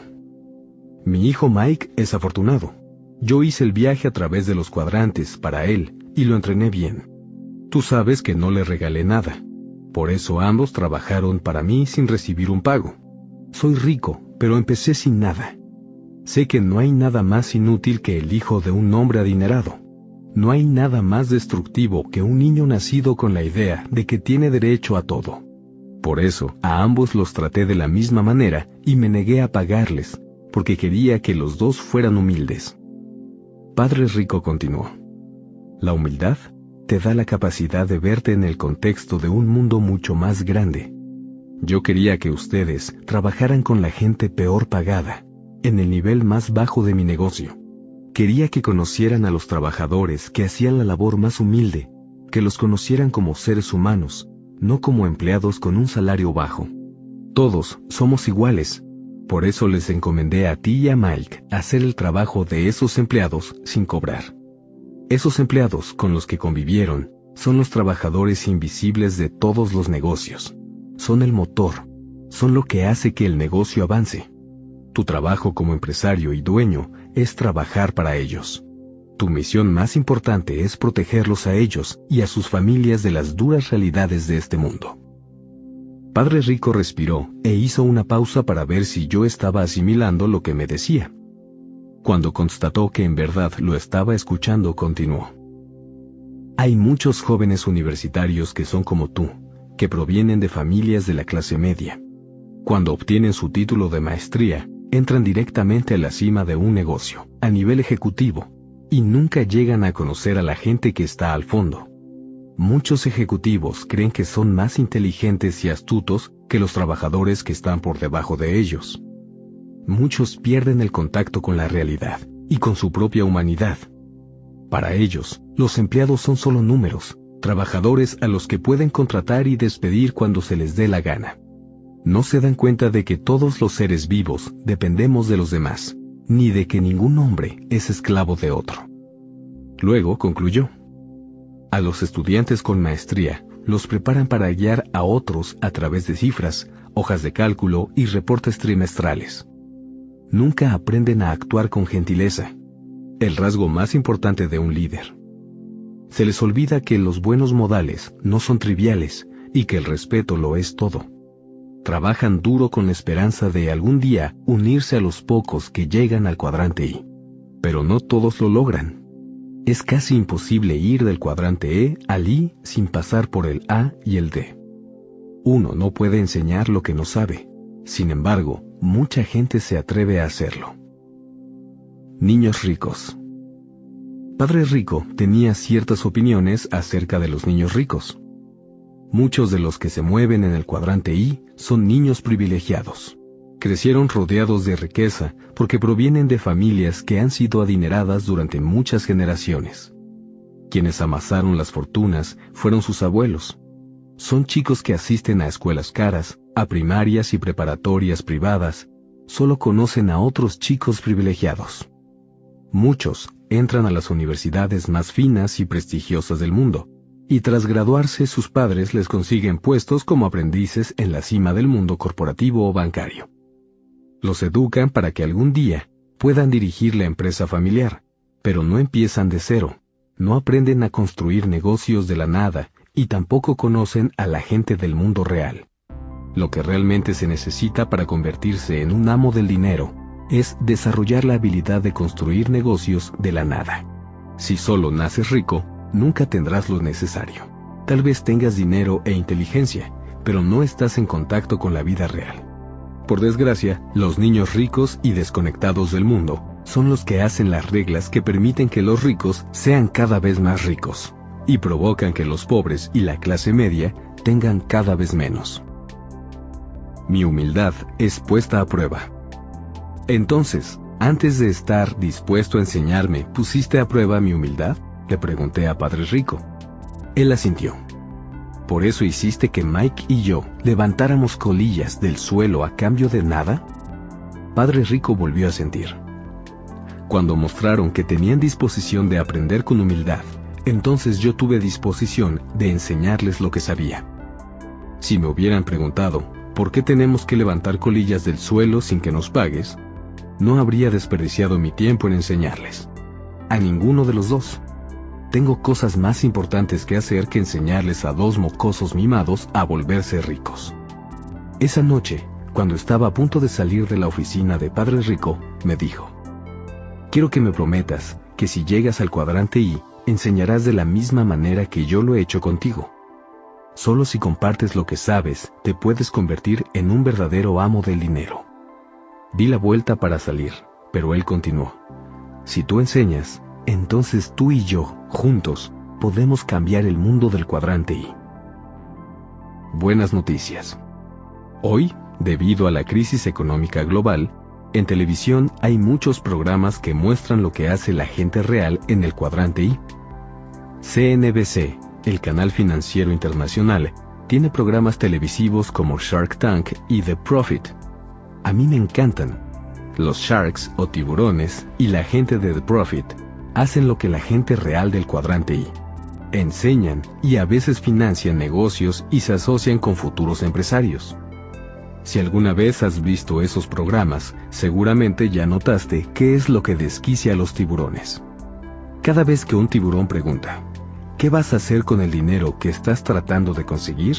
Mi hijo Mike es afortunado. Yo hice el viaje a través de los cuadrantes para él y lo entrené bien. Tú sabes que no le regalé nada. Por eso ambos trabajaron para mí sin recibir un pago. Soy rico, pero empecé sin nada. Sé que no hay nada más inútil que el hijo de un hombre adinerado. No hay nada más destructivo que un niño nacido con la idea de que tiene derecho a todo. Por eso, a ambos los traté de la misma manera y me negué a pagarles, porque quería que los dos fueran humildes. Padre Rico continuó. La humildad te da la capacidad de verte en el contexto de un mundo mucho más grande. Yo quería que ustedes trabajaran con la gente peor pagada, en el nivel más bajo de mi negocio. Quería que conocieran a los trabajadores que hacían la labor más humilde, que los conocieran como seres humanos, no como empleados con un salario bajo. Todos somos iguales, por eso les encomendé a ti y a Mike hacer el trabajo de esos empleados sin cobrar. Esos empleados con los que convivieron son los trabajadores invisibles de todos los negocios. Son el motor, son lo que hace que el negocio avance. Tu trabajo como empresario y dueño es trabajar para ellos. Tu misión más importante es protegerlos a ellos y a sus familias de las duras realidades de este mundo. Padre Rico respiró e hizo una pausa para ver si yo estaba asimilando lo que me decía. Cuando constató que en verdad lo estaba escuchando, continuó. Hay muchos jóvenes universitarios que son como tú, que provienen de familias de la clase media. Cuando obtienen su título de maestría, entran directamente a la cima de un negocio, a nivel ejecutivo, y nunca llegan a conocer a la gente que está al fondo. Muchos ejecutivos creen que son más inteligentes y astutos que los trabajadores que están por debajo de ellos. Muchos pierden el contacto con la realidad y con su propia humanidad. Para ellos, los empleados son solo números, trabajadores a los que pueden contratar y despedir cuando se les dé la gana. No se dan cuenta de que todos los seres vivos dependemos de los demás, ni de que ningún hombre es esclavo de otro. Luego concluyó. A los estudiantes con maestría los preparan para guiar a otros a través de cifras, hojas de cálculo y reportes trimestrales. Nunca aprenden a actuar con gentileza, el rasgo más importante de un líder. Se les olvida que los buenos modales no son triviales y que el respeto lo es todo. Trabajan duro con la esperanza de algún día unirse a los pocos que llegan al cuadrante I. Pero no todos lo logran. Es casi imposible ir del cuadrante E al I sin pasar por el A y el D. Uno no puede enseñar lo que no sabe. Sin embargo, mucha gente se atreve a hacerlo. Niños ricos. Padre Rico tenía ciertas opiniones acerca de los niños ricos. Muchos de los que se mueven en el cuadrante I son niños privilegiados crecieron rodeados de riqueza porque provienen de familias que han sido adineradas durante muchas generaciones. Quienes amasaron las fortunas fueron sus abuelos. Son chicos que asisten a escuelas caras, a primarias y preparatorias privadas, solo conocen a otros chicos privilegiados. Muchos entran a las universidades más finas y prestigiosas del mundo, y tras graduarse sus padres les consiguen puestos como aprendices en la cima del mundo corporativo o bancario. Los educan para que algún día puedan dirigir la empresa familiar, pero no empiezan de cero, no aprenden a construir negocios de la nada y tampoco conocen a la gente del mundo real. Lo que realmente se necesita para convertirse en un amo del dinero es desarrollar la habilidad de construir negocios de la nada. Si solo naces rico, nunca tendrás lo necesario. Tal vez tengas dinero e inteligencia, pero no estás en contacto con la vida real. Por desgracia, los niños ricos y desconectados del mundo son los que hacen las reglas que permiten que los ricos sean cada vez más ricos y provocan que los pobres y la clase media tengan cada vez menos. Mi humildad es puesta a prueba. Entonces, antes de estar dispuesto a enseñarme, ¿pusiste a prueba mi humildad? Le pregunté a Padre Rico. Él asintió. ¿Por eso hiciste que Mike y yo levantáramos colillas del suelo a cambio de nada? Padre Rico volvió a sentir. Cuando mostraron que tenían disposición de aprender con humildad, entonces yo tuve disposición de enseñarles lo que sabía. Si me hubieran preguntado, ¿por qué tenemos que levantar colillas del suelo sin que nos pagues? No habría desperdiciado mi tiempo en enseñarles. A ninguno de los dos tengo cosas más importantes que hacer que enseñarles a dos mocosos mimados a volverse ricos. Esa noche, cuando estaba a punto de salir de la oficina de Padre Rico, me dijo, Quiero que me prometas que si llegas al cuadrante I, enseñarás de la misma manera que yo lo he hecho contigo. Solo si compartes lo que sabes, te puedes convertir en un verdadero amo del dinero. Di la vuelta para salir, pero él continuó. Si tú enseñas, entonces tú y yo, juntos, podemos cambiar el mundo del cuadrante I. Buenas noticias. Hoy, debido a la crisis económica global, en televisión hay muchos programas que muestran lo que hace la gente real en el cuadrante I. CNBC, el canal financiero internacional, tiene programas televisivos como Shark Tank y The Profit. A mí me encantan. Los sharks o tiburones y la gente de The Profit hacen lo que la gente real del cuadrante I. Enseñan y a veces financian negocios y se asocian con futuros empresarios. Si alguna vez has visto esos programas, seguramente ya notaste qué es lo que desquicia a los tiburones. Cada vez que un tiburón pregunta, ¿qué vas a hacer con el dinero que estás tratando de conseguir?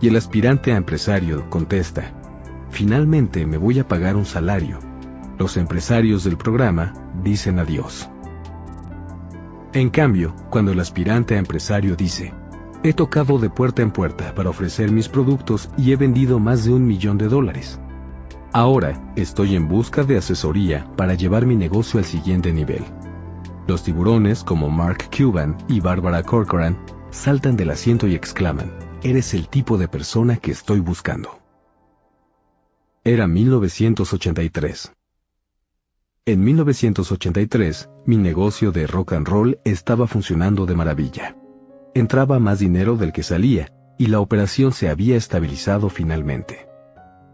Y el aspirante a empresario contesta, finalmente me voy a pagar un salario. Los empresarios del programa dicen adiós. En cambio, cuando el aspirante a empresario dice, he tocado de puerta en puerta para ofrecer mis productos y he vendido más de un millón de dólares. Ahora estoy en busca de asesoría para llevar mi negocio al siguiente nivel. Los tiburones como Mark Cuban y Barbara Corcoran saltan del asiento y exclaman, eres el tipo de persona que estoy buscando. Era 1983. En 1983, mi negocio de rock and roll estaba funcionando de maravilla. Entraba más dinero del que salía, y la operación se había estabilizado finalmente.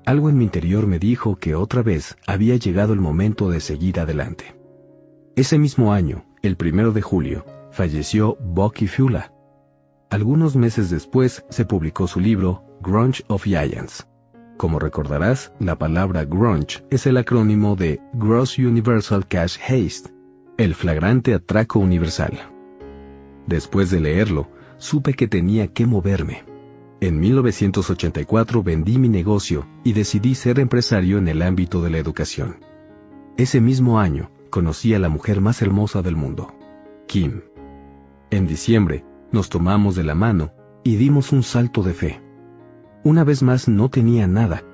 Algo en mi interior me dijo que otra vez había llegado el momento de seguir adelante. Ese mismo año, el primero de julio, falleció Bucky Fula. Algunos meses después se publicó su libro Grunge of Giants, como recordarás, la palabra grunge es el acrónimo de Gross Universal Cash Haste, el flagrante atraco universal. Después de leerlo, supe que tenía que moverme. En 1984 vendí mi negocio y decidí ser empresario en el ámbito de la educación. Ese mismo año, conocí a la mujer más hermosa del mundo, Kim. En diciembre, nos tomamos de la mano y dimos un salto de fe. Una vez más no tenía nada.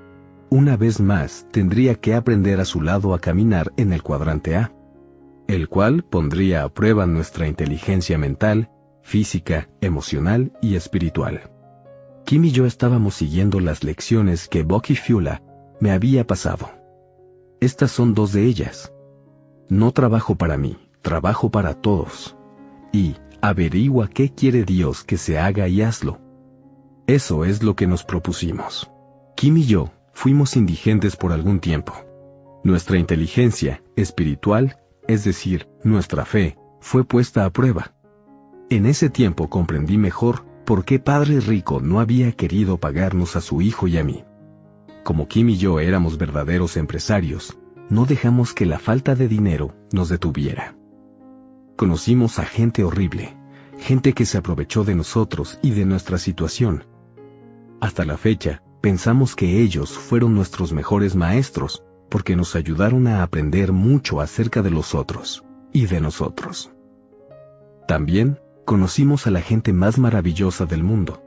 Una vez más tendría que aprender a su lado a caminar en el cuadrante A, el cual pondría a prueba nuestra inteligencia mental, física, emocional y espiritual. Kim y yo estábamos siguiendo las lecciones que Bucky Fiula me había pasado. Estas son dos de ellas. No trabajo para mí, trabajo para todos. Y averigua qué quiere Dios que se haga y hazlo. Eso es lo que nos propusimos. Kim y yo fuimos indigentes por algún tiempo. Nuestra inteligencia espiritual, es decir, nuestra fe, fue puesta a prueba. En ese tiempo comprendí mejor por qué Padre Rico no había querido pagarnos a su hijo y a mí. Como Kim y yo éramos verdaderos empresarios, no dejamos que la falta de dinero nos detuviera. Conocimos a gente horrible, gente que se aprovechó de nosotros y de nuestra situación, hasta la fecha, pensamos que ellos fueron nuestros mejores maestros, porque nos ayudaron a aprender mucho acerca de los otros y de nosotros. También conocimos a la gente más maravillosa del mundo,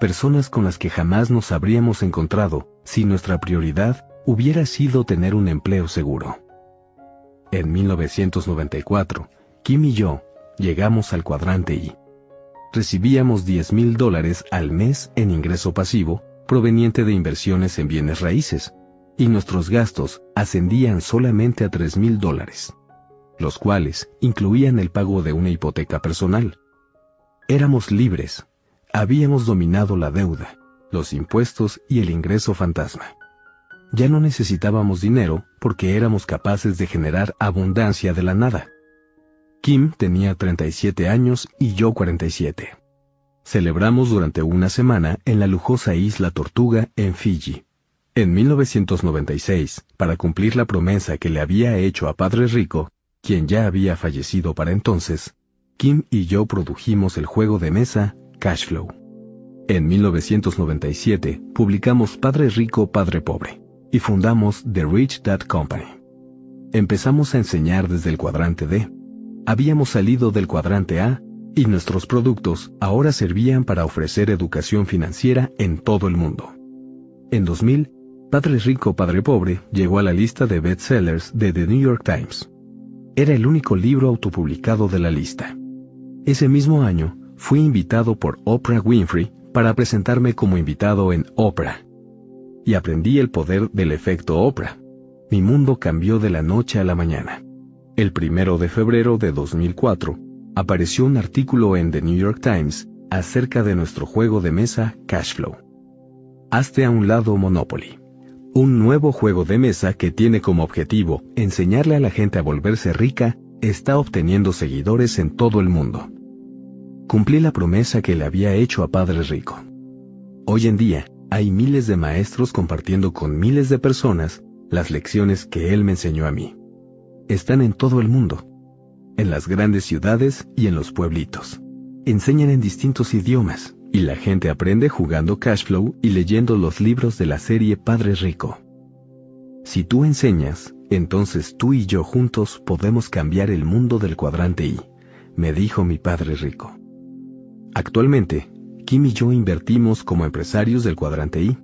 personas con las que jamás nos habríamos encontrado si nuestra prioridad hubiera sido tener un empleo seguro. En 1994, Kim y yo llegamos al cuadrante I recibíamos 10 mil dólares al mes en ingreso pasivo proveniente de inversiones en bienes raíces, y nuestros gastos ascendían solamente a 3 mil dólares, los cuales incluían el pago de una hipoteca personal. Éramos libres, habíamos dominado la deuda, los impuestos y el ingreso fantasma. Ya no necesitábamos dinero porque éramos capaces de generar abundancia de la nada. Kim tenía 37 años y yo 47. Celebramos durante una semana en la lujosa isla Tortuga, en Fiji. En 1996, para cumplir la promesa que le había hecho a Padre Rico, quien ya había fallecido para entonces, Kim y yo produjimos el juego de mesa Cashflow. En 1997 publicamos Padre Rico, Padre Pobre y fundamos The Rich Dad Company. Empezamos a enseñar desde el cuadrante D, Habíamos salido del cuadrante A y nuestros productos ahora servían para ofrecer educación financiera en todo el mundo. En 2000, Padre Rico, Padre Pobre llegó a la lista de bestsellers de The New York Times. Era el único libro autopublicado de la lista. Ese mismo año, fui invitado por Oprah Winfrey para presentarme como invitado en Oprah. Y aprendí el poder del efecto Oprah. Mi mundo cambió de la noche a la mañana. El primero de febrero de 2004, apareció un artículo en The New York Times acerca de nuestro juego de mesa Cashflow. Hazte a un lado Monopoly. Un nuevo juego de mesa que tiene como objetivo enseñarle a la gente a volverse rica, está obteniendo seguidores en todo el mundo. Cumplí la promesa que le había hecho a Padre Rico. Hoy en día, hay miles de maestros compartiendo con miles de personas las lecciones que él me enseñó a mí están en todo el mundo, en las grandes ciudades y en los pueblitos. Enseñan en distintos idiomas, y la gente aprende jugando Cashflow y leyendo los libros de la serie Padre Rico. Si tú enseñas, entonces tú y yo juntos podemos cambiar el mundo del cuadrante I, me dijo mi padre rico. Actualmente, Kim y yo invertimos como empresarios del cuadrante I.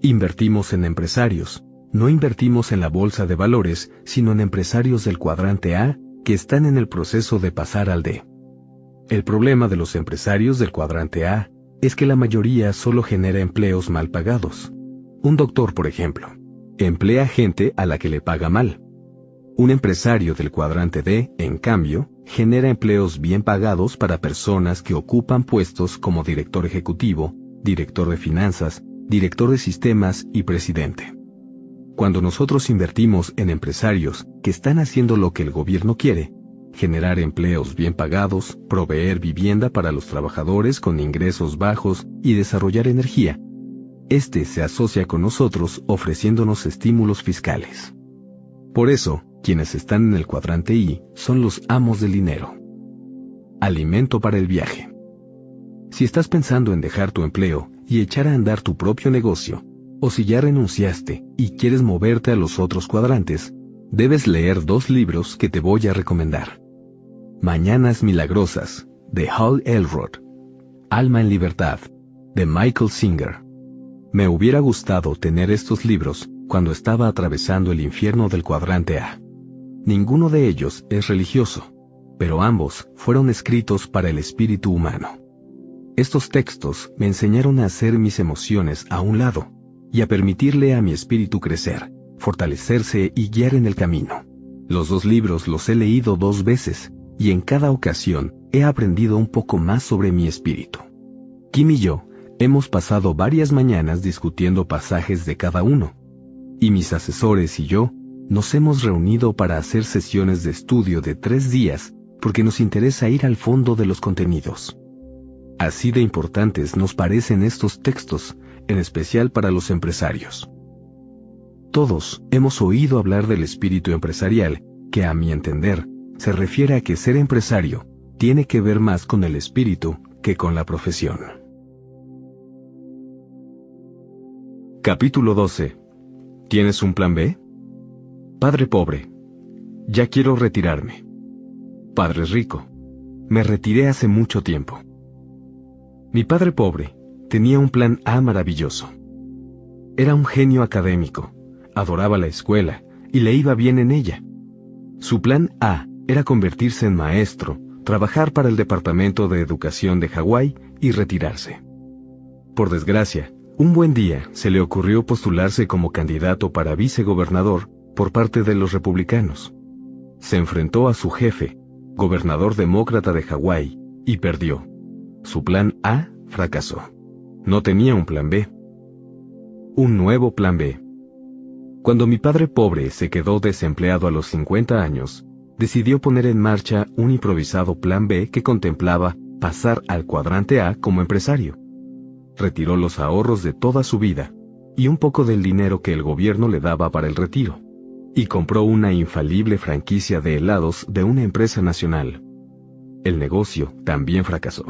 Invertimos en empresarios, no invertimos en la bolsa de valores, sino en empresarios del cuadrante A que están en el proceso de pasar al D. El problema de los empresarios del cuadrante A es que la mayoría solo genera empleos mal pagados. Un doctor, por ejemplo, emplea gente a la que le paga mal. Un empresario del cuadrante D, en cambio, genera empleos bien pagados para personas que ocupan puestos como director ejecutivo, director de finanzas, director de sistemas y presidente. Cuando nosotros invertimos en empresarios que están haciendo lo que el gobierno quiere, generar empleos bien pagados, proveer vivienda para los trabajadores con ingresos bajos y desarrollar energía, este se asocia con nosotros ofreciéndonos estímulos fiscales. Por eso, quienes están en el cuadrante I son los amos del dinero. Alimento para el viaje. Si estás pensando en dejar tu empleo y echar a andar tu propio negocio, o si ya renunciaste y quieres moverte a los otros cuadrantes, debes leer dos libros que te voy a recomendar. Mañanas Milagrosas, de Hal Elrod. Alma en Libertad, de Michael Singer. Me hubiera gustado tener estos libros cuando estaba atravesando el infierno del cuadrante A. Ninguno de ellos es religioso, pero ambos fueron escritos para el espíritu humano. Estos textos me enseñaron a hacer mis emociones a un lado y a permitirle a mi espíritu crecer, fortalecerse y guiar en el camino. Los dos libros los he leído dos veces y en cada ocasión he aprendido un poco más sobre mi espíritu. Kim y yo Hemos pasado varias mañanas discutiendo pasajes de cada uno, y mis asesores y yo nos hemos reunido para hacer sesiones de estudio de tres días porque nos interesa ir al fondo de los contenidos. Así de importantes nos parecen estos textos, en especial para los empresarios. Todos hemos oído hablar del espíritu empresarial, que a mi entender, se refiere a que ser empresario tiene que ver más con el espíritu que con la profesión. Capítulo 12. ¿Tienes un plan B? Padre pobre. Ya quiero retirarme. Padre rico. Me retiré hace mucho tiempo. Mi padre pobre tenía un plan A maravilloso. Era un genio académico, adoraba la escuela y le iba bien en ella. Su plan A era convertirse en maestro, trabajar para el Departamento de Educación de Hawái y retirarse. Por desgracia, un buen día se le ocurrió postularse como candidato para vicegobernador por parte de los republicanos. Se enfrentó a su jefe, gobernador demócrata de Hawái, y perdió. Su plan A fracasó. No tenía un plan B. Un nuevo plan B. Cuando mi padre pobre se quedó desempleado a los 50 años, decidió poner en marcha un improvisado plan B que contemplaba pasar al cuadrante A como empresario retiró los ahorros de toda su vida, y un poco del dinero que el gobierno le daba para el retiro, y compró una infalible franquicia de helados de una empresa nacional. El negocio también fracasó.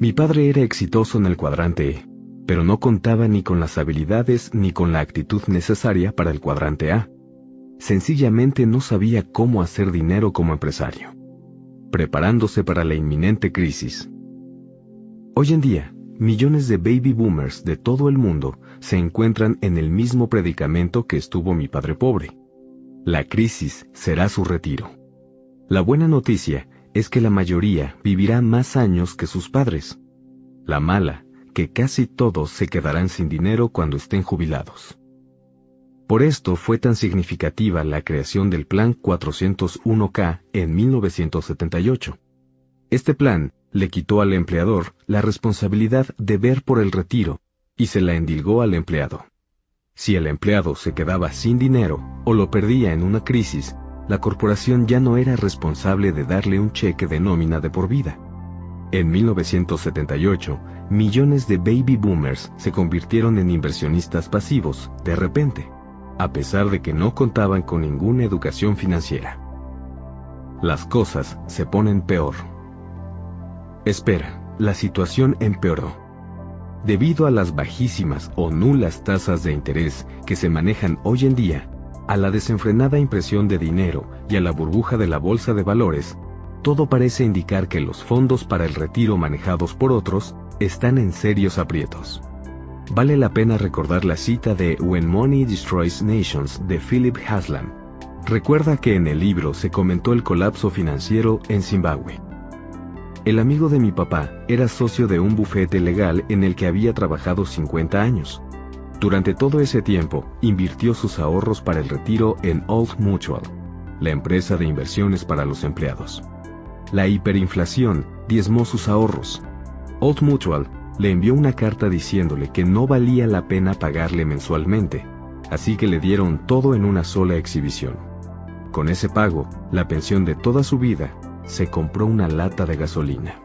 Mi padre era exitoso en el cuadrante E, pero no contaba ni con las habilidades ni con la actitud necesaria para el cuadrante A. Sencillamente no sabía cómo hacer dinero como empresario. Preparándose para la inminente crisis. Hoy en día, millones de baby boomers de todo el mundo se encuentran en el mismo predicamento que estuvo mi padre pobre. La crisis será su retiro. La buena noticia es que la mayoría vivirá más años que sus padres. La mala, que casi todos se quedarán sin dinero cuando estén jubilados. Por esto fue tan significativa la creación del Plan 401K en 1978. Este plan le quitó al empleador la responsabilidad de ver por el retiro y se la endilgó al empleado. Si el empleado se quedaba sin dinero o lo perdía en una crisis, la corporación ya no era responsable de darle un cheque de nómina de por vida. En 1978, millones de baby boomers se convirtieron en inversionistas pasivos, de repente, a pesar de que no contaban con ninguna educación financiera. Las cosas se ponen peor. Espera, la situación empeoró. Debido a las bajísimas o nulas tasas de interés que se manejan hoy en día, a la desenfrenada impresión de dinero y a la burbuja de la bolsa de valores, todo parece indicar que los fondos para el retiro manejados por otros están en serios aprietos. Vale la pena recordar la cita de When Money Destroys Nations de Philip Haslam. Recuerda que en el libro se comentó el colapso financiero en Zimbabue. El amigo de mi papá era socio de un bufete legal en el que había trabajado 50 años. Durante todo ese tiempo, invirtió sus ahorros para el retiro en Old Mutual, la empresa de inversiones para los empleados. La hiperinflación diezmó sus ahorros. Old Mutual le envió una carta diciéndole que no valía la pena pagarle mensualmente, así que le dieron todo en una sola exhibición. Con ese pago, la pensión de toda su vida, se compró una lata de gasolina.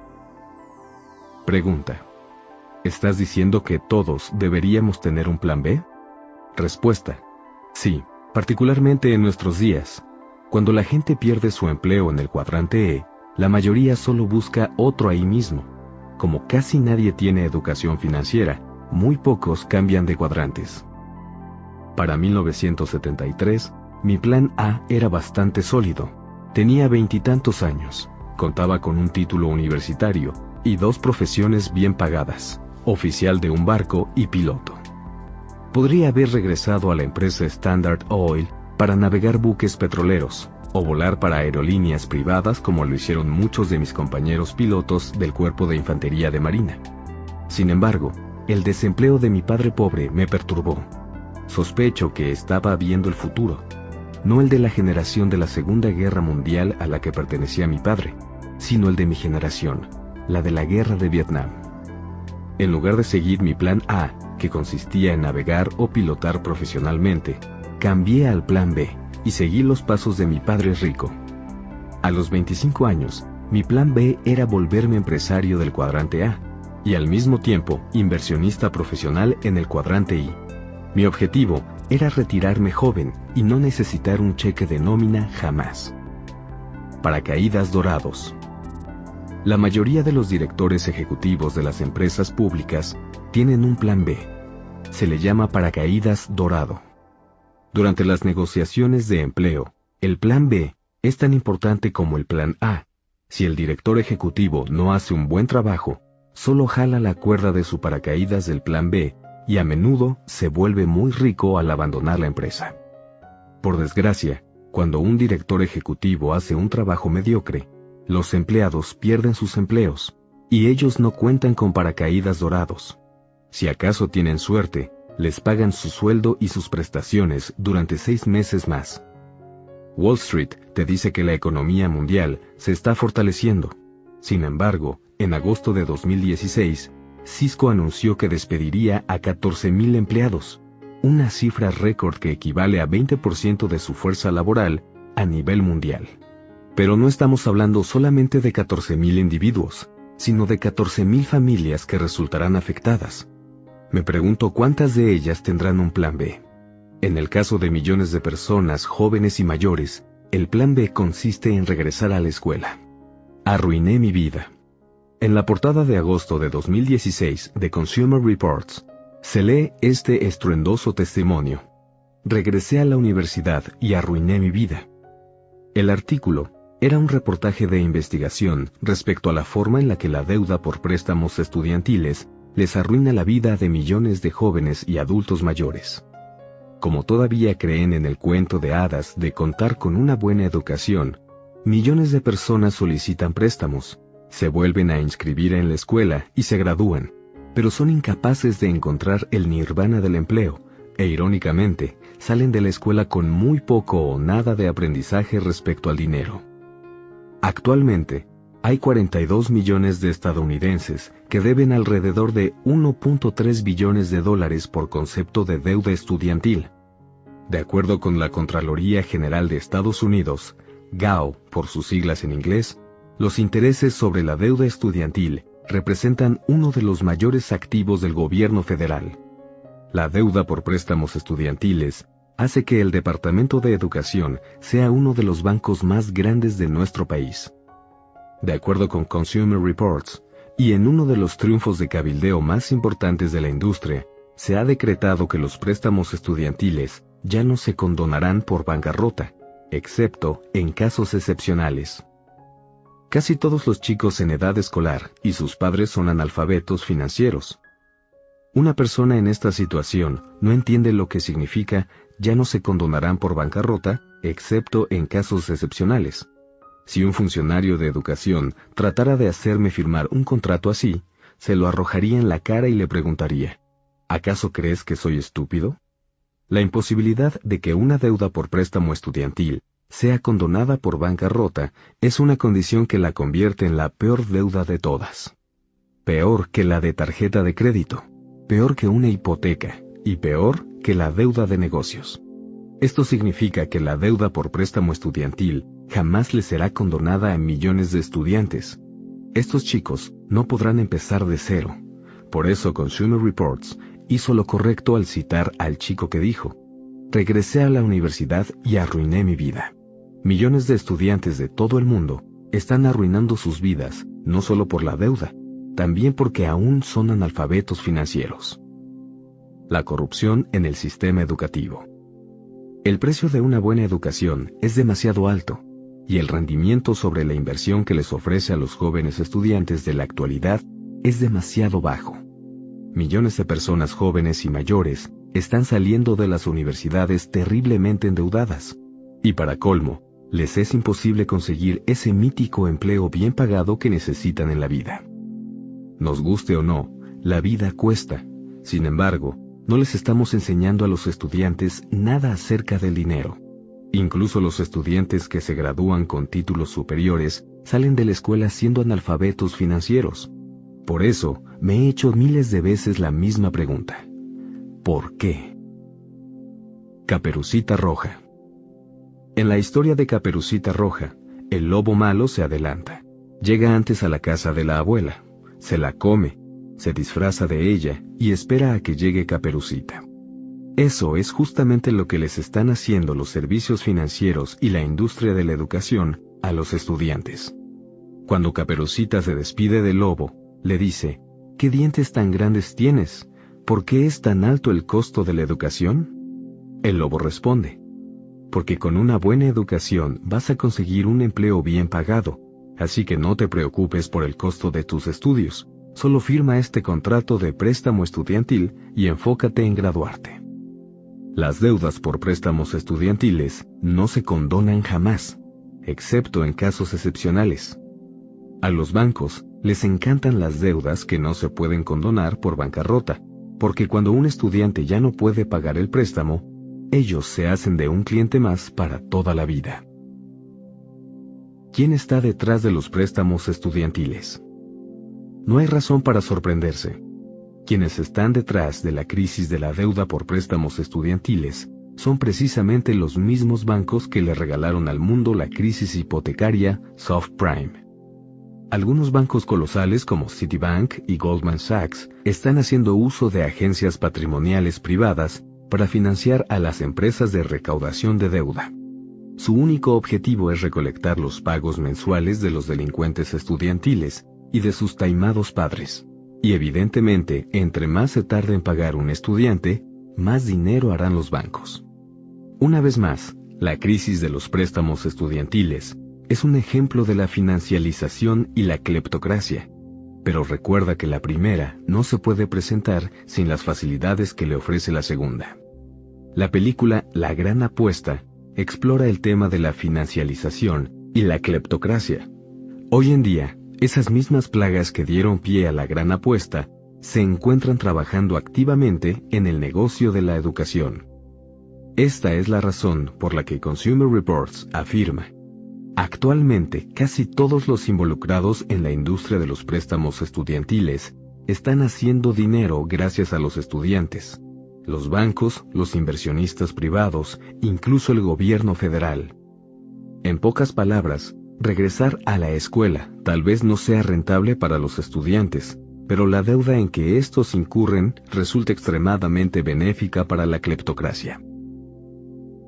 Pregunta. ¿Estás diciendo que todos deberíamos tener un plan B? Respuesta. Sí, particularmente en nuestros días. Cuando la gente pierde su empleo en el cuadrante E, la mayoría solo busca otro ahí mismo. Como casi nadie tiene educación financiera, muy pocos cambian de cuadrantes. Para 1973, mi plan A era bastante sólido. Tenía veintitantos años, contaba con un título universitario y dos profesiones bien pagadas, oficial de un barco y piloto. Podría haber regresado a la empresa Standard Oil para navegar buques petroleros, o volar para aerolíneas privadas como lo hicieron muchos de mis compañeros pilotos del Cuerpo de Infantería de Marina. Sin embargo, el desempleo de mi padre pobre me perturbó. Sospecho que estaba viendo el futuro, no el de la generación de la Segunda Guerra Mundial a la que pertenecía mi padre, sino el de mi generación, la de la Guerra de Vietnam. En lugar de seguir mi plan A, que consistía en navegar o pilotar profesionalmente, cambié al plan B, y seguí los pasos de mi padre rico. A los 25 años, mi plan B era volverme empresario del cuadrante A y al mismo tiempo inversionista profesional en el cuadrante I. Mi objetivo era retirarme joven y no necesitar un cheque de nómina jamás. Paracaídas dorados. La mayoría de los directores ejecutivos de las empresas públicas tienen un plan B. Se le llama paracaídas dorado. Durante las negociaciones de empleo, el plan B es tan importante como el plan A. Si el director ejecutivo no hace un buen trabajo, solo jala la cuerda de su paracaídas del plan B y a menudo se vuelve muy rico al abandonar la empresa. Por desgracia, cuando un director ejecutivo hace un trabajo mediocre, los empleados pierden sus empleos, y ellos no cuentan con paracaídas dorados. Si acaso tienen suerte, les pagan su sueldo y sus prestaciones durante seis meses más. Wall Street te dice que la economía mundial se está fortaleciendo. Sin embargo, en agosto de 2016, Cisco anunció que despediría a 14.000 empleados, una cifra récord que equivale a 20% de su fuerza laboral a nivel mundial. Pero no estamos hablando solamente de 14.000 individuos, sino de 14.000 familias que resultarán afectadas. Me pregunto cuántas de ellas tendrán un plan B. En el caso de millones de personas, jóvenes y mayores, el plan B consiste en regresar a la escuela. Arruiné mi vida. En la portada de agosto de 2016 de Consumer Reports, se lee este estruendoso testimonio. Regresé a la universidad y arruiné mi vida. El artículo era un reportaje de investigación respecto a la forma en la que la deuda por préstamos estudiantiles les arruina la vida de millones de jóvenes y adultos mayores. Como todavía creen en el cuento de hadas de contar con una buena educación, millones de personas solicitan préstamos, se vuelven a inscribir en la escuela y se gradúan, pero son incapaces de encontrar el nirvana del empleo, e irónicamente, salen de la escuela con muy poco o nada de aprendizaje respecto al dinero. Actualmente, hay 42 millones de estadounidenses que deben alrededor de 1.3 billones de dólares por concepto de deuda estudiantil. De acuerdo con la Contraloría General de Estados Unidos, GAO, por sus siglas en inglés, los intereses sobre la deuda estudiantil representan uno de los mayores activos del gobierno federal. La deuda por préstamos estudiantiles hace que el Departamento de Educación sea uno de los bancos más grandes de nuestro país de acuerdo con Consumer Reports, y en uno de los triunfos de cabildeo más importantes de la industria, se ha decretado que los préstamos estudiantiles ya no se condonarán por bancarrota, excepto en casos excepcionales. Casi todos los chicos en edad escolar y sus padres son analfabetos financieros. Una persona en esta situación no entiende lo que significa ya no se condonarán por bancarrota, excepto en casos excepcionales. Si un funcionario de educación tratara de hacerme firmar un contrato así, se lo arrojaría en la cara y le preguntaría, ¿acaso crees que soy estúpido? La imposibilidad de que una deuda por préstamo estudiantil sea condonada por bancarrota es una condición que la convierte en la peor deuda de todas. Peor que la de tarjeta de crédito peor que una hipoteca y peor que la deuda de negocios. Esto significa que la deuda por préstamo estudiantil jamás le será condonada a millones de estudiantes. Estos chicos no podrán empezar de cero. Por eso Consumer Reports hizo lo correcto al citar al chico que dijo, regresé a la universidad y arruiné mi vida. Millones de estudiantes de todo el mundo están arruinando sus vidas, no solo por la deuda, también porque aún son analfabetos financieros. La corrupción en el sistema educativo. El precio de una buena educación es demasiado alto, y el rendimiento sobre la inversión que les ofrece a los jóvenes estudiantes de la actualidad es demasiado bajo. Millones de personas jóvenes y mayores están saliendo de las universidades terriblemente endeudadas, y para colmo, les es imposible conseguir ese mítico empleo bien pagado que necesitan en la vida. Nos guste o no, la vida cuesta. Sin embargo, no les estamos enseñando a los estudiantes nada acerca del dinero. Incluso los estudiantes que se gradúan con títulos superiores salen de la escuela siendo analfabetos financieros. Por eso, me he hecho miles de veces la misma pregunta. ¿Por qué? Caperucita Roja. En la historia de Caperucita Roja, el lobo malo se adelanta. Llega antes a la casa de la abuela, se la come, se disfraza de ella y espera a que llegue Caperucita. Eso es justamente lo que les están haciendo los servicios financieros y la industria de la educación a los estudiantes. Cuando Caperucita se despide del lobo, le dice, ¿qué dientes tan grandes tienes? ¿Por qué es tan alto el costo de la educación? El lobo responde, porque con una buena educación vas a conseguir un empleo bien pagado, Así que no te preocupes por el costo de tus estudios, solo firma este contrato de préstamo estudiantil y enfócate en graduarte. Las deudas por préstamos estudiantiles no se condonan jamás, excepto en casos excepcionales. A los bancos les encantan las deudas que no se pueden condonar por bancarrota, porque cuando un estudiante ya no puede pagar el préstamo, ellos se hacen de un cliente más para toda la vida. ¿Quién está detrás de los préstamos estudiantiles? No hay razón para sorprenderse. Quienes están detrás de la crisis de la deuda por préstamos estudiantiles son precisamente los mismos bancos que le regalaron al mundo la crisis hipotecaria soft prime. Algunos bancos colosales como Citibank y Goldman Sachs están haciendo uso de agencias patrimoniales privadas para financiar a las empresas de recaudación de deuda. Su único objetivo es recolectar los pagos mensuales de los delincuentes estudiantiles y de sus taimados padres. Y evidentemente, entre más se tarde en pagar un estudiante, más dinero harán los bancos. Una vez más, la crisis de los préstamos estudiantiles es un ejemplo de la financialización y la cleptocracia. Pero recuerda que la primera no se puede presentar sin las facilidades que le ofrece la segunda. La película La Gran Apuesta explora el tema de la financialización y la cleptocracia. Hoy en día, esas mismas plagas que dieron pie a la gran apuesta se encuentran trabajando activamente en el negocio de la educación. Esta es la razón por la que Consumer Reports afirma, actualmente casi todos los involucrados en la industria de los préstamos estudiantiles están haciendo dinero gracias a los estudiantes los bancos, los inversionistas privados, incluso el gobierno federal. En pocas palabras, regresar a la escuela tal vez no sea rentable para los estudiantes, pero la deuda en que estos incurren resulta extremadamente benéfica para la cleptocracia.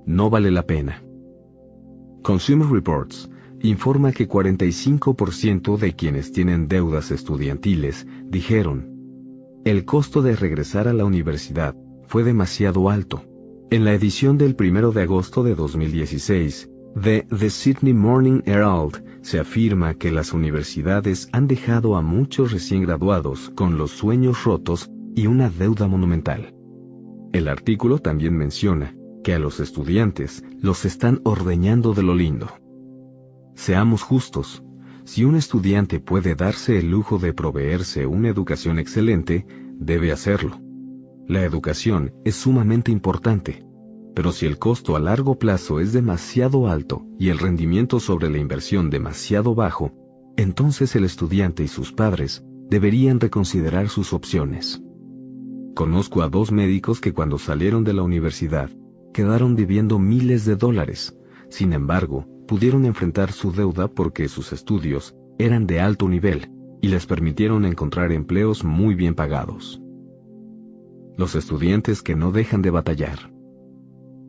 No vale la pena. Consumer Reports informa que 45% de quienes tienen deudas estudiantiles dijeron, el costo de regresar a la universidad fue demasiado alto. En la edición del 1 de agosto de 2016 de The Sydney Morning Herald se afirma que las universidades han dejado a muchos recién graduados con los sueños rotos y una deuda monumental. El artículo también menciona que a los estudiantes los están ordeñando de lo lindo. Seamos justos, si un estudiante puede darse el lujo de proveerse una educación excelente, debe hacerlo. La educación es sumamente importante, pero si el costo a largo plazo es demasiado alto y el rendimiento sobre la inversión demasiado bajo, entonces el estudiante y sus padres deberían reconsiderar sus opciones. Conozco a dos médicos que cuando salieron de la universidad quedaron debiendo miles de dólares. Sin embargo, pudieron enfrentar su deuda porque sus estudios eran de alto nivel y les permitieron encontrar empleos muy bien pagados. Los estudiantes que no dejan de batallar.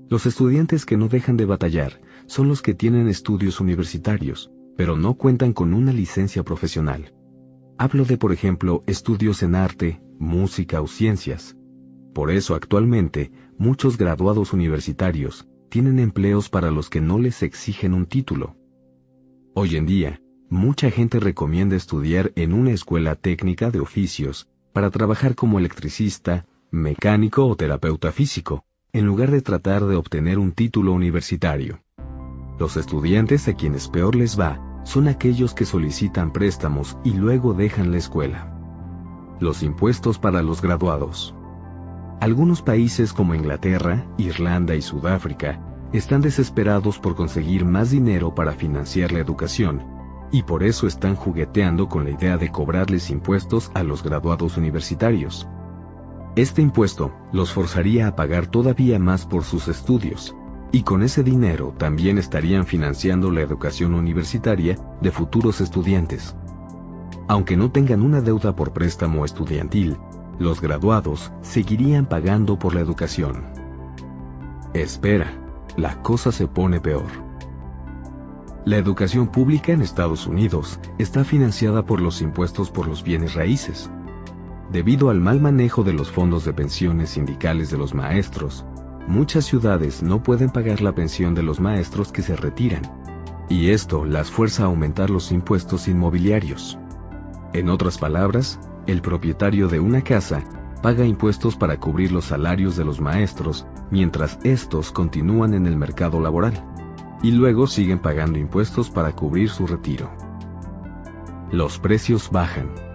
Los estudiantes que no dejan de batallar son los que tienen estudios universitarios, pero no cuentan con una licencia profesional. Hablo de, por ejemplo, estudios en arte, música o ciencias. Por eso actualmente muchos graduados universitarios tienen empleos para los que no les exigen un título. Hoy en día, mucha gente recomienda estudiar en una escuela técnica de oficios para trabajar como electricista, mecánico o terapeuta físico, en lugar de tratar de obtener un título universitario. Los estudiantes a quienes peor les va son aquellos que solicitan préstamos y luego dejan la escuela. Los impuestos para los graduados. Algunos países como Inglaterra, Irlanda y Sudáfrica están desesperados por conseguir más dinero para financiar la educación, y por eso están jugueteando con la idea de cobrarles impuestos a los graduados universitarios. Este impuesto los forzaría a pagar todavía más por sus estudios, y con ese dinero también estarían financiando la educación universitaria de futuros estudiantes. Aunque no tengan una deuda por préstamo estudiantil, los graduados seguirían pagando por la educación. Espera, la cosa se pone peor. La educación pública en Estados Unidos está financiada por los impuestos por los bienes raíces, Debido al mal manejo de los fondos de pensiones sindicales de los maestros, muchas ciudades no pueden pagar la pensión de los maestros que se retiran, y esto las fuerza a aumentar los impuestos inmobiliarios. En otras palabras, el propietario de una casa paga impuestos para cubrir los salarios de los maestros mientras estos continúan en el mercado laboral, y luego siguen pagando impuestos para cubrir su retiro. Los precios bajan.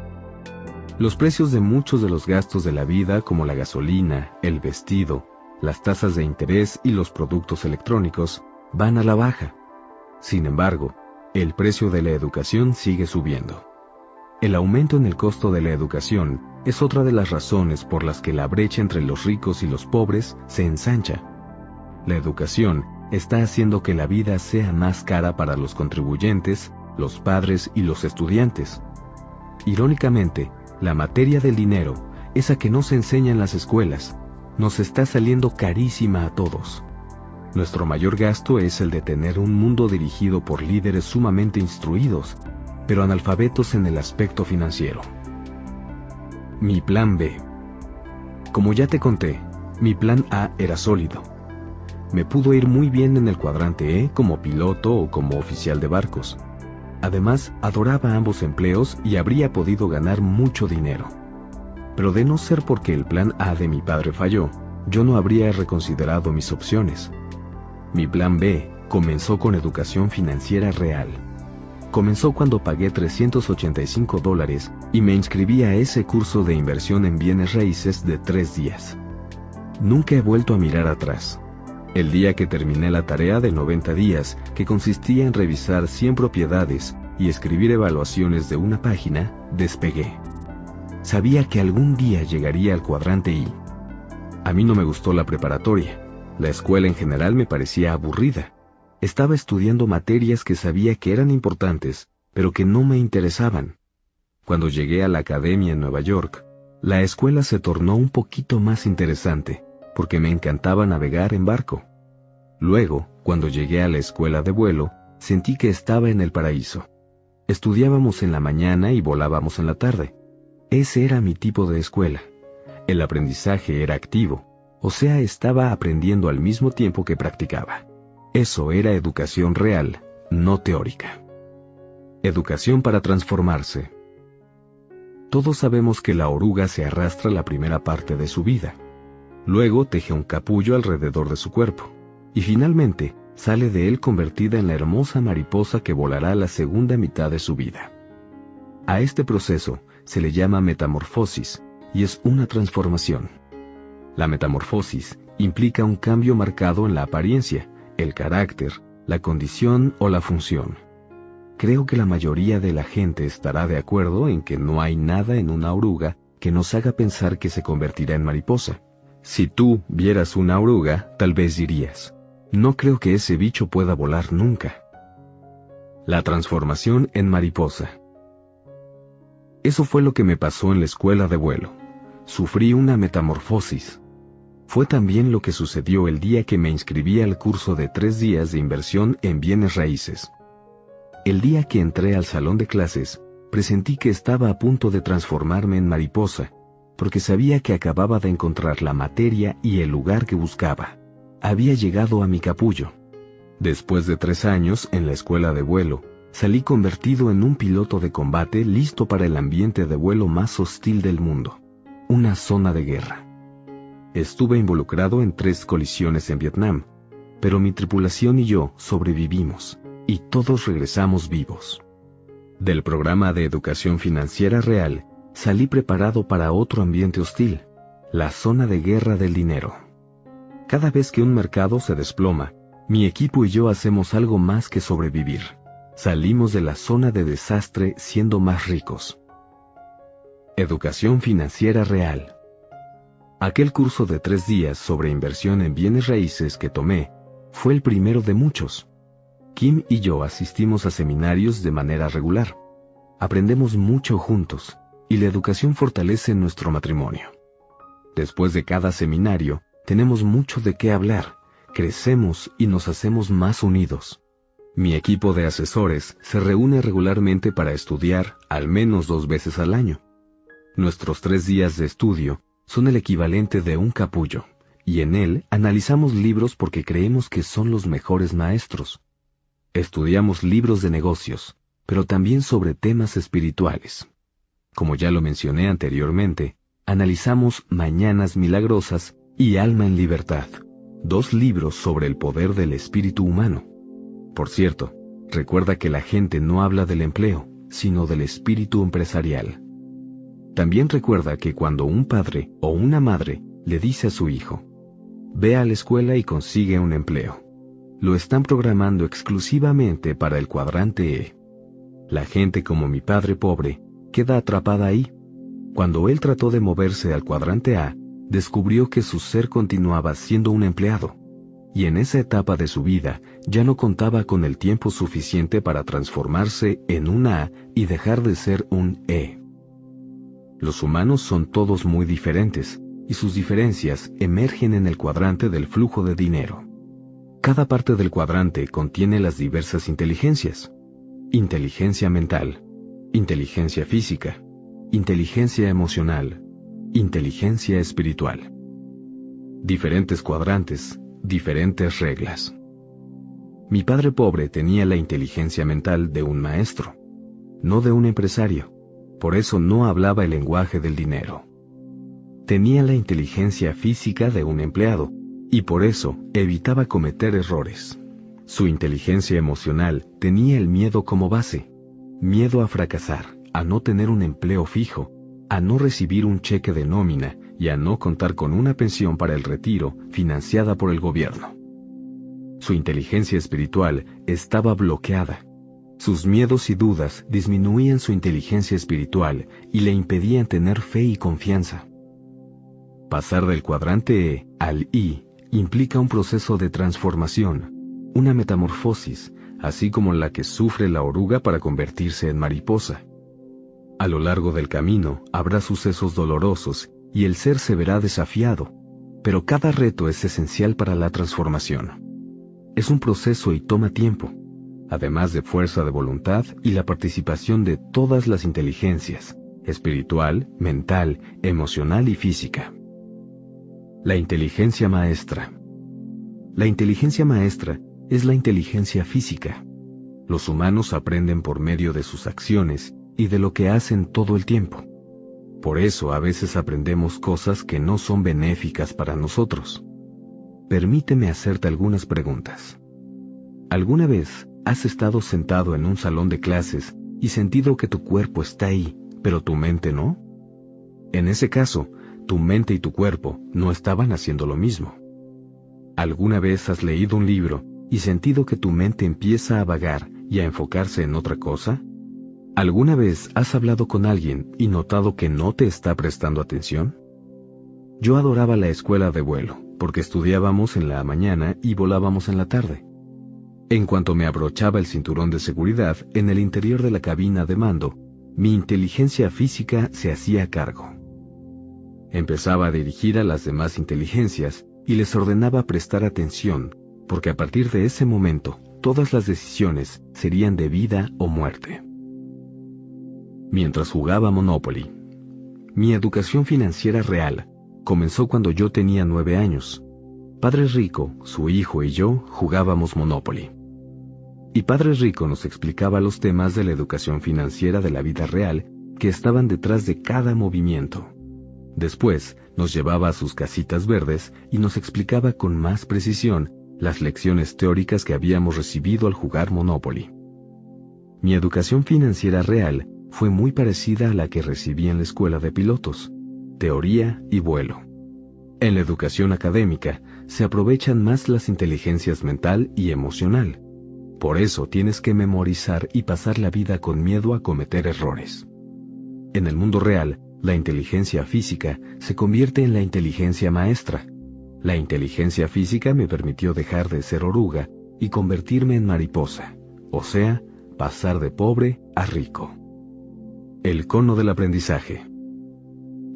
Los precios de muchos de los gastos de la vida, como la gasolina, el vestido, las tasas de interés y los productos electrónicos, van a la baja. Sin embargo, el precio de la educación sigue subiendo. El aumento en el costo de la educación es otra de las razones por las que la brecha entre los ricos y los pobres se ensancha. La educación está haciendo que la vida sea más cara para los contribuyentes, los padres y los estudiantes. Irónicamente, la materia del dinero, esa que no se enseña en las escuelas, nos está saliendo carísima a todos. Nuestro mayor gasto es el de tener un mundo dirigido por líderes sumamente instruidos, pero analfabetos en el aspecto financiero. Mi plan B. Como ya te conté, mi plan A era sólido. Me pudo ir muy bien en el cuadrante E como piloto o como oficial de barcos Además, adoraba ambos empleos y habría podido ganar mucho dinero. Pero de no ser porque el plan A de mi padre falló, yo no habría reconsiderado mis opciones. Mi plan B comenzó con educación financiera real. Comenzó cuando pagué 385 dólares y me inscribí a ese curso de inversión en bienes raíces de tres días. Nunca he vuelto a mirar atrás. El día que terminé la tarea de 90 días, que consistía en revisar 100 propiedades y escribir evaluaciones de una página, despegué. Sabía que algún día llegaría al cuadrante I. A mí no me gustó la preparatoria. La escuela en general me parecía aburrida. Estaba estudiando materias que sabía que eran importantes, pero que no me interesaban. Cuando llegué a la academia en Nueva York, la escuela se tornó un poquito más interesante porque me encantaba navegar en barco. Luego, cuando llegué a la escuela de vuelo, sentí que estaba en el paraíso. Estudiábamos en la mañana y volábamos en la tarde. Ese era mi tipo de escuela. El aprendizaje era activo, o sea, estaba aprendiendo al mismo tiempo que practicaba. Eso era educación real, no teórica. Educación para transformarse. Todos sabemos que la oruga se arrastra la primera parte de su vida. Luego teje un capullo alrededor de su cuerpo. Y finalmente sale de él convertida en la hermosa mariposa que volará la segunda mitad de su vida. A este proceso se le llama metamorfosis y es una transformación. La metamorfosis implica un cambio marcado en la apariencia, el carácter, la condición o la función. Creo que la mayoría de la gente estará de acuerdo en que no hay nada en una oruga que nos haga pensar que se convertirá en mariposa. Si tú vieras una oruga, tal vez dirías, no creo que ese bicho pueda volar nunca. La transformación en mariposa. Eso fue lo que me pasó en la escuela de vuelo. Sufrí una metamorfosis. Fue también lo que sucedió el día que me inscribí al curso de tres días de inversión en bienes raíces. El día que entré al salón de clases, presentí que estaba a punto de transformarme en mariposa, porque sabía que acababa de encontrar la materia y el lugar que buscaba. Había llegado a mi capullo. Después de tres años en la escuela de vuelo, salí convertido en un piloto de combate listo para el ambiente de vuelo más hostil del mundo, una zona de guerra. Estuve involucrado en tres colisiones en Vietnam, pero mi tripulación y yo sobrevivimos, y todos regresamos vivos. Del programa de educación financiera real, salí preparado para otro ambiente hostil, la zona de guerra del dinero. Cada vez que un mercado se desploma, mi equipo y yo hacemos algo más que sobrevivir Salimos de la zona de desastre siendo más ricos. Educación financiera real. Aquel curso de tres días sobre inversión en bienes raíces que tomé fue el primero de muchos. Kim y yo asistimos a seminarios de manera regular. Aprendemos mucho juntos y la educación fortalece nuestro matrimonio. Después de cada seminario, tenemos mucho de qué hablar, crecemos y nos hacemos más unidos. Mi equipo de asesores se reúne regularmente para estudiar al menos dos veces al año. Nuestros tres días de estudio son el equivalente de un capullo, y en él analizamos libros porque creemos que son los mejores maestros. Estudiamos libros de negocios, pero también sobre temas espirituales. Como ya lo mencioné anteriormente, analizamos Mañanas Milagrosas y Alma en Libertad, dos libros sobre el poder del espíritu humano. Por cierto, recuerda que la gente no habla del empleo, sino del espíritu empresarial. También recuerda que cuando un padre o una madre le dice a su hijo, ve a la escuela y consigue un empleo, lo están programando exclusivamente para el cuadrante E. La gente como mi padre pobre queda atrapada ahí. Cuando él trató de moverse al cuadrante A, descubrió que su ser continuaba siendo un empleado y en esa etapa de su vida ya no contaba con el tiempo suficiente para transformarse en un A y dejar de ser un E. Los humanos son todos muy diferentes, y sus diferencias emergen en el cuadrante del flujo de dinero. Cada parte del cuadrante contiene las diversas inteligencias. Inteligencia mental, inteligencia física, inteligencia emocional, inteligencia espiritual. Diferentes cuadrantes diferentes reglas. Mi padre pobre tenía la inteligencia mental de un maestro, no de un empresario, por eso no hablaba el lenguaje del dinero. Tenía la inteligencia física de un empleado, y por eso evitaba cometer errores. Su inteligencia emocional tenía el miedo como base, miedo a fracasar, a no tener un empleo fijo, a no recibir un cheque de nómina y a no contar con una pensión para el retiro financiada por el gobierno. Su inteligencia espiritual estaba bloqueada. Sus miedos y dudas disminuían su inteligencia espiritual y le impedían tener fe y confianza. Pasar del cuadrante E al I implica un proceso de transformación, una metamorfosis, así como la que sufre la oruga para convertirse en mariposa. A lo largo del camino habrá sucesos dolorosos y el ser se verá desafiado, pero cada reto es esencial para la transformación. Es un proceso y toma tiempo, además de fuerza de voluntad y la participación de todas las inteligencias, espiritual, mental, emocional y física. La inteligencia maestra. La inteligencia maestra es la inteligencia física. Los humanos aprenden por medio de sus acciones y de lo que hacen todo el tiempo. Por eso a veces aprendemos cosas que no son benéficas para nosotros. Permíteme hacerte algunas preguntas. ¿Alguna vez has estado sentado en un salón de clases y sentido que tu cuerpo está ahí, pero tu mente no? En ese caso, tu mente y tu cuerpo no estaban haciendo lo mismo. ¿Alguna vez has leído un libro y sentido que tu mente empieza a vagar y a enfocarse en otra cosa? ¿Alguna vez has hablado con alguien y notado que no te está prestando atención? Yo adoraba la escuela de vuelo, porque estudiábamos en la mañana y volábamos en la tarde. En cuanto me abrochaba el cinturón de seguridad en el interior de la cabina de mando, mi inteligencia física se hacía cargo. Empezaba a dirigir a las demás inteligencias y les ordenaba prestar atención, porque a partir de ese momento todas las decisiones serían de vida o muerte. Mientras jugaba Monopoly, mi educación financiera real comenzó cuando yo tenía nueve años. Padre Rico, su hijo y yo jugábamos Monopoly. Y Padre Rico nos explicaba los temas de la educación financiera de la vida real que estaban detrás de cada movimiento. Después nos llevaba a sus casitas verdes y nos explicaba con más precisión las lecciones teóricas que habíamos recibido al jugar Monopoly. Mi educación financiera real fue muy parecida a la que recibí en la escuela de pilotos, teoría y vuelo. En la educación académica se aprovechan más las inteligencias mental y emocional. Por eso tienes que memorizar y pasar la vida con miedo a cometer errores. En el mundo real, la inteligencia física se convierte en la inteligencia maestra. La inteligencia física me permitió dejar de ser oruga y convertirme en mariposa, o sea, pasar de pobre a rico. El cono del aprendizaje.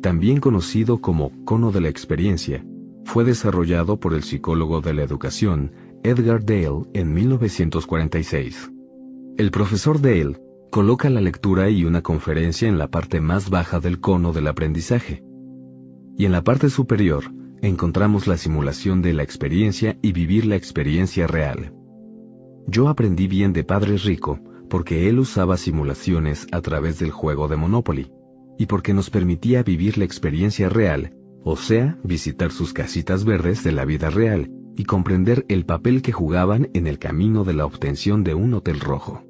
También conocido como cono de la experiencia, fue desarrollado por el psicólogo de la educación Edgar Dale en 1946. El profesor Dale Coloca la lectura y una conferencia en la parte más baja del cono del aprendizaje. Y en la parte superior encontramos la simulación de la experiencia y vivir la experiencia real. Yo aprendí bien de Padre Rico porque él usaba simulaciones a través del juego de Monopoly y porque nos permitía vivir la experiencia real, o sea, visitar sus casitas verdes de la vida real y comprender el papel que jugaban en el camino de la obtención de un hotel rojo.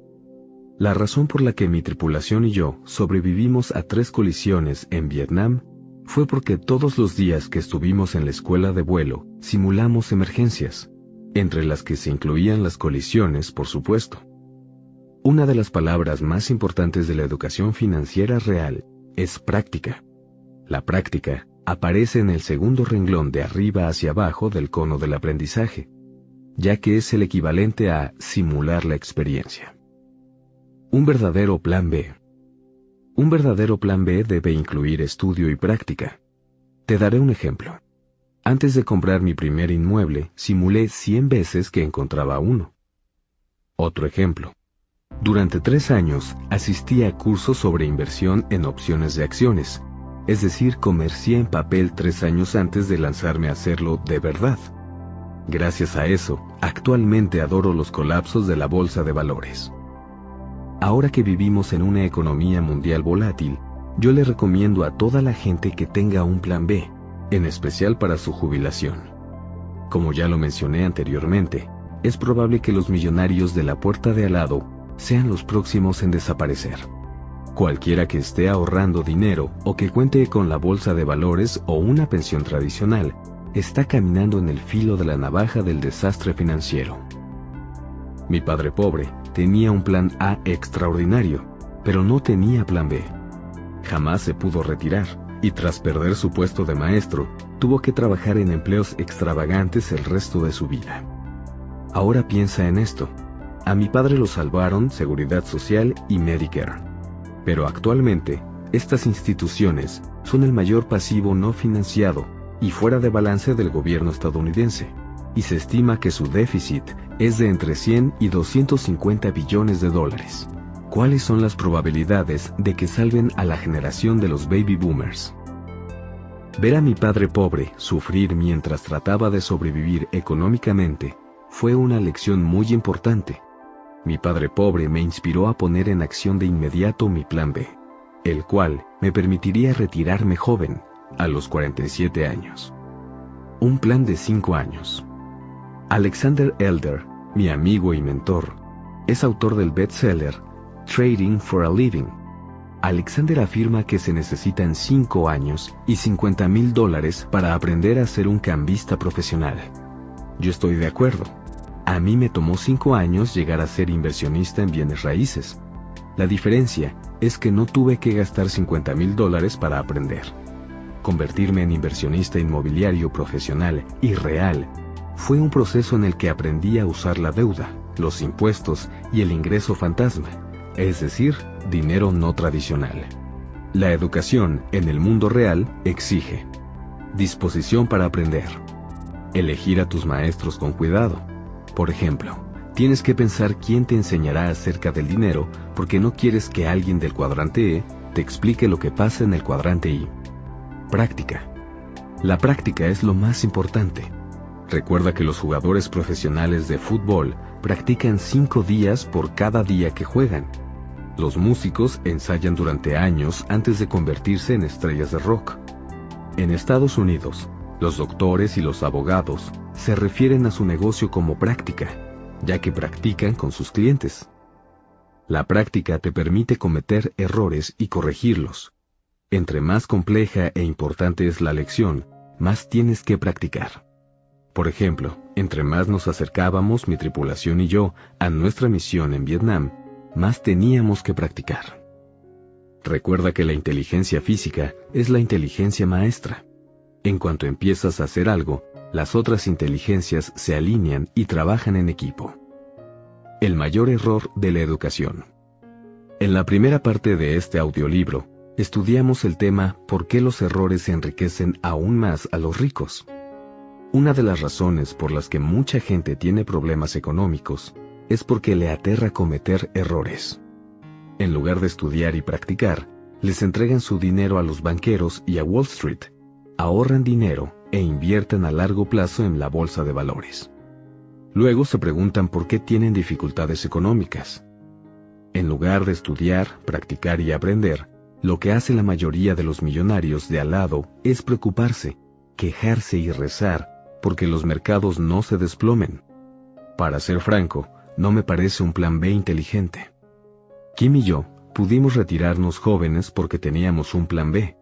La razón por la que mi tripulación y yo sobrevivimos a tres colisiones en Vietnam fue porque todos los días que estuvimos en la escuela de vuelo simulamos emergencias, entre las que se incluían las colisiones, por supuesto. Una de las palabras más importantes de la educación financiera real es práctica. La práctica aparece en el segundo renglón de arriba hacia abajo del cono del aprendizaje, ya que es el equivalente a simular la experiencia. Un verdadero plan B. Un verdadero plan B debe incluir estudio y práctica. Te daré un ejemplo. Antes de comprar mi primer inmueble, simulé 100 veces que encontraba uno. Otro ejemplo. Durante tres años asistí a cursos sobre inversión en opciones de acciones, es decir, comercié en papel tres años antes de lanzarme a hacerlo de verdad. Gracias a eso, actualmente adoro los colapsos de la bolsa de valores. Ahora que vivimos en una economía mundial volátil, yo le recomiendo a toda la gente que tenga un plan B, en especial para su jubilación. Como ya lo mencioné anteriormente, es probable que los millonarios de la puerta de al lado sean los próximos en desaparecer. Cualquiera que esté ahorrando dinero o que cuente con la bolsa de valores o una pensión tradicional, está caminando en el filo de la navaja del desastre financiero. Mi padre pobre tenía un plan A extraordinario, pero no tenía plan B. Jamás se pudo retirar, y tras perder su puesto de maestro, tuvo que trabajar en empleos extravagantes el resto de su vida. Ahora piensa en esto. A mi padre lo salvaron Seguridad Social y Medicare. Pero actualmente, estas instituciones son el mayor pasivo no financiado y fuera de balance del gobierno estadounidense y se estima que su déficit es de entre 100 y 250 billones de dólares. ¿Cuáles son las probabilidades de que salven a la generación de los baby boomers? Ver a mi padre pobre sufrir mientras trataba de sobrevivir económicamente fue una lección muy importante. Mi padre pobre me inspiró a poner en acción de inmediato mi plan B, el cual me permitiría retirarme joven, a los 47 años. Un plan de 5 años. Alexander Elder, mi amigo y mentor, es autor del bestseller Trading for a Living. Alexander afirma que se necesitan 5 años y 50 mil dólares para aprender a ser un cambista profesional. Yo estoy de acuerdo. A mí me tomó 5 años llegar a ser inversionista en bienes raíces. La diferencia es que no tuve que gastar 50 mil dólares para aprender convertirme en inversionista inmobiliario profesional y real fue un proceso en el que aprendí a usar la deuda, los impuestos y el ingreso fantasma, es decir, dinero no tradicional. La educación en el mundo real exige disposición para aprender, elegir a tus maestros con cuidado. Por ejemplo, tienes que pensar quién te enseñará acerca del dinero porque no quieres que alguien del cuadrante E te explique lo que pasa en el cuadrante I. Práctica. La práctica es lo más importante. Recuerda que los jugadores profesionales de fútbol practican cinco días por cada día que juegan. Los músicos ensayan durante años antes de convertirse en estrellas de rock. En Estados Unidos, los doctores y los abogados se refieren a su negocio como práctica, ya que practican con sus clientes. La práctica te permite cometer errores y corregirlos, entre más compleja e importante es la lección, más tienes que practicar. Por ejemplo, entre más nos acercábamos mi tripulación y yo a nuestra misión en Vietnam, más teníamos que practicar. Recuerda que la inteligencia física es la inteligencia maestra. En cuanto empiezas a hacer algo, las otras inteligencias se alinean y trabajan en equipo. El mayor error de la educación. En la primera parte de este audiolibro, estudiamos el tema ¿Por qué los errores enriquecen aún más a los ricos? Una de las razones por las que mucha gente tiene problemas económicos es porque le aterra cometer errores. En lugar de estudiar y practicar, les entregan su dinero a los banqueros y a Wall Street, ahorran dinero e invierten a largo plazo en la bolsa de valores. Luego se preguntan por qué tienen dificultades económicas. En lugar de estudiar, practicar y aprender, lo que hace la mayoría de los millonarios de al lado es preocuparse, quejarse y rezar porque los mercados no se desplomen. Para ser franco, no me parece un plan B inteligente. Kim y yo pudimos retirarnos jóvenes porque teníamos un plan B.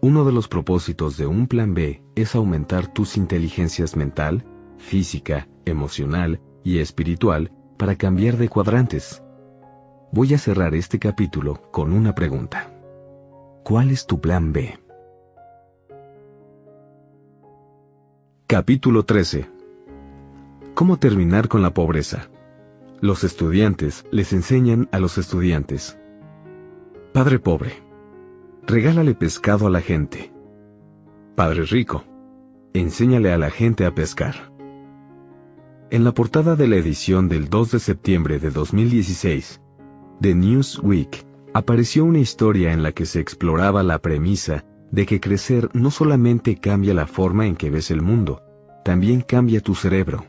Uno de los propósitos de un plan B es aumentar tus inteligencias mental, física, emocional y espiritual para cambiar de cuadrantes. Voy a cerrar este capítulo con una pregunta. ¿Cuál es tu plan B? Capítulo 13. ¿Cómo terminar con la pobreza? Los estudiantes les enseñan a los estudiantes. Padre pobre, regálale pescado a la gente. Padre rico, enséñale a la gente a pescar. En la portada de la edición del 2 de septiembre de 2016, de Newsweek, apareció una historia en la que se exploraba la premisa de que crecer no solamente cambia la forma en que ves el mundo, también cambia tu cerebro.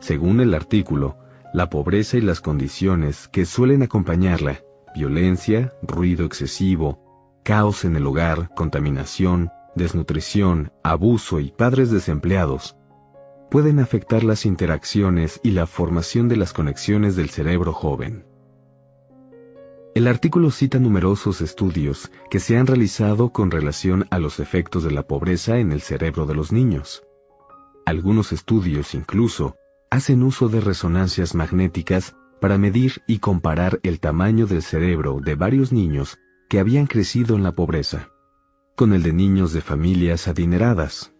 Según el artículo, la pobreza y las condiciones que suelen acompañarla, violencia, ruido excesivo, caos en el hogar, contaminación, desnutrición, abuso y padres desempleados, pueden afectar las interacciones y la formación de las conexiones del cerebro joven. El artículo cita numerosos estudios que se han realizado con relación a los efectos de la pobreza en el cerebro de los niños. Algunos estudios incluso hacen uso de resonancias magnéticas para medir y comparar el tamaño del cerebro de varios niños que habían crecido en la pobreza, con el de niños de familias adineradas.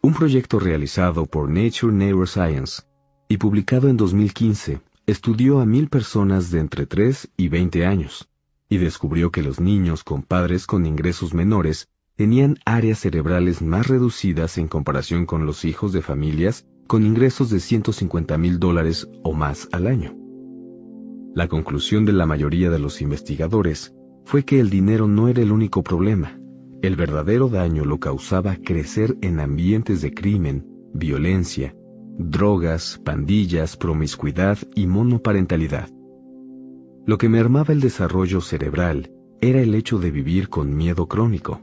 Un proyecto realizado por Nature Neuroscience y publicado en 2015 estudió a mil personas de entre 3 y 20 años, y descubrió que los niños con padres con ingresos menores tenían áreas cerebrales más reducidas en comparación con los hijos de familias con ingresos de 150 mil dólares o más al año. La conclusión de la mayoría de los investigadores fue que el dinero no era el único problema, El verdadero daño lo causaba crecer en ambientes de crimen, violencia, drogas, pandillas, promiscuidad y monoparentalidad. Lo que mermaba el desarrollo cerebral era el hecho de vivir con miedo crónico,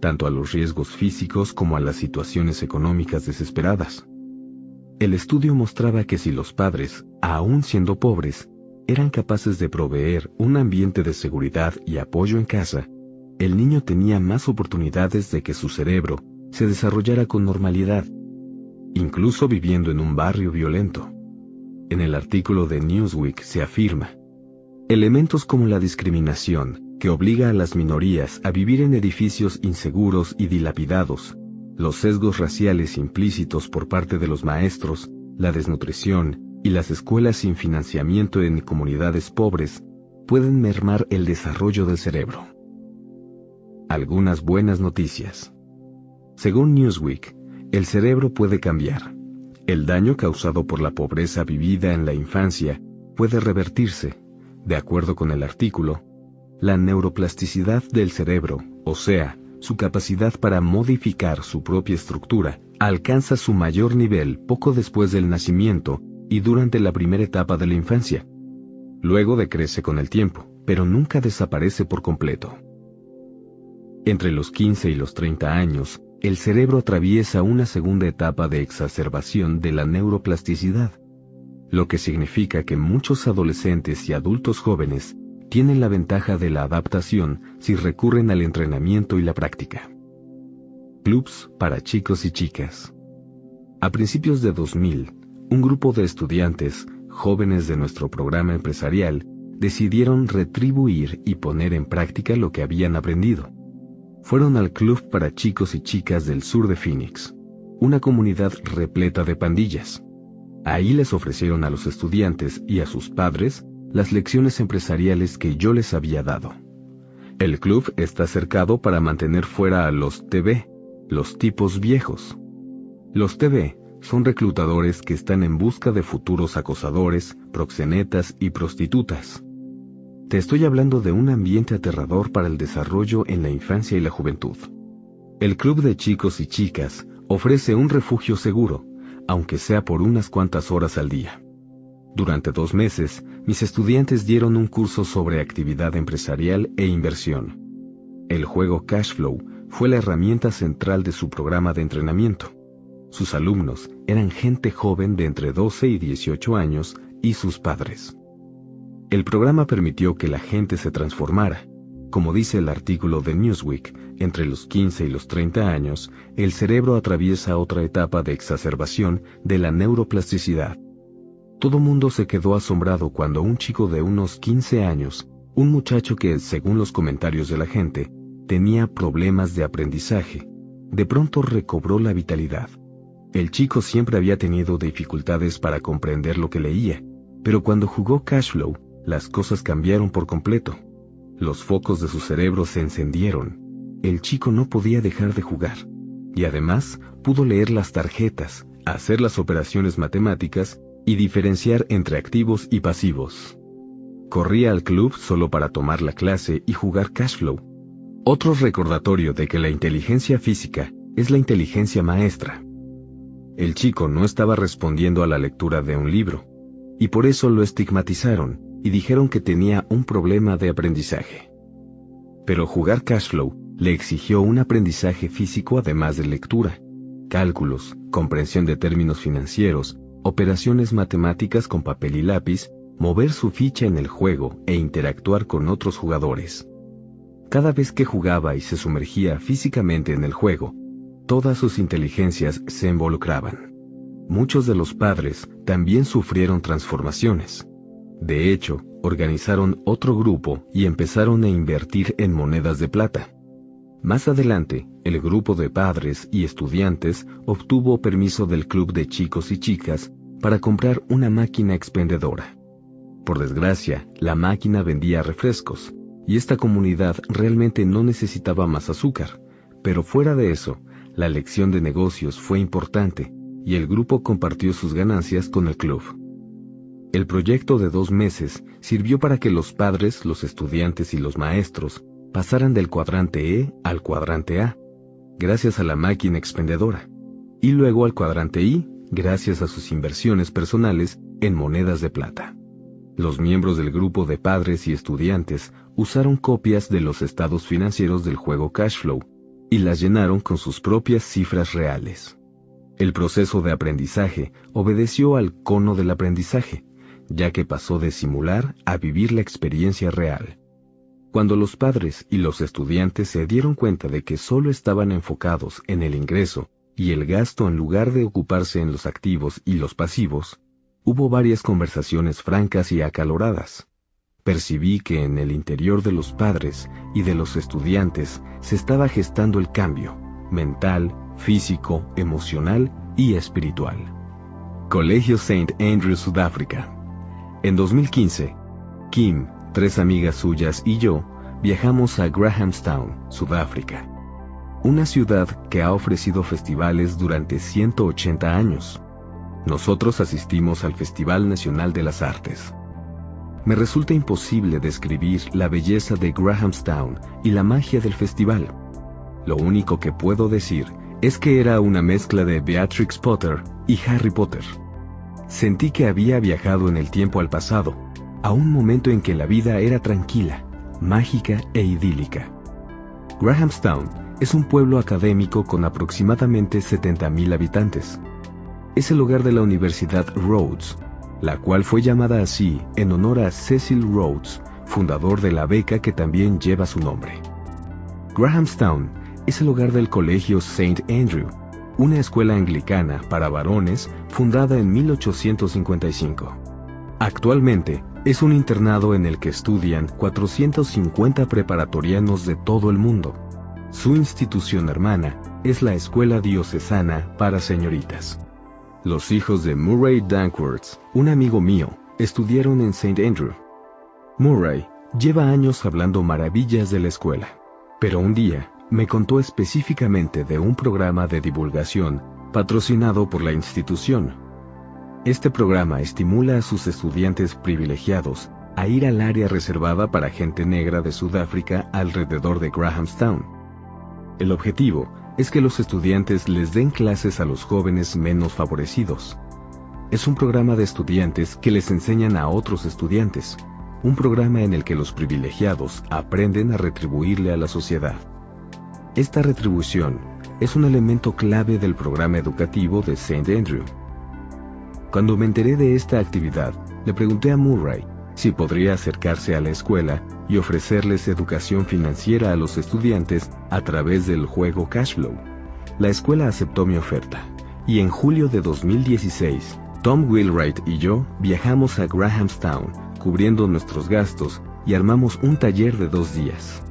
tanto a los riesgos físicos como a las situaciones económicas desesperadas. El estudio mostraba que si los padres, aún siendo pobres, eran capaces de proveer un ambiente de seguridad y apoyo en casa, el niño tenía más oportunidades de que su cerebro se desarrollara con normalidad, incluso viviendo en un barrio violento. En el artículo de Newsweek se afirma, elementos como la discriminación, que obliga a las minorías a vivir en edificios inseguros y dilapidados, los sesgos raciales implícitos por parte de los maestros, la desnutrición, y las escuelas sin financiamiento en comunidades pobres pueden mermar el desarrollo del cerebro. Algunas buenas noticias. Según Newsweek, el cerebro puede cambiar. El daño causado por la pobreza vivida en la infancia puede revertirse. De acuerdo con el artículo, la neuroplasticidad del cerebro, o sea, su capacidad para modificar su propia estructura, alcanza su mayor nivel poco después del nacimiento y durante la primera etapa de la infancia. Luego decrece con el tiempo, pero nunca desaparece por completo. Entre los 15 y los 30 años, el cerebro atraviesa una segunda etapa de exacerbación de la neuroplasticidad, lo que significa que muchos adolescentes y adultos jóvenes tienen la ventaja de la adaptación si recurren al entrenamiento y la práctica. Clubs para chicos y chicas. A principios de 2000, un grupo de estudiantes, jóvenes de nuestro programa empresarial, decidieron retribuir y poner en práctica lo que habían aprendido. Fueron al Club para Chicos y Chicas del sur de Phoenix, una comunidad repleta de pandillas. Ahí les ofrecieron a los estudiantes y a sus padres las lecciones empresariales que yo les había dado. El club está cercado para mantener fuera a los TV, los tipos viejos. Los TV son reclutadores que están en busca de futuros acosadores, proxenetas y prostitutas. Te estoy hablando de un ambiente aterrador para el desarrollo en la infancia y la juventud. El Club de Chicos y Chicas ofrece un refugio seguro, aunque sea por unas cuantas horas al día. Durante dos meses, mis estudiantes dieron un curso sobre actividad empresarial e inversión. El juego Cashflow fue la herramienta central de su programa de entrenamiento. Sus alumnos eran gente joven de entre 12 y 18 años y sus padres. El programa permitió que la gente se transformara. Como dice el artículo de Newsweek, entre los 15 y los 30 años, el cerebro atraviesa otra etapa de exacerbación de la neuroplasticidad. Todo mundo se quedó asombrado cuando un chico de unos 15 años, un muchacho que, según los comentarios de la gente, tenía problemas de aprendizaje, de pronto recobró la vitalidad. El chico siempre había tenido dificultades para comprender lo que leía, pero cuando jugó Cashflow, las cosas cambiaron por completo. Los focos de su cerebro se encendieron. El chico no podía dejar de jugar. Y además pudo leer las tarjetas, hacer las operaciones matemáticas y diferenciar entre activos y pasivos. Corría al club solo para tomar la clase y jugar Cashflow. Otro recordatorio de que la inteligencia física es la inteligencia maestra. El chico no estaba respondiendo a la lectura de un libro, y por eso lo estigmatizaron y dijeron que tenía un problema de aprendizaje. Pero jugar Cashflow le exigió un aprendizaje físico además de lectura, cálculos, comprensión de términos financieros, operaciones matemáticas con papel y lápiz, mover su ficha en el juego e interactuar con otros jugadores. Cada vez que jugaba y se sumergía físicamente en el juego, todas sus inteligencias se involucraban. Muchos de los padres también sufrieron transformaciones. De hecho, organizaron otro grupo y empezaron a invertir en monedas de plata. Más adelante, el grupo de padres y estudiantes obtuvo permiso del club de chicos y chicas para comprar una máquina expendedora. Por desgracia, la máquina vendía refrescos, y esta comunidad realmente no necesitaba más azúcar, pero fuera de eso, la lección de negocios fue importante y el grupo compartió sus ganancias con el club. El proyecto de dos meses sirvió para que los padres, los estudiantes y los maestros pasaran del cuadrante E al cuadrante A, gracias a la máquina expendedora, y luego al cuadrante I, gracias a sus inversiones personales en monedas de plata. Los miembros del grupo de padres y estudiantes usaron copias de los estados financieros del juego Cashflow y las llenaron con sus propias cifras reales. El proceso de aprendizaje obedeció al cono del aprendizaje, ya que pasó de simular a vivir la experiencia real. Cuando los padres y los estudiantes se dieron cuenta de que solo estaban enfocados en el ingreso y el gasto en lugar de ocuparse en los activos y los pasivos, hubo varias conversaciones francas y acaloradas. Percibí que en el interior de los padres y de los estudiantes se estaba gestando el cambio, mental, físico, emocional y espiritual. Colegio St. Andrew, Sudáfrica. En 2015, Kim, tres amigas suyas y yo viajamos a Grahamstown, Sudáfrica, una ciudad que ha ofrecido festivales durante 180 años. Nosotros asistimos al Festival Nacional de las Artes. Me resulta imposible describir la belleza de Grahamstown y la magia del festival. Lo único que puedo decir es que era una mezcla de Beatrix Potter y Harry Potter. Sentí que había viajado en el tiempo al pasado, a un momento en que la vida era tranquila, mágica e idílica. Grahamstown es un pueblo académico con aproximadamente 70.000 habitantes. Es el hogar de la Universidad Rhodes, la cual fue llamada así en honor a Cecil Rhodes, fundador de la beca que también lleva su nombre. Grahamstown es el hogar del Colegio St. Andrew, una escuela anglicana para varones fundada en 1855. Actualmente es un internado en el que estudian 450 preparatorianos de todo el mundo. Su institución hermana es la Escuela Diocesana para Señoritas. Los hijos de Murray Dankworth, un amigo mío, estudiaron en St. Andrew. Murray lleva años hablando maravillas de la escuela, pero un día me contó específicamente de un programa de divulgación patrocinado por la institución. Este programa estimula a sus estudiantes privilegiados a ir al área reservada para gente negra de Sudáfrica alrededor de Grahamstown. El objetivo es que los estudiantes les den clases a los jóvenes menos favorecidos. Es un programa de estudiantes que les enseñan a otros estudiantes, un programa en el que los privilegiados aprenden a retribuirle a la sociedad. Esta retribución es un elemento clave del programa educativo de St. Andrew. Cuando me enteré de esta actividad, le pregunté a Murray si podría acercarse a la escuela y ofrecerles educación financiera a los estudiantes a través del juego Cashflow. La escuela aceptó mi oferta, y en julio de 2016, Tom Wheelwright y yo viajamos a Grahamstown, cubriendo nuestros gastos, y armamos un taller de dos días.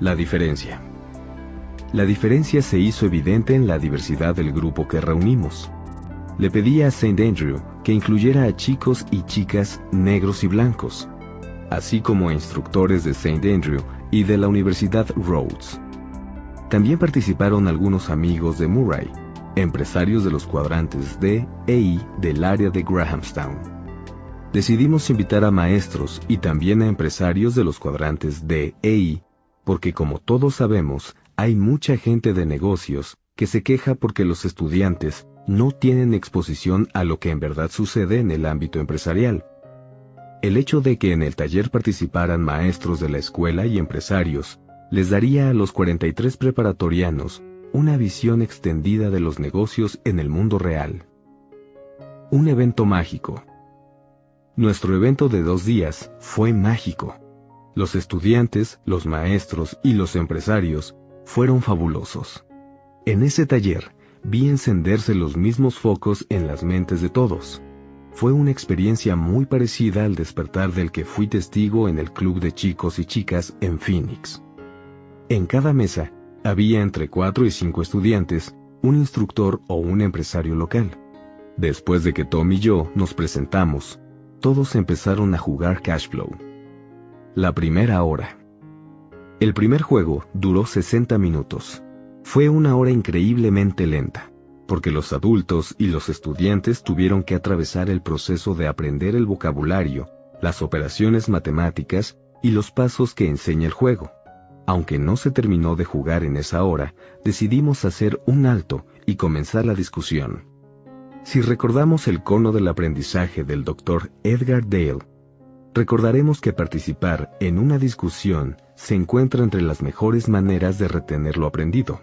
La diferencia. La diferencia se hizo evidente en la diversidad del grupo que reunimos. Le pedí a St. Andrew que incluyera a chicos y chicas negros y blancos, así como a instructores de St. Andrew y de la Universidad Rhodes. También participaron algunos amigos de Murray, empresarios de los cuadrantes D e I del área de Grahamstown. Decidimos invitar a maestros y también a empresarios de los cuadrantes D e I, porque como todos sabemos, hay mucha gente de negocios que se queja porque los estudiantes no tienen exposición a lo que en verdad sucede en el ámbito empresarial. El hecho de que en el taller participaran maestros de la escuela y empresarios les daría a los 43 preparatorianos una visión extendida de los negocios en el mundo real. Un evento mágico. Nuestro evento de dos días fue mágico. Los estudiantes, los maestros y los empresarios fueron fabulosos. En ese taller vi encenderse los mismos focos en las mentes de todos. Fue una experiencia muy parecida al despertar del que fui testigo en el club de chicos y chicas en Phoenix. En cada mesa había entre cuatro y cinco estudiantes, un instructor o un empresario local. Después de que Tom y yo nos presentamos, todos empezaron a jugar Cashflow. La primera hora. El primer juego duró 60 minutos. Fue una hora increíblemente lenta, porque los adultos y los estudiantes tuvieron que atravesar el proceso de aprender el vocabulario, las operaciones matemáticas y los pasos que enseña el juego. aunque no se terminó de jugar en esa hora, decidimos hacer un alto y comenzar la discusión. Si recordamos el cono del aprendizaje del Dr. Edgar Dale, recordaremos que participar en una discusión se encuentra entre las mejores maneras de retener lo aprendido.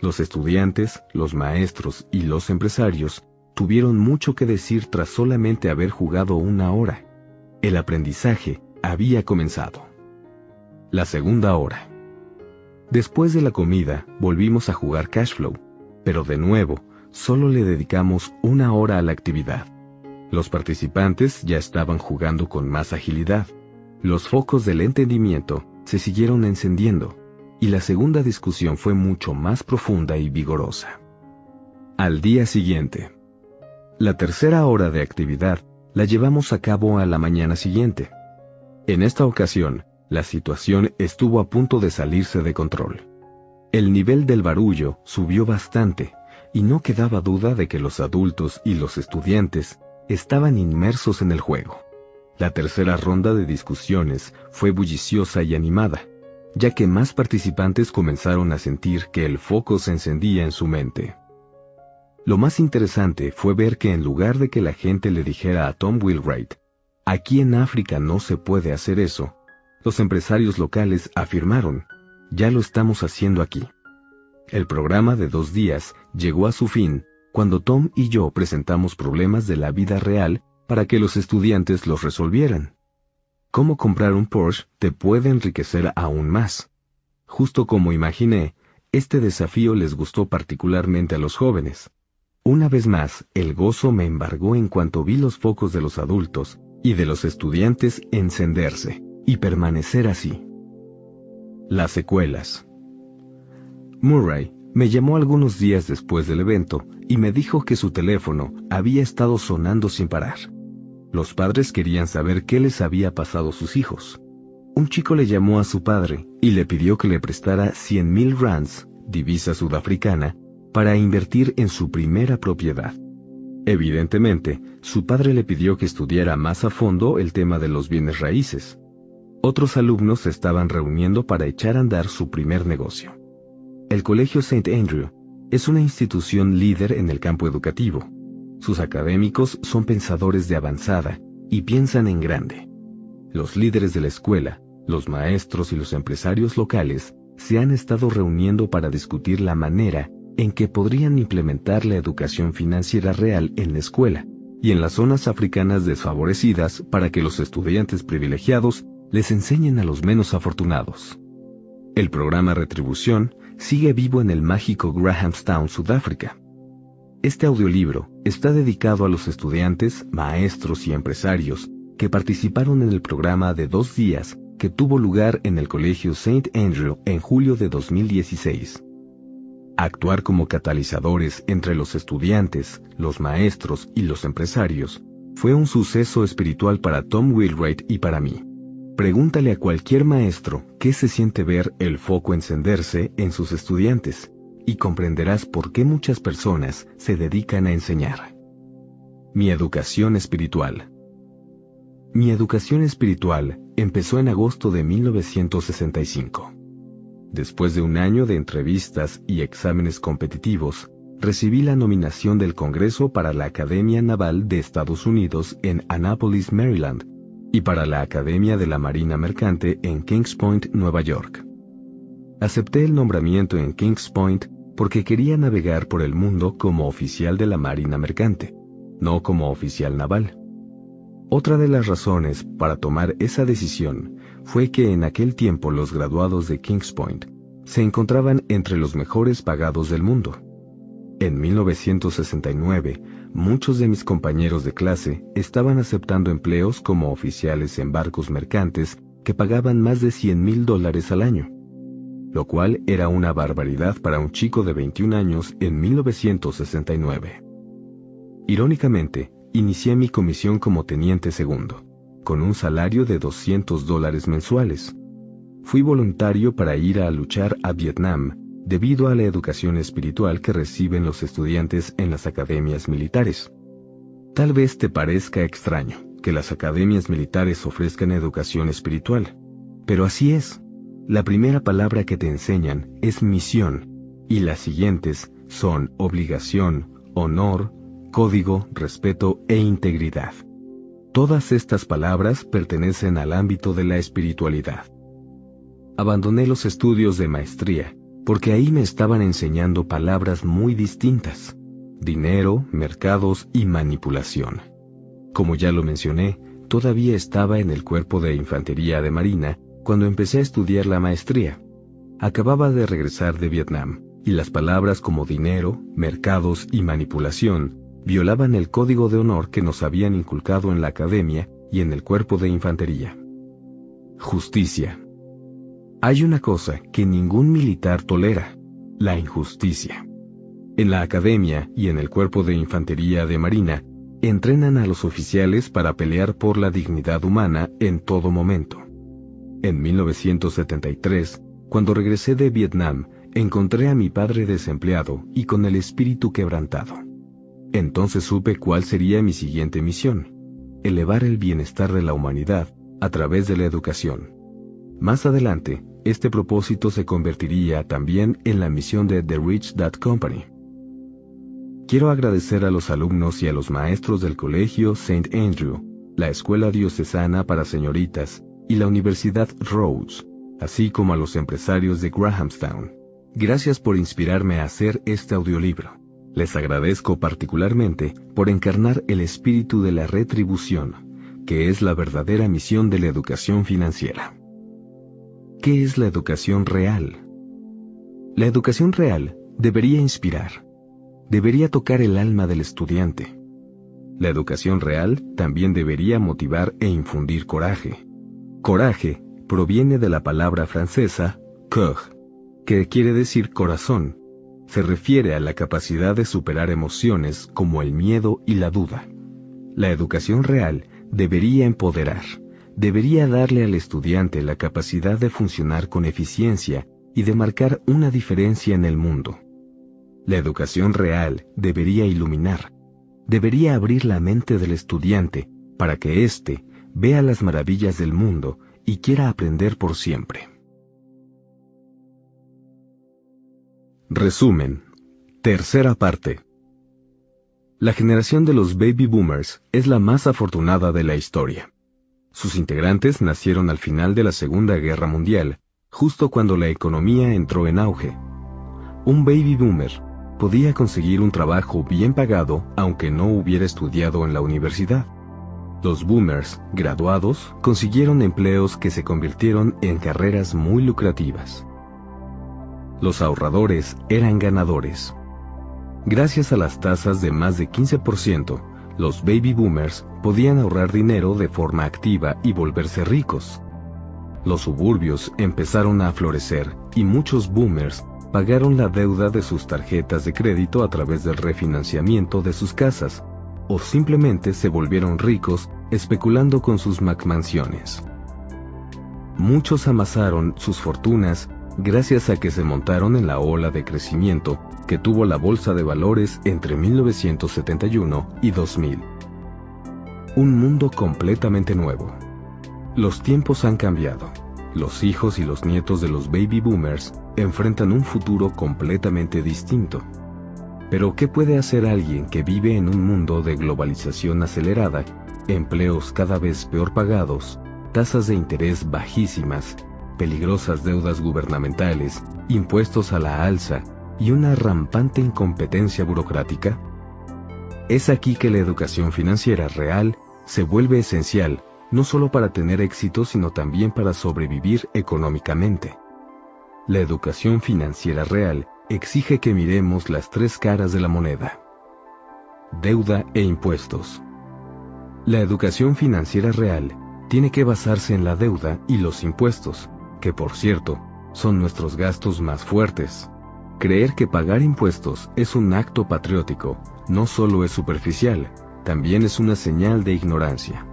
Los estudiantes, los maestros y los empresarios tuvieron mucho que decir tras solamente haber jugado una hora. El aprendizaje había comenzado. La segunda hora. Después de la comida, volvimos a jugar Cashflow, pero de nuevo, solo le dedicamos una hora a la actividad. Los participantes ya estaban jugando con más agilidad. Los focos del entendimiento se siguieron encendiendo, y la segunda discusión fue mucho más profunda y vigorosa. Al día siguiente. La tercera hora de actividad la llevamos a cabo a la mañana siguiente. En esta ocasión, la situación estuvo a punto de salirse de control. El nivel del barullo subió bastante y no quedaba duda de que los adultos y los estudiantes estaban inmersos en el juego. La tercera ronda de discusiones fue bulliciosa y animada, ya que más participantes comenzaron a sentir que el foco se encendía en su mente. Lo más interesante fue ver que en lugar de que la gente le dijera a Tom Wheelwright, aquí en África no se puede hacer eso, los empresarios locales afirmaron, ya lo estamos haciendo aquí. El programa de dos días llegó a su fin cuando Tom y yo presentamos problemas de la vida real para que los estudiantes los resolvieran. Cómo comprar un Porsche te puede enriquecer aún más. Justo como imaginé, este desafío les gustó particularmente a los jóvenes. Una vez más, el gozo me embargó en cuanto vi los focos de los adultos y de los estudiantes encenderse y permanecer así. Las secuelas. Murray me llamó algunos días después del evento y me dijo que su teléfono había estado sonando sin parar. Los padres querían saber qué les había pasado a sus hijos. Un chico le llamó a su padre y le pidió que le prestara 100 mil rands, divisa sudafricana, para invertir en su primera propiedad. Evidentemente, su padre le pidió que estudiara más a fondo el tema de los bienes raíces. Otros alumnos se estaban reuniendo para echar a andar su primer negocio. El Colegio St. Andrew es una institución líder en el campo educativo. Sus académicos son pensadores de avanzada y piensan en grande. Los líderes de la escuela, los maestros y los empresarios locales se han estado reuniendo para discutir la manera en que podrían implementar la educación financiera real en la escuela y en las zonas africanas desfavorecidas para que los estudiantes privilegiados les enseñen a los menos afortunados. El programa Retribución sigue vivo en el mágico Grahamstown, Sudáfrica. Este audiolibro está dedicado a los estudiantes, maestros y empresarios que participaron en el programa de dos días que tuvo lugar en el Colegio St. Andrew en julio de 2016. Actuar como catalizadores entre los estudiantes, los maestros y los empresarios fue un suceso espiritual para Tom Wheelwright y para mí. Pregúntale a cualquier maestro qué se siente ver el foco encenderse en sus estudiantes y comprenderás por qué muchas personas se dedican a enseñar. Mi educación espiritual. Mi educación espiritual empezó en agosto de 1965. Después de un año de entrevistas y exámenes competitivos, recibí la nominación del Congreso para la Academia Naval de Estados Unidos en Annapolis, Maryland, y para la Academia de la Marina Mercante en Kings Point, Nueva York. Acepté el nombramiento en Kings Point porque quería navegar por el mundo como oficial de la Marina Mercante, no como oficial naval. Otra de las razones para tomar esa decisión fue que en aquel tiempo los graduados de Kings Point se encontraban entre los mejores pagados del mundo. En 1969, muchos de mis compañeros de clase estaban aceptando empleos como oficiales en barcos mercantes que pagaban más de 100 mil dólares al año, lo cual era una barbaridad para un chico de 21 años en 1969. Irónicamente, inicié mi comisión como teniente segundo, con un salario de 200 dólares mensuales. Fui voluntario para ir a luchar a Vietnam debido a la educación espiritual que reciben los estudiantes en las academias militares. Tal vez te parezca extraño que las academias militares ofrezcan educación espiritual, pero así es. La primera palabra que te enseñan es misión, y las siguientes son obligación, honor, código, respeto e integridad. Todas estas palabras pertenecen al ámbito de la espiritualidad. Abandoné los estudios de maestría, porque ahí me estaban enseñando palabras muy distintas, dinero, mercados y manipulación. Como ya lo mencioné, todavía estaba en el cuerpo de infantería de Marina cuando empecé a estudiar la maestría. Acababa de regresar de Vietnam, y las palabras como dinero, mercados y manipulación violaban el código de honor que nos habían inculcado en la academia y en el cuerpo de infantería. Justicia. Hay una cosa que ningún militar tolera, la injusticia. En la academia y en el cuerpo de infantería de Marina, entrenan a los oficiales para pelear por la dignidad humana en todo momento. En 1973, cuando regresé de Vietnam, encontré a mi padre desempleado y con el espíritu quebrantado. Entonces supe cuál sería mi siguiente misión, elevar el bienestar de la humanidad a través de la educación. Más adelante, este propósito se convertiría también en la misión de The Rich Dad Company. Quiero agradecer a los alumnos y a los maestros del Colegio St. Andrew, la Escuela Diocesana para Señoritas y la Universidad Rhodes, así como a los empresarios de Grahamstown. Gracias por inspirarme a hacer este audiolibro. Les agradezco particularmente por encarnar el espíritu de la retribución, que es la verdadera misión de la educación financiera. ¿Qué es la educación real? La educación real debería inspirar, debería tocar el alma del estudiante. La educación real también debería motivar e infundir coraje. Coraje proviene de la palabra francesa cœur, que quiere decir corazón, se refiere a la capacidad de superar emociones como el miedo y la duda. La educación real debería empoderar, debería darle al estudiante la capacidad de funcionar con eficiencia y de marcar una diferencia en el mundo. La educación real debería iluminar, debería abrir la mente del estudiante para que éste vea las maravillas del mundo y quiera aprender por siempre. Resumen. Tercera parte. La generación de los baby boomers es la más afortunada de la historia. Sus integrantes nacieron al final de la Segunda Guerra Mundial, justo cuando la economía entró en auge. Un baby boomer podía conseguir un trabajo bien pagado aunque no hubiera estudiado en la universidad. Los boomers, graduados, consiguieron empleos que se convirtieron en carreras muy lucrativas. Los ahorradores eran ganadores. Gracias a las tasas de más de 15%, los baby boomers podían ahorrar dinero de forma activa y volverse ricos. Los suburbios empezaron a florecer y muchos boomers pagaron la deuda de sus tarjetas de crédito a través del refinanciamiento de sus casas, o simplemente se volvieron ricos especulando con sus MacMansiones. Muchos amasaron sus fortunas gracias a que se montaron en la ola de crecimiento que tuvo la bolsa de valores entre 1971 y 2000. Un mundo completamente nuevo. Los tiempos han cambiado. Los hijos y los nietos de los baby boomers enfrentan un futuro completamente distinto. Pero ¿qué puede hacer alguien que vive en un mundo de globalización acelerada, empleos cada vez peor pagados, tasas de interés bajísimas peligrosas deudas gubernamentales, impuestos a la alza y una rampante incompetencia burocrática? Es aquí que la educación financiera real se vuelve esencial no solo para tener éxito, sino también para sobrevivir económicamente. La educación financiera real exige que miremos las tres caras de la moneda. Deuda e impuestos. La educación financiera real tiene que basarse en la deuda y los impuestos, que por cierto, son nuestros gastos más fuertes. Creer que pagar impuestos es un acto patriótico no solo es superficial, también es una señal de ignorancia.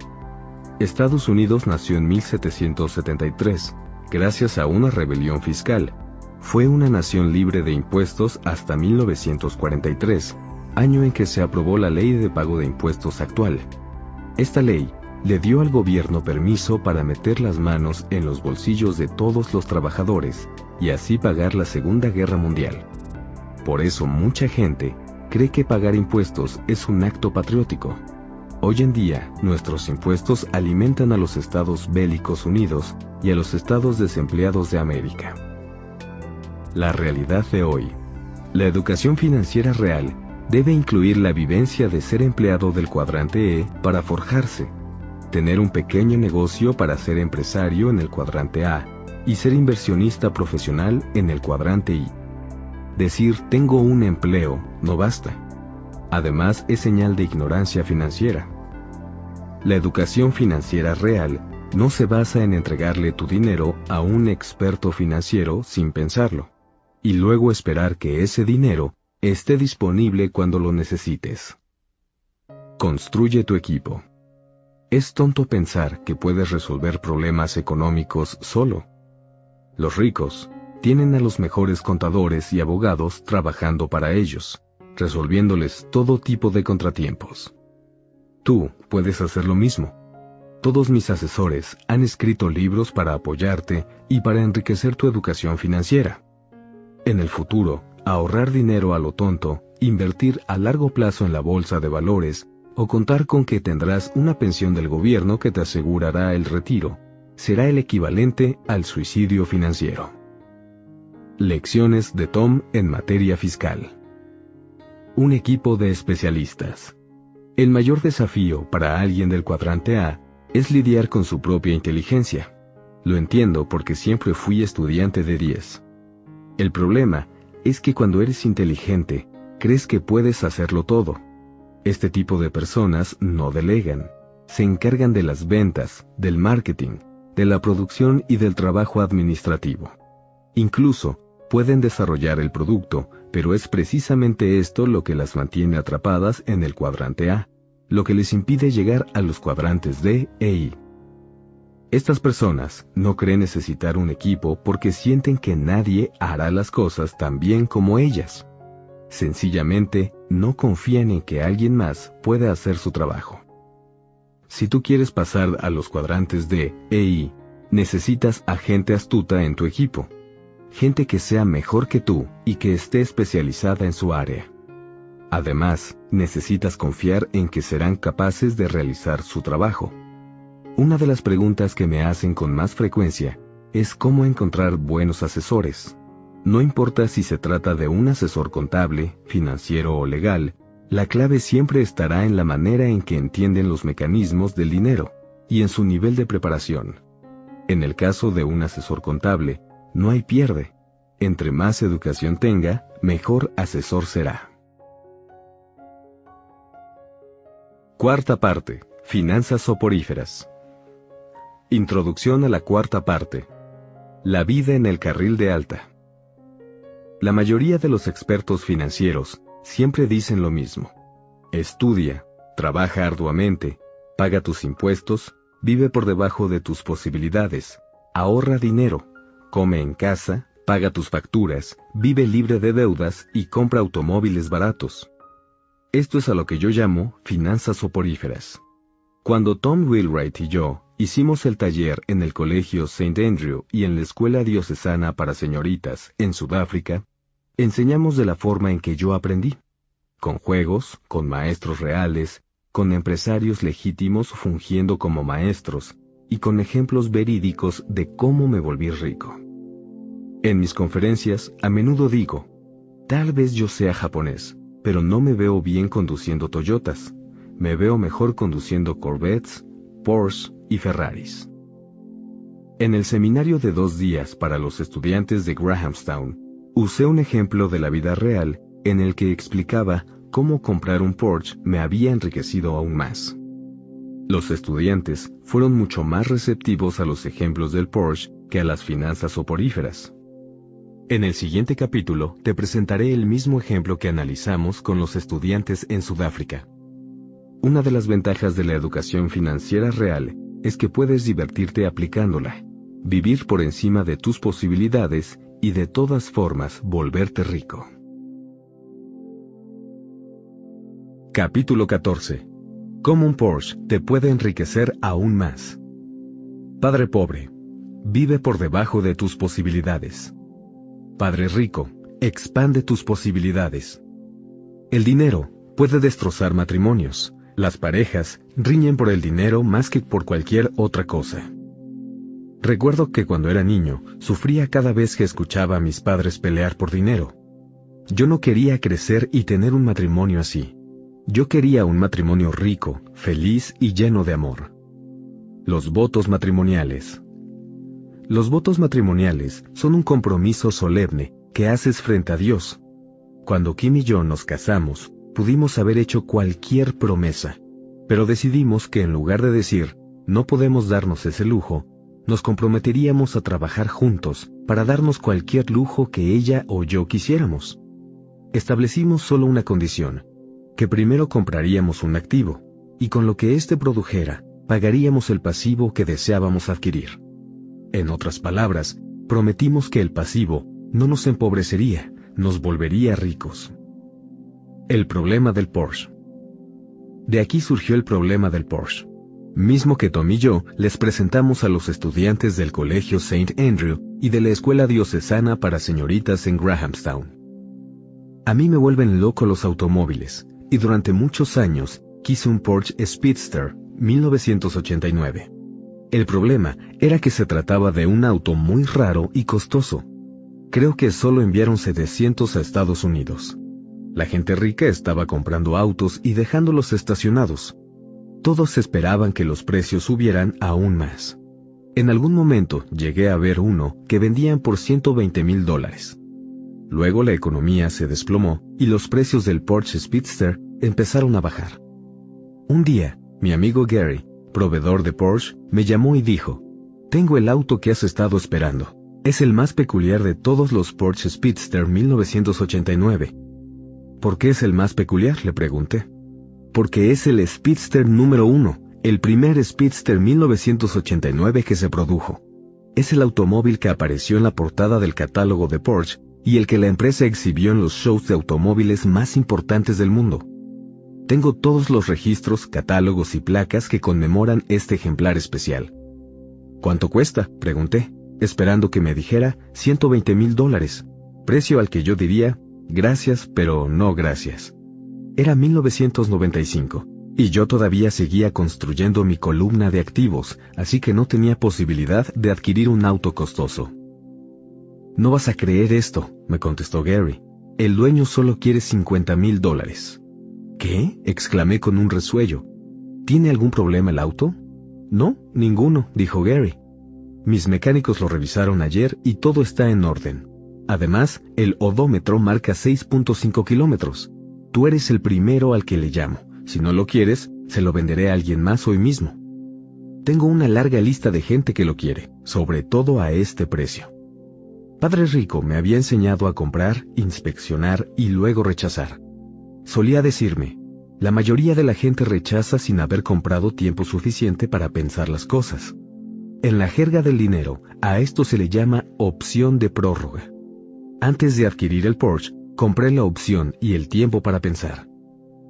Estados Unidos nació en 1773, gracias a una rebelión fiscal. Fue una nación libre de impuestos hasta 1943, año en que se aprobó la ley de pago de impuestos actual. Esta ley le dio al gobierno permiso para meter las manos en los bolsillos de todos los trabajadores y así pagar la Segunda Guerra Mundial. Por eso mucha gente cree que pagar impuestos es un acto patriótico. Hoy en día, nuestros impuestos alimentan a los Estados Bélicos Unidos y a los Estados Desempleados de América. La realidad de hoy. La educación financiera real debe incluir la vivencia de ser empleado del cuadrante E para forjarse, tener un pequeño negocio para ser empresario en el cuadrante A y ser inversionista profesional en el cuadrante I. Decir tengo un empleo no basta. Además es señal de ignorancia financiera. La educación financiera real no se basa en entregarle tu dinero a un experto financiero sin pensarlo, y luego esperar que ese dinero esté disponible cuando lo necesites. Construye tu equipo. Es tonto pensar que puedes resolver problemas económicos solo. Los ricos tienen a los mejores contadores y abogados trabajando para ellos, resolviéndoles todo tipo de contratiempos. Tú puedes hacer lo mismo. Todos mis asesores han escrito libros para apoyarte y para enriquecer tu educación financiera. En el futuro, ahorrar dinero a lo tonto, invertir a largo plazo en la bolsa de valores o contar con que tendrás una pensión del gobierno que te asegurará el retiro, será el equivalente al suicidio financiero. Lecciones de Tom en materia fiscal. Un equipo de especialistas. El mayor desafío para alguien del cuadrante A es lidiar con su propia inteligencia. Lo entiendo porque siempre fui estudiante de 10. El problema es que cuando eres inteligente, crees que puedes hacerlo todo este tipo de personas no delegan, se encargan de las ventas, del marketing, de la producción y del trabajo administrativo. Incluso, pueden desarrollar el producto, pero es precisamente esto lo que las mantiene atrapadas en el cuadrante A, lo que les impide llegar a los cuadrantes D e I. Estas personas no creen necesitar un equipo porque sienten que nadie hará las cosas tan bien como ellas. Sencillamente, no confían en que alguien más pueda hacer su trabajo. Si tú quieres pasar a los cuadrantes de E I, necesitas a gente astuta en tu equipo. Gente que sea mejor que tú y que esté especializada en su área. Además, necesitas confiar en que serán capaces de realizar su trabajo. Una de las preguntas que me hacen con más frecuencia es cómo encontrar buenos asesores. No importa si se trata de un asesor contable, financiero o legal, la clave siempre estará en la manera en que entienden los mecanismos del dinero y en su nivel de preparación. En el caso de un asesor contable, no hay pierde. Entre más educación tenga, mejor asesor será. Cuarta parte. Finanzas soporíferas. Introducción a la cuarta parte. La vida en el carril de alta. La mayoría de los expertos financieros siempre dicen lo mismo. Estudia, trabaja arduamente, paga tus impuestos, vive por debajo de tus posibilidades, ahorra dinero, come en casa, paga tus facturas, vive libre de deudas y compra automóviles baratos. Esto es a lo que yo llamo finanzas soporíferas. Cuando Tom Wheelwright y yo hicimos el taller en el Colegio St. Andrew y en la Escuela Diocesana para Señoritas en Sudáfrica, enseñamos de la forma en que yo aprendí, con juegos, con maestros reales, con empresarios legítimos fungiendo como maestros y con ejemplos verídicos de cómo me volví rico. En mis conferencias a menudo digo, tal vez yo sea japonés, pero no me veo bien conduciendo Toyotas, me veo mejor conduciendo Corvettes, Porsche y Ferraris. En el seminario de dos días para los estudiantes de Grahamstown, Usé un ejemplo de la vida real en el que explicaba cómo comprar un Porsche me había enriquecido aún más. Los estudiantes fueron mucho más receptivos a los ejemplos del Porsche que a las finanzas soporíferas. En el siguiente capítulo te presentaré el mismo ejemplo que analizamos con los estudiantes en Sudáfrica. Una de las ventajas de la educación financiera real es que puedes divertirte aplicándola, vivir por encima de tus posibilidades y de todas formas volverte rico. Capítulo 14. cómo un Porsche te puede enriquecer aún más. Padre pobre, vive por debajo de tus posibilidades. Padre rico, expande tus posibilidades. El dinero puede destrozar matrimonios. Las parejas riñen por el dinero más que por cualquier otra cosa. Recuerdo que cuando era niño sufría cada vez que escuchaba a mis padres pelear por dinero. Yo no quería crecer y tener un matrimonio así. Yo quería un matrimonio rico, feliz y lleno de amor. Los votos matrimoniales. Los votos matrimoniales son un compromiso solemne que haces frente a Dios. Cuando Kim y yo nos casamos, pudimos haber hecho cualquier promesa, pero decidimos que en lugar de decir, no podemos darnos ese lujo, nos comprometeríamos a trabajar juntos para darnos cualquier lujo que ella o yo quisiéramos. Establecimos solo una condición, que primero compraríamos un activo, y con lo que éste produjera, pagaríamos el pasivo que deseábamos adquirir. En otras palabras, prometimos que el pasivo no nos empobrecería, nos volvería ricos. El problema del Porsche. De aquí surgió el problema del Porsche, mismo que Tom y yo les presentamos a los estudiantes del Colegio St. Andrew y de la Escuela Diocesana para Señoritas en Grahamstown. A mí me vuelven loco los automóviles, y durante muchos años quise un Porsche Speedster 1989. El problema era que se trataba de un auto muy raro y costoso. Creo que solo enviaron 700 a Estados Unidos. La gente rica estaba comprando autos y dejándolos estacionados. Todos esperaban que los precios subieran aún más. En algún momento llegué a ver uno que vendían por 120 mil dólares. Luego la economía se desplomó y los precios del Porsche Speedster empezaron a bajar. Un día, mi amigo Gary, proveedor de Porsche, me llamó y dijo, Tengo el auto que has estado esperando. Es el más peculiar de todos los Porsche Speedster 1989. ¿Por qué es el más peculiar? le pregunté. Porque es el Speedster número uno, el primer Speedster 1989 que se produjo. Es el automóvil que apareció en la portada del catálogo de Porsche y el que la empresa exhibió en los shows de automóviles más importantes del mundo. Tengo todos los registros, catálogos y placas que conmemoran este ejemplar especial. ¿Cuánto cuesta? pregunté, esperando que me dijera 120 mil dólares, precio al que yo diría, gracias, pero no gracias. Era 1995, y yo todavía seguía construyendo mi columna de activos, así que no tenía posibilidad de adquirir un auto costoso. No vas a creer esto, me contestó Gary. El dueño solo quiere 50 mil dólares. ¿Qué? exclamé con un resuello. ¿Tiene algún problema el auto? No, ninguno, dijo Gary. Mis mecánicos lo revisaron ayer y todo está en orden. Además, el odómetro marca 6.5 kilómetros. Tú eres el primero al que le llamo. Si no lo quieres, se lo venderé a alguien más hoy mismo. Tengo una larga lista de gente que lo quiere, sobre todo a este precio. Padre Rico me había enseñado a comprar, inspeccionar y luego rechazar. Solía decirme, la mayoría de la gente rechaza sin haber comprado tiempo suficiente para pensar las cosas. En la jerga del dinero, a esto se le llama opción de prórroga. Antes de adquirir el Porsche, compré la opción y el tiempo para pensar.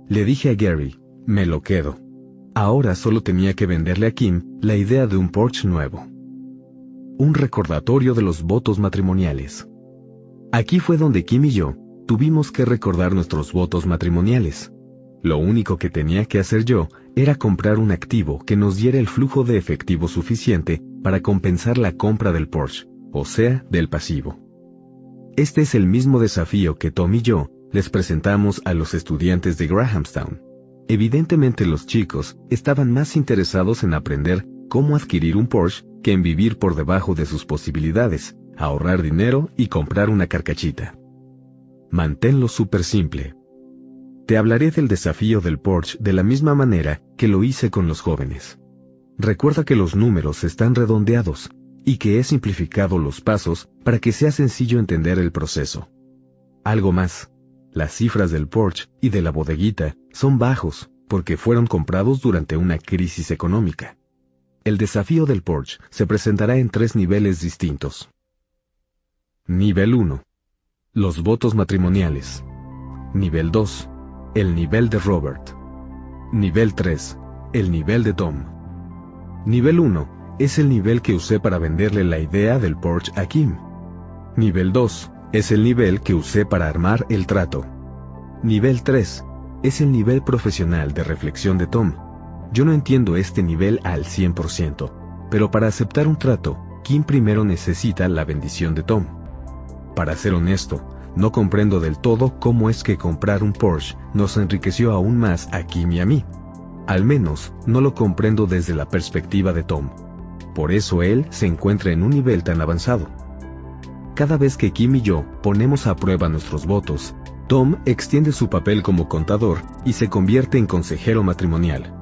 Le dije a Gary, me lo quedo. Ahora solo tenía que venderle a Kim la idea de un Porsche nuevo un recordatorio de los votos matrimoniales. Aquí fue donde Kim y yo tuvimos que recordar nuestros votos matrimoniales. Lo único que tenía que hacer yo era comprar un activo que nos diera el flujo de efectivo suficiente para compensar la compra del Porsche, o sea, del pasivo. Este es el mismo desafío que Tom y yo les presentamos a los estudiantes de Grahamstown. Evidentemente los chicos estaban más interesados en aprender cómo adquirir un Porsche que en vivir por debajo de sus posibilidades, ahorrar dinero y comprar una carcachita. Manténlo súper simple. Te hablaré del desafío del Porsche de la misma manera que lo hice con los jóvenes. Recuerda que los números están redondeados y que he simplificado los pasos para que sea sencillo entender el proceso. Algo más, las cifras del Porsche y de la bodeguita son bajos porque fueron comprados durante una crisis económica. El desafío del Porsche se presentará en tres niveles distintos. Nivel 1. Los votos matrimoniales. Nivel 2. El nivel de Robert. Nivel 3. El nivel de Tom. Nivel 1. Es el nivel que usé para venderle la idea del Porsche a Kim. Nivel 2. Es el nivel que usé para armar el trato. Nivel 3. Es el nivel profesional de reflexión de Tom. Yo no entiendo este nivel al 100%, pero para aceptar un trato, Kim primero necesita la bendición de Tom. Para ser honesto, no comprendo del todo cómo es que comprar un Porsche nos enriqueció aún más a Kim y a mí. Al menos, no lo comprendo desde la perspectiva de Tom. Por eso él se encuentra en un nivel tan avanzado. Cada vez que Kim y yo ponemos a prueba nuestros votos, Tom extiende su papel como contador y se convierte en consejero matrimonial.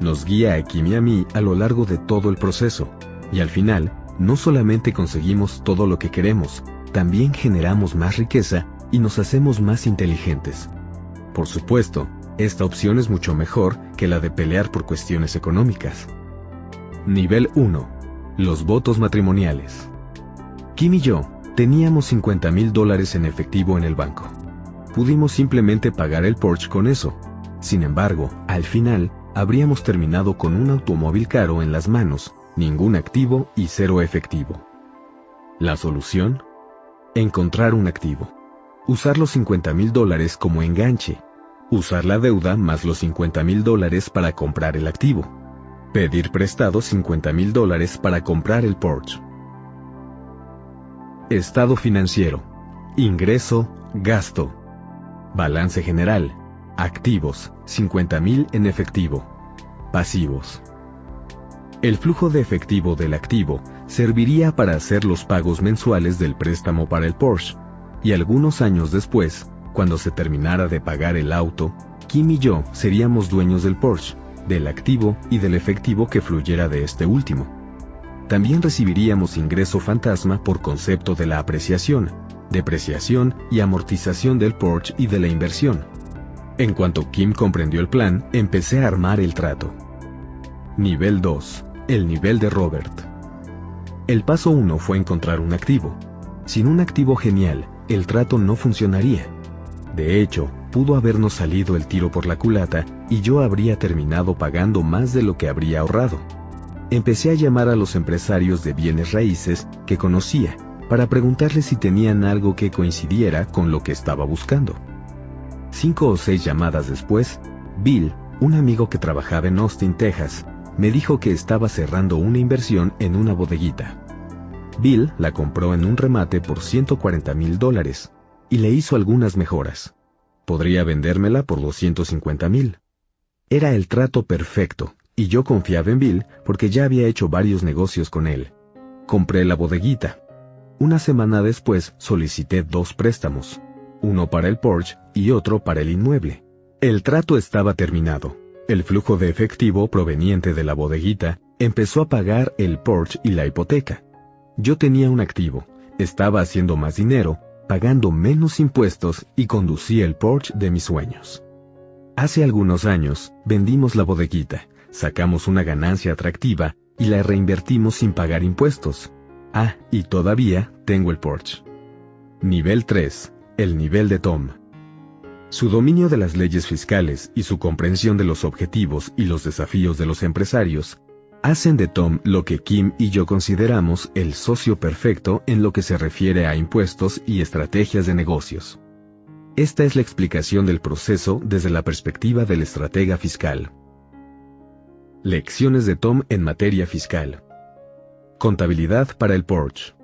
Nos guía a Kim y a mí a lo largo de todo el proceso, y al final, no solamente conseguimos todo lo que queremos, también generamos más riqueza y nos hacemos más inteligentes. Por supuesto, esta opción es mucho mejor que la de pelear por cuestiones económicas. Nivel 1. Los votos matrimoniales. Kim y yo teníamos 50 mil dólares en efectivo en el banco. Pudimos simplemente pagar el Porsche con eso. Sin embargo, al final, habríamos terminado con un automóvil caro en las manos, ningún activo y cero efectivo. La solución Encontrar un activo. Usar los 50 mil dólares como enganche. Usar la deuda más los 50 mil dólares para comprar el activo. Pedir prestado 50 mil dólares para comprar el Porsche. Estado financiero. Ingreso, gasto. Balance general. Activos, 50 mil en efectivo. Pasivos. El flujo de efectivo del activo serviría para hacer los pagos mensuales del préstamo para el Porsche, y algunos años después, cuando se terminara de pagar el auto, Kim y yo seríamos dueños del Porsche, del activo y del efectivo que fluyera de este último. También recibiríamos ingreso fantasma por concepto de la apreciación, depreciación y amortización del Porsche y de la inversión. En cuanto Kim comprendió el plan, empecé a armar el trato. Nivel 2 el nivel de Robert. El paso 1 fue encontrar un activo. Sin un activo genial, el trato no funcionaría. De hecho, pudo habernos salido el tiro por la culata y yo habría terminado pagando más de lo que habría ahorrado. Empecé a llamar a los empresarios de bienes raíces que conocía para preguntarles si tenían algo que coincidiera con lo que estaba buscando. Cinco o seis llamadas después, Bill, un amigo que trabajaba en Austin, Texas, me dijo que estaba cerrando una inversión en una bodeguita. Bill la compró en un remate por 140 mil dólares y le hizo algunas mejoras. Podría vendérmela por 250 mil. Era el trato perfecto, y yo confiaba en Bill porque ya había hecho varios negocios con él. Compré la bodeguita. Una semana después solicité dos préstamos, uno para el Porsche y otro para el inmueble. El trato estaba terminado el flujo de efectivo proveniente de la bodeguita empezó a pagar el Porsche y la hipoteca. Yo tenía un activo, estaba haciendo más dinero, pagando menos impuestos y conducía el Porsche de mis sueños. Hace algunos años vendimos la bodeguita, sacamos una ganancia atractiva y la reinvertimos sin pagar impuestos. Ah, y todavía tengo el Porsche. Nivel 3. El nivel de Tom. Su dominio de las leyes fiscales y su comprensión de los objetivos y los desafíos de los empresarios hacen de Tom lo que Kim y yo consideramos el socio perfecto en lo que se refiere a impuestos y estrategias de negocios. Esta es la explicación del proceso desde la perspectiva del estratega fiscal. Lecciones de Tom en materia fiscal. Contabilidad para el Porsche.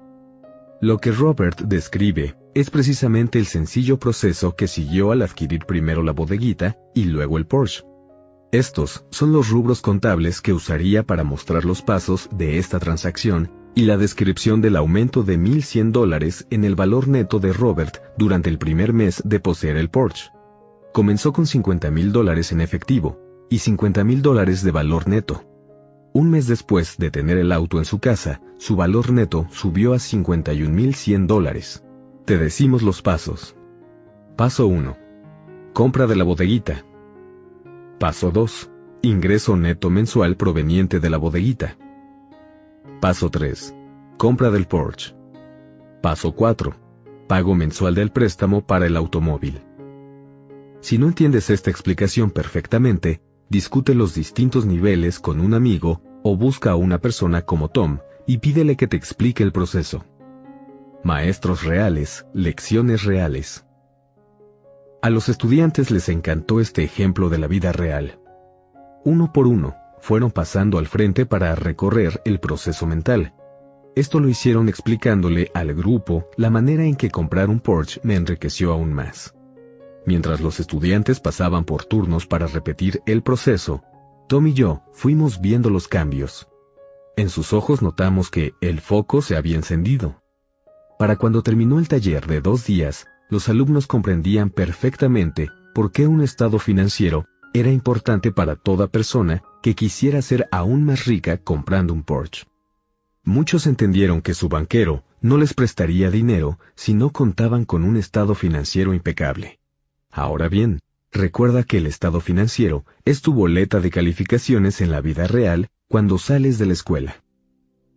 Lo que Robert describe es precisamente el sencillo proceso que siguió al adquirir primero la bodeguita y luego el Porsche. Estos son los rubros contables que usaría para mostrar los pasos de esta transacción y la descripción del aumento de 1.100 dólares en el valor neto de Robert durante el primer mes de poseer el Porsche. Comenzó con 50.000 dólares en efectivo y 50.000 dólares de valor neto. Un mes después de tener el auto en su casa, su valor neto subió a 51.100 dólares. Te decimos los pasos. Paso 1. Compra de la bodeguita. Paso 2. Ingreso neto mensual proveniente de la bodeguita. Paso 3. Compra del Porsche. Paso 4. Pago mensual del préstamo para el automóvil. Si no entiendes esta explicación perfectamente, discute los distintos niveles con un amigo o busca a una persona como Tom y pídele que te explique el proceso. Maestros reales, lecciones reales. A los estudiantes les encantó este ejemplo de la vida real. Uno por uno, fueron pasando al frente para recorrer el proceso mental. Esto lo hicieron explicándole al grupo la manera en que comprar un Porsche me enriqueció aún más. Mientras los estudiantes pasaban por turnos para repetir el proceso, Tom y yo fuimos viendo los cambios. En sus ojos notamos que el foco se había encendido. Para cuando terminó el taller de dos días, los alumnos comprendían perfectamente por qué un estado financiero era importante para toda persona que quisiera ser aún más rica comprando un Porsche. Muchos entendieron que su banquero no les prestaría dinero si no contaban con un estado financiero impecable. Ahora bien, recuerda que el estado financiero es tu boleta de calificaciones en la vida real cuando sales de la escuela.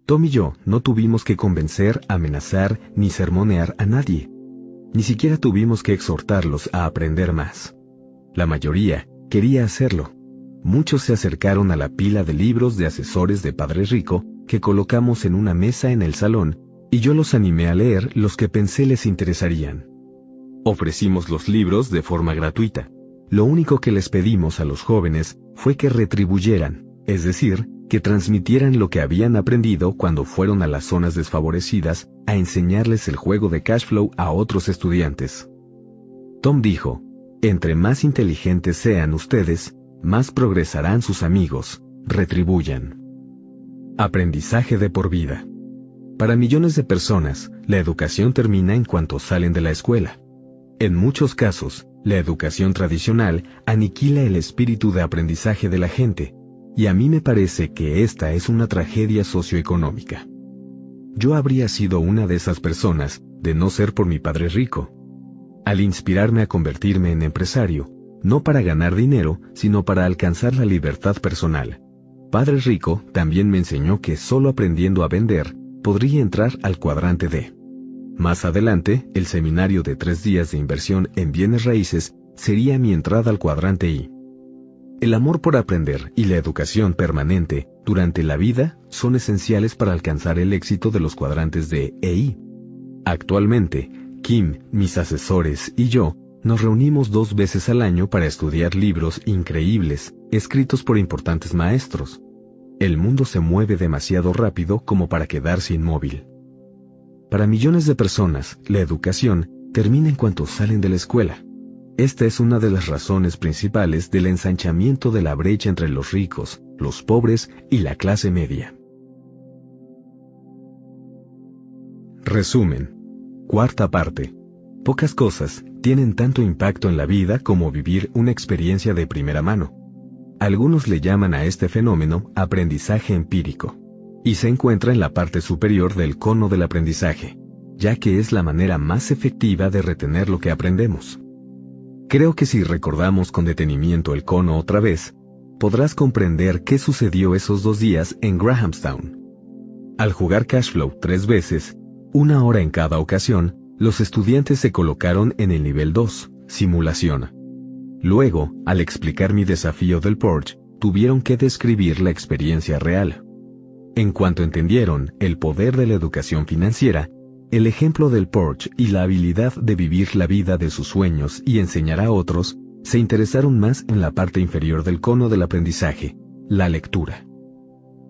Tom y yo no tuvimos que convencer, amenazar ni sermonear a nadie. Ni siquiera tuvimos que exhortarlos a aprender más. La mayoría quería hacerlo. Muchos se acercaron a la pila de libros de asesores de Padre Rico que colocamos en una mesa en el salón y yo los animé a leer los que pensé les interesarían. Ofrecimos los libros de forma gratuita. Lo único que les pedimos a los jóvenes fue que retribuyeran, es decir, que transmitieran lo que habían aprendido cuando fueron a las zonas desfavorecidas a enseñarles el juego de cash flow a otros estudiantes. Tom dijo, entre más inteligentes sean ustedes, más progresarán sus amigos, retribuyan. Aprendizaje de por vida. Para millones de personas, la educación termina en cuanto salen de la escuela. En muchos casos, la educación tradicional aniquila el espíritu de aprendizaje de la gente, y a mí me parece que esta es una tragedia socioeconómica. Yo habría sido una de esas personas, de no ser por mi padre rico. Al inspirarme a convertirme en empresario, no para ganar dinero, sino para alcanzar la libertad personal. Padre Rico también me enseñó que solo aprendiendo a vender, podría entrar al cuadrante D. Más adelante, el seminario de tres días de inversión en bienes raíces sería mi entrada al cuadrante I. El amor por aprender y la educación permanente durante la vida son esenciales para alcanzar el éxito de los cuadrantes de EI. Actualmente, Kim, mis asesores y yo nos reunimos dos veces al año para estudiar libros increíbles, escritos por importantes maestros. El mundo se mueve demasiado rápido como para quedarse inmóvil. Para millones de personas, la educación termina en cuanto salen de la escuela. Esta es una de las razones principales del ensanchamiento de la brecha entre los ricos, los pobres y la clase media. Resumen. Cuarta parte. Pocas cosas tienen tanto impacto en la vida como vivir una experiencia de primera mano. Algunos le llaman a este fenómeno aprendizaje empírico y se encuentra en la parte superior del cono del aprendizaje, ya que es la manera más efectiva de retener lo que aprendemos. Creo que si recordamos con detenimiento el cono otra vez, podrás comprender qué sucedió esos dos días en Grahamstown. Al jugar Cashflow tres veces, una hora en cada ocasión, los estudiantes se colocaron en el nivel 2, simulación. Luego, al explicar mi desafío del Porsche, tuvieron que describir la experiencia real. En cuanto entendieron el poder de la educación financiera, el ejemplo del Porsche y la habilidad de vivir la vida de sus sueños y enseñar a otros, se interesaron más en la parte inferior del cono del aprendizaje, la lectura.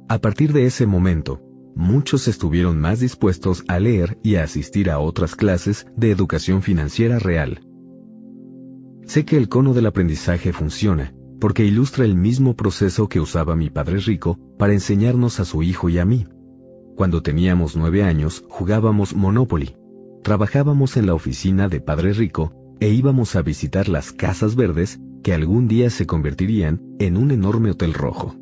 A partir de ese momento, muchos estuvieron más dispuestos a leer y a asistir a otras clases de educación financiera real. Sé que el cono del aprendizaje funciona, porque ilustra el mismo proceso que usaba mi padre rico para enseñarnos a su hijo y a mí. Cuando teníamos nueve años jugábamos Monopoly, trabajábamos en la oficina de padre rico e íbamos a visitar las casas verdes que algún día se convertirían en un enorme hotel rojo.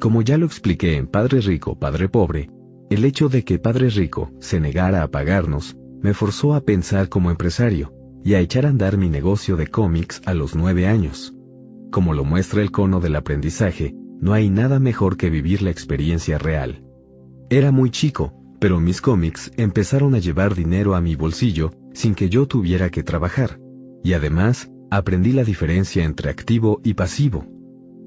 Como ya lo expliqué en Padre Rico, Padre Pobre, el hecho de que Padre Rico se negara a pagarnos me forzó a pensar como empresario y a echar a andar mi negocio de cómics a los nueve años. Como lo muestra el cono del aprendizaje, no hay nada mejor que vivir la experiencia real. Era muy chico, pero mis cómics empezaron a llevar dinero a mi bolsillo sin que yo tuviera que trabajar, y además aprendí la diferencia entre activo y pasivo.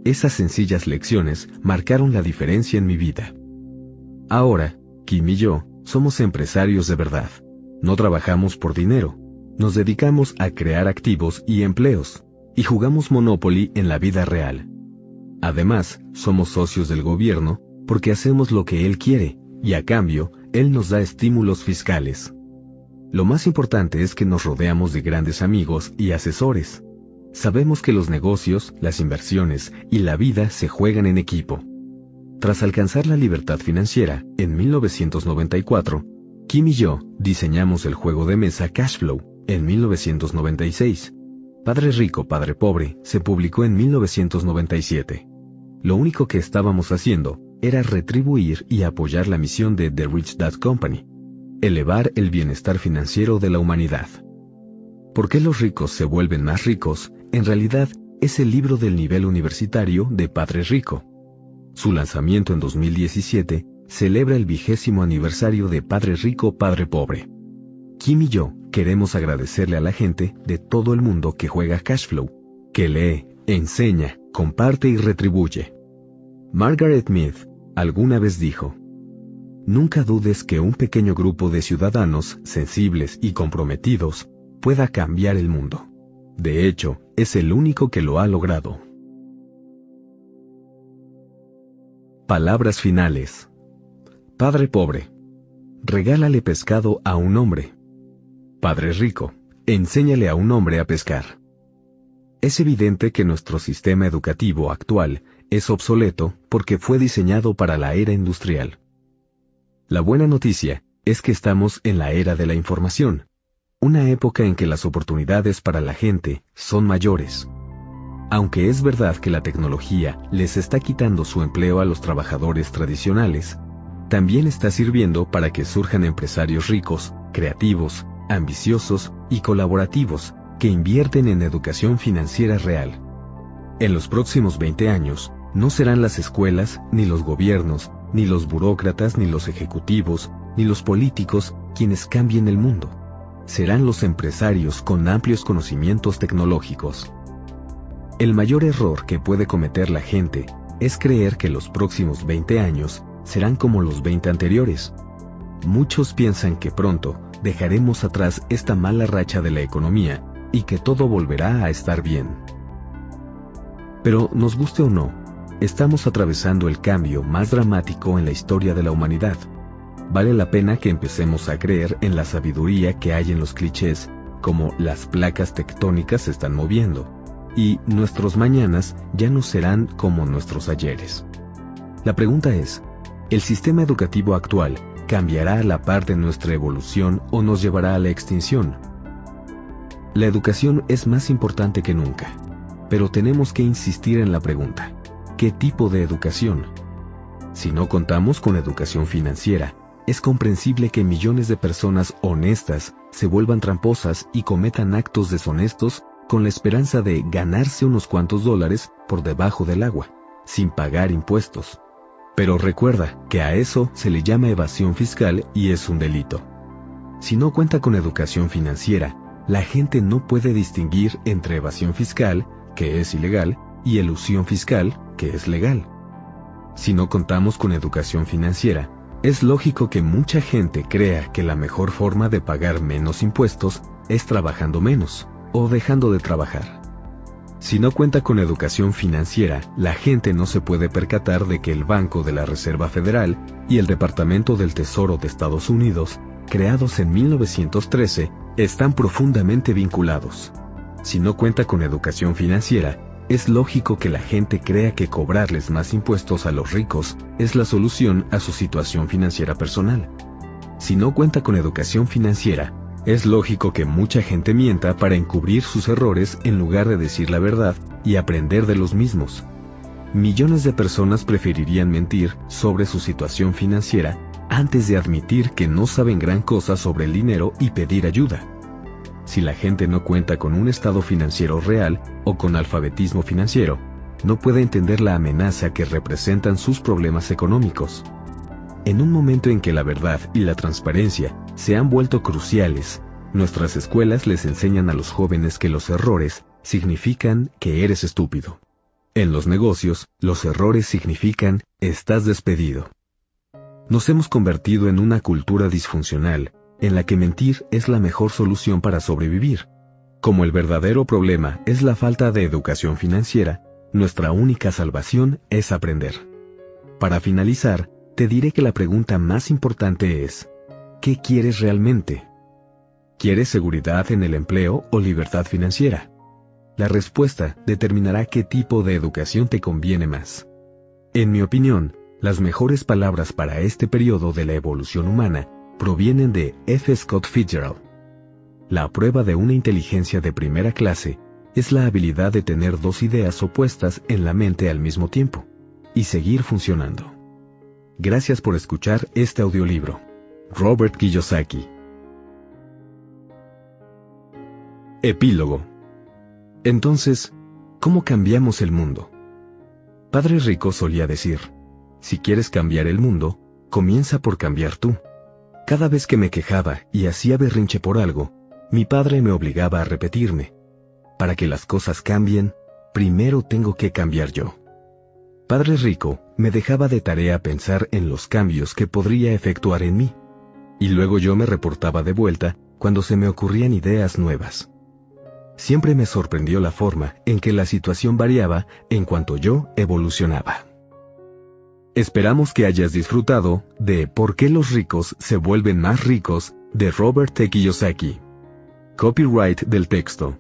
Esas sencillas lecciones marcaron la diferencia en mi vida. Ahora, Kim y yo, somos empresarios de verdad. No trabajamos por dinero. Nos dedicamos a crear activos y empleos, y jugamos Monopoly en la vida real. Además, somos socios del gobierno porque hacemos lo que él quiere, y a cambio, él nos da estímulos fiscales. Lo más importante es que nos rodeamos de grandes amigos y asesores. Sabemos que los negocios, las inversiones y la vida se juegan en equipo. Tras alcanzar la libertad financiera, en 1994, Kim y yo diseñamos el juego de mesa Cashflow en 1996. Padre Rico, Padre Pobre se publicó en 1997. Lo único que estábamos haciendo era retribuir y apoyar la misión de The Rich Dad Company, elevar el bienestar financiero de la humanidad. ¿Por qué los ricos se vuelven más ricos? En realidad, es el libro del nivel universitario de Padre Rico. Su lanzamiento en 2017 celebra el vigésimo aniversario de Padre Rico, Padre Pobre. Kim y yo queremos agradecerle a la gente de todo el mundo que juega Cashflow, que lee, enseña, comparte y retribuye. Margaret Mead alguna vez dijo, Nunca dudes que un pequeño grupo de ciudadanos sensibles y comprometidos pueda cambiar el mundo. De hecho, es el único que lo ha logrado. Palabras finales. Padre pobre. Regálale pescado a un hombre. Padre rico. Enséñale a un hombre a pescar. Es evidente que nuestro sistema educativo actual es obsoleto porque fue diseñado para la era industrial. La buena noticia es que estamos en la era de la información, una época en que las oportunidades para la gente son mayores. Aunque es verdad que la tecnología les está quitando su empleo a los trabajadores tradicionales, también está sirviendo para que surjan empresarios ricos, creativos, ambiciosos y colaborativos que invierten en educación financiera real. En los próximos 20 años, no serán las escuelas, ni los gobiernos, ni los burócratas, ni los ejecutivos, ni los políticos quienes cambien el mundo serán los empresarios con amplios conocimientos tecnológicos. El mayor error que puede cometer la gente es creer que los próximos 20 años serán como los 20 anteriores. Muchos piensan que pronto dejaremos atrás esta mala racha de la economía y que todo volverá a estar bien. Pero nos guste o no, estamos atravesando el cambio más dramático en la historia de la humanidad vale la pena que empecemos a creer en la sabiduría que hay en los clichés, como las placas tectónicas se están moviendo, y nuestros mañanas ya no serán como nuestros ayeres. La pregunta es, ¿el sistema educativo actual cambiará a la par de nuestra evolución o nos llevará a la extinción? La educación es más importante que nunca, pero tenemos que insistir en la pregunta, ¿qué tipo de educación? Si no contamos con educación financiera, es comprensible que millones de personas honestas se vuelvan tramposas y cometan actos deshonestos con la esperanza de ganarse unos cuantos dólares por debajo del agua, sin pagar impuestos. Pero recuerda que a eso se le llama evasión fiscal y es un delito. Si no cuenta con educación financiera, la gente no puede distinguir entre evasión fiscal, que es ilegal, y elusión fiscal, que es legal. Si no contamos con educación financiera, es lógico que mucha gente crea que la mejor forma de pagar menos impuestos es trabajando menos o dejando de trabajar. Si no cuenta con educación financiera, la gente no se puede percatar de que el Banco de la Reserva Federal y el Departamento del Tesoro de Estados Unidos, creados en 1913, están profundamente vinculados. Si no cuenta con educación financiera, es lógico que la gente crea que cobrarles más impuestos a los ricos es la solución a su situación financiera personal. Si no cuenta con educación financiera, es lógico que mucha gente mienta para encubrir sus errores en lugar de decir la verdad y aprender de los mismos. Millones de personas preferirían mentir sobre su situación financiera antes de admitir que no saben gran cosa sobre el dinero y pedir ayuda si la gente no cuenta con un estado financiero real o con alfabetismo financiero, no puede entender la amenaza que representan sus problemas económicos. En un momento en que la verdad y la transparencia se han vuelto cruciales, nuestras escuelas les enseñan a los jóvenes que los errores significan que eres estúpido. En los negocios, los errores significan estás despedido. Nos hemos convertido en una cultura disfuncional, en la que mentir es la mejor solución para sobrevivir. Como el verdadero problema es la falta de educación financiera, nuestra única salvación es aprender. Para finalizar, te diré que la pregunta más importante es, ¿qué quieres realmente? ¿Quieres seguridad en el empleo o libertad financiera? La respuesta determinará qué tipo de educación te conviene más. En mi opinión, las mejores palabras para este periodo de la evolución humana provienen de F. Scott Fitzgerald. La prueba de una inteligencia de primera clase es la habilidad de tener dos ideas opuestas en la mente al mismo tiempo y seguir funcionando. Gracias por escuchar este audiolibro. Robert Kiyosaki Epílogo. Entonces, ¿cómo cambiamos el mundo? Padre Rico solía decir, si quieres cambiar el mundo, comienza por cambiar tú. Cada vez que me quejaba y hacía berrinche por algo, mi padre me obligaba a repetirme, para que las cosas cambien, primero tengo que cambiar yo. Padre Rico me dejaba de tarea pensar en los cambios que podría efectuar en mí, y luego yo me reportaba de vuelta cuando se me ocurrían ideas nuevas siempre me sorprendió la forma en que la situación variaba en cuanto yo evolucionaba. Esperamos que hayas disfrutado de ¿Por qué los ricos se vuelven más ricos? de Robert T. Kiyosaki. Copyright del texto.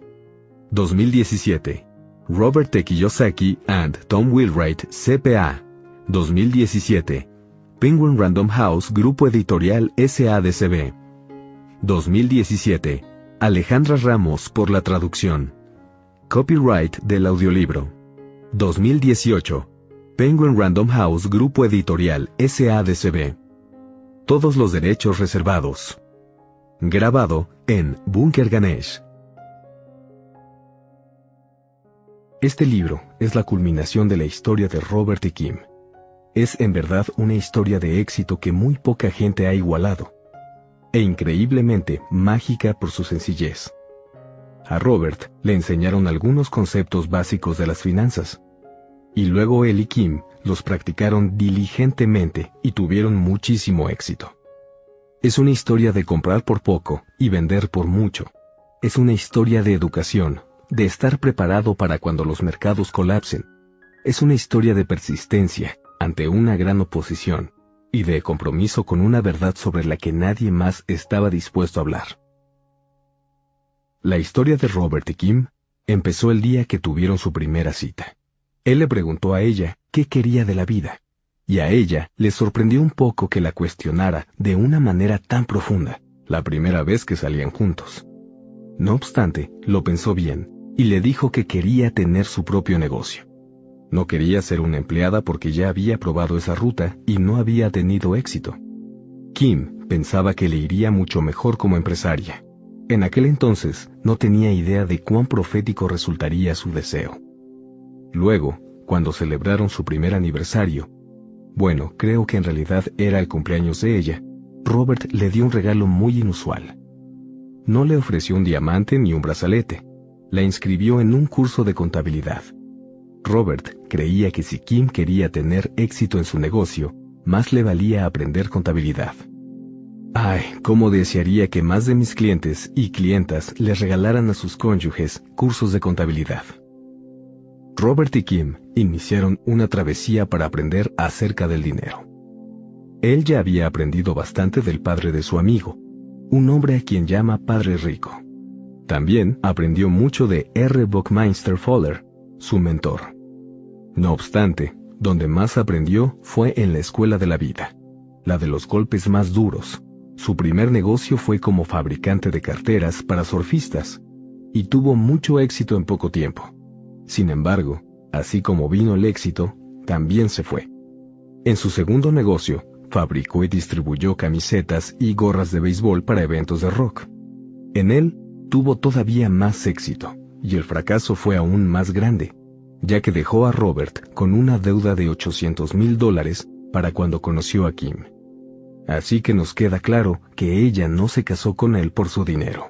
2017. Robert T. Kiyosaki and Tom Wheelwright, CPA. 2017. Penguin Random House Grupo Editorial SADCB. 2017. Alejandra Ramos por la traducción. Copyright del audiolibro. 2018. Penguin Random House Grupo Editorial SADCB. Todos los derechos reservados. Grabado en Bunker Ganesh. Este libro es la culminación de la historia de Robert y Kim. Es en verdad una historia de éxito que muy poca gente ha igualado e increíblemente mágica por su sencillez. A Robert le enseñaron algunos conceptos básicos de las finanzas, y luego él y Kim los practicaron diligentemente y tuvieron muchísimo éxito. Es una historia de comprar por poco y vender por mucho. Es una historia de educación, de estar preparado para cuando los mercados colapsen. Es una historia de persistencia ante una gran oposición y de compromiso con una verdad sobre la que nadie más estaba dispuesto a hablar. La historia de Robert y Kim empezó el día que tuvieron su primera cita. Él le preguntó a ella qué quería de la vida, y a ella le sorprendió un poco que la cuestionara de una manera tan profunda, la primera vez que salían juntos. No obstante, lo pensó bien, y le dijo que quería tener su propio negocio. No quería ser una empleada porque ya había probado esa ruta y no había tenido éxito. Kim pensaba que le iría mucho mejor como empresaria. En aquel entonces no tenía idea de cuán profético resultaría su deseo. Luego, cuando celebraron su primer aniversario, bueno, creo que en realidad era el cumpleaños de ella, Robert le dio un regalo muy inusual. No le ofreció un diamante ni un brazalete, la inscribió en un curso de contabilidad. Robert creía que si Kim quería tener éxito en su negocio, más le valía aprender contabilidad. Ay, cómo desearía que más de mis clientes y clientas les regalaran a sus cónyuges cursos de contabilidad. Robert y Kim iniciaron una travesía para aprender acerca del dinero. Él ya había aprendido bastante del padre de su amigo, un hombre a quien llama Padre Rico. También aprendió mucho de R. Buckminster Fuller, su mentor. No obstante, donde más aprendió fue en la escuela de la vida, la de los golpes más duros. Su primer negocio fue como fabricante de carteras para surfistas, y tuvo mucho éxito en poco tiempo. Sin embargo, así como vino el éxito, también se fue. En su segundo negocio, fabricó y distribuyó camisetas y gorras de béisbol para eventos de rock. En él, tuvo todavía más éxito, y el fracaso fue aún más grande, ya que dejó a Robert con una deuda de 800 mil dólares para cuando conoció a Kim. Así que nos queda claro que ella no se casó con él por su dinero.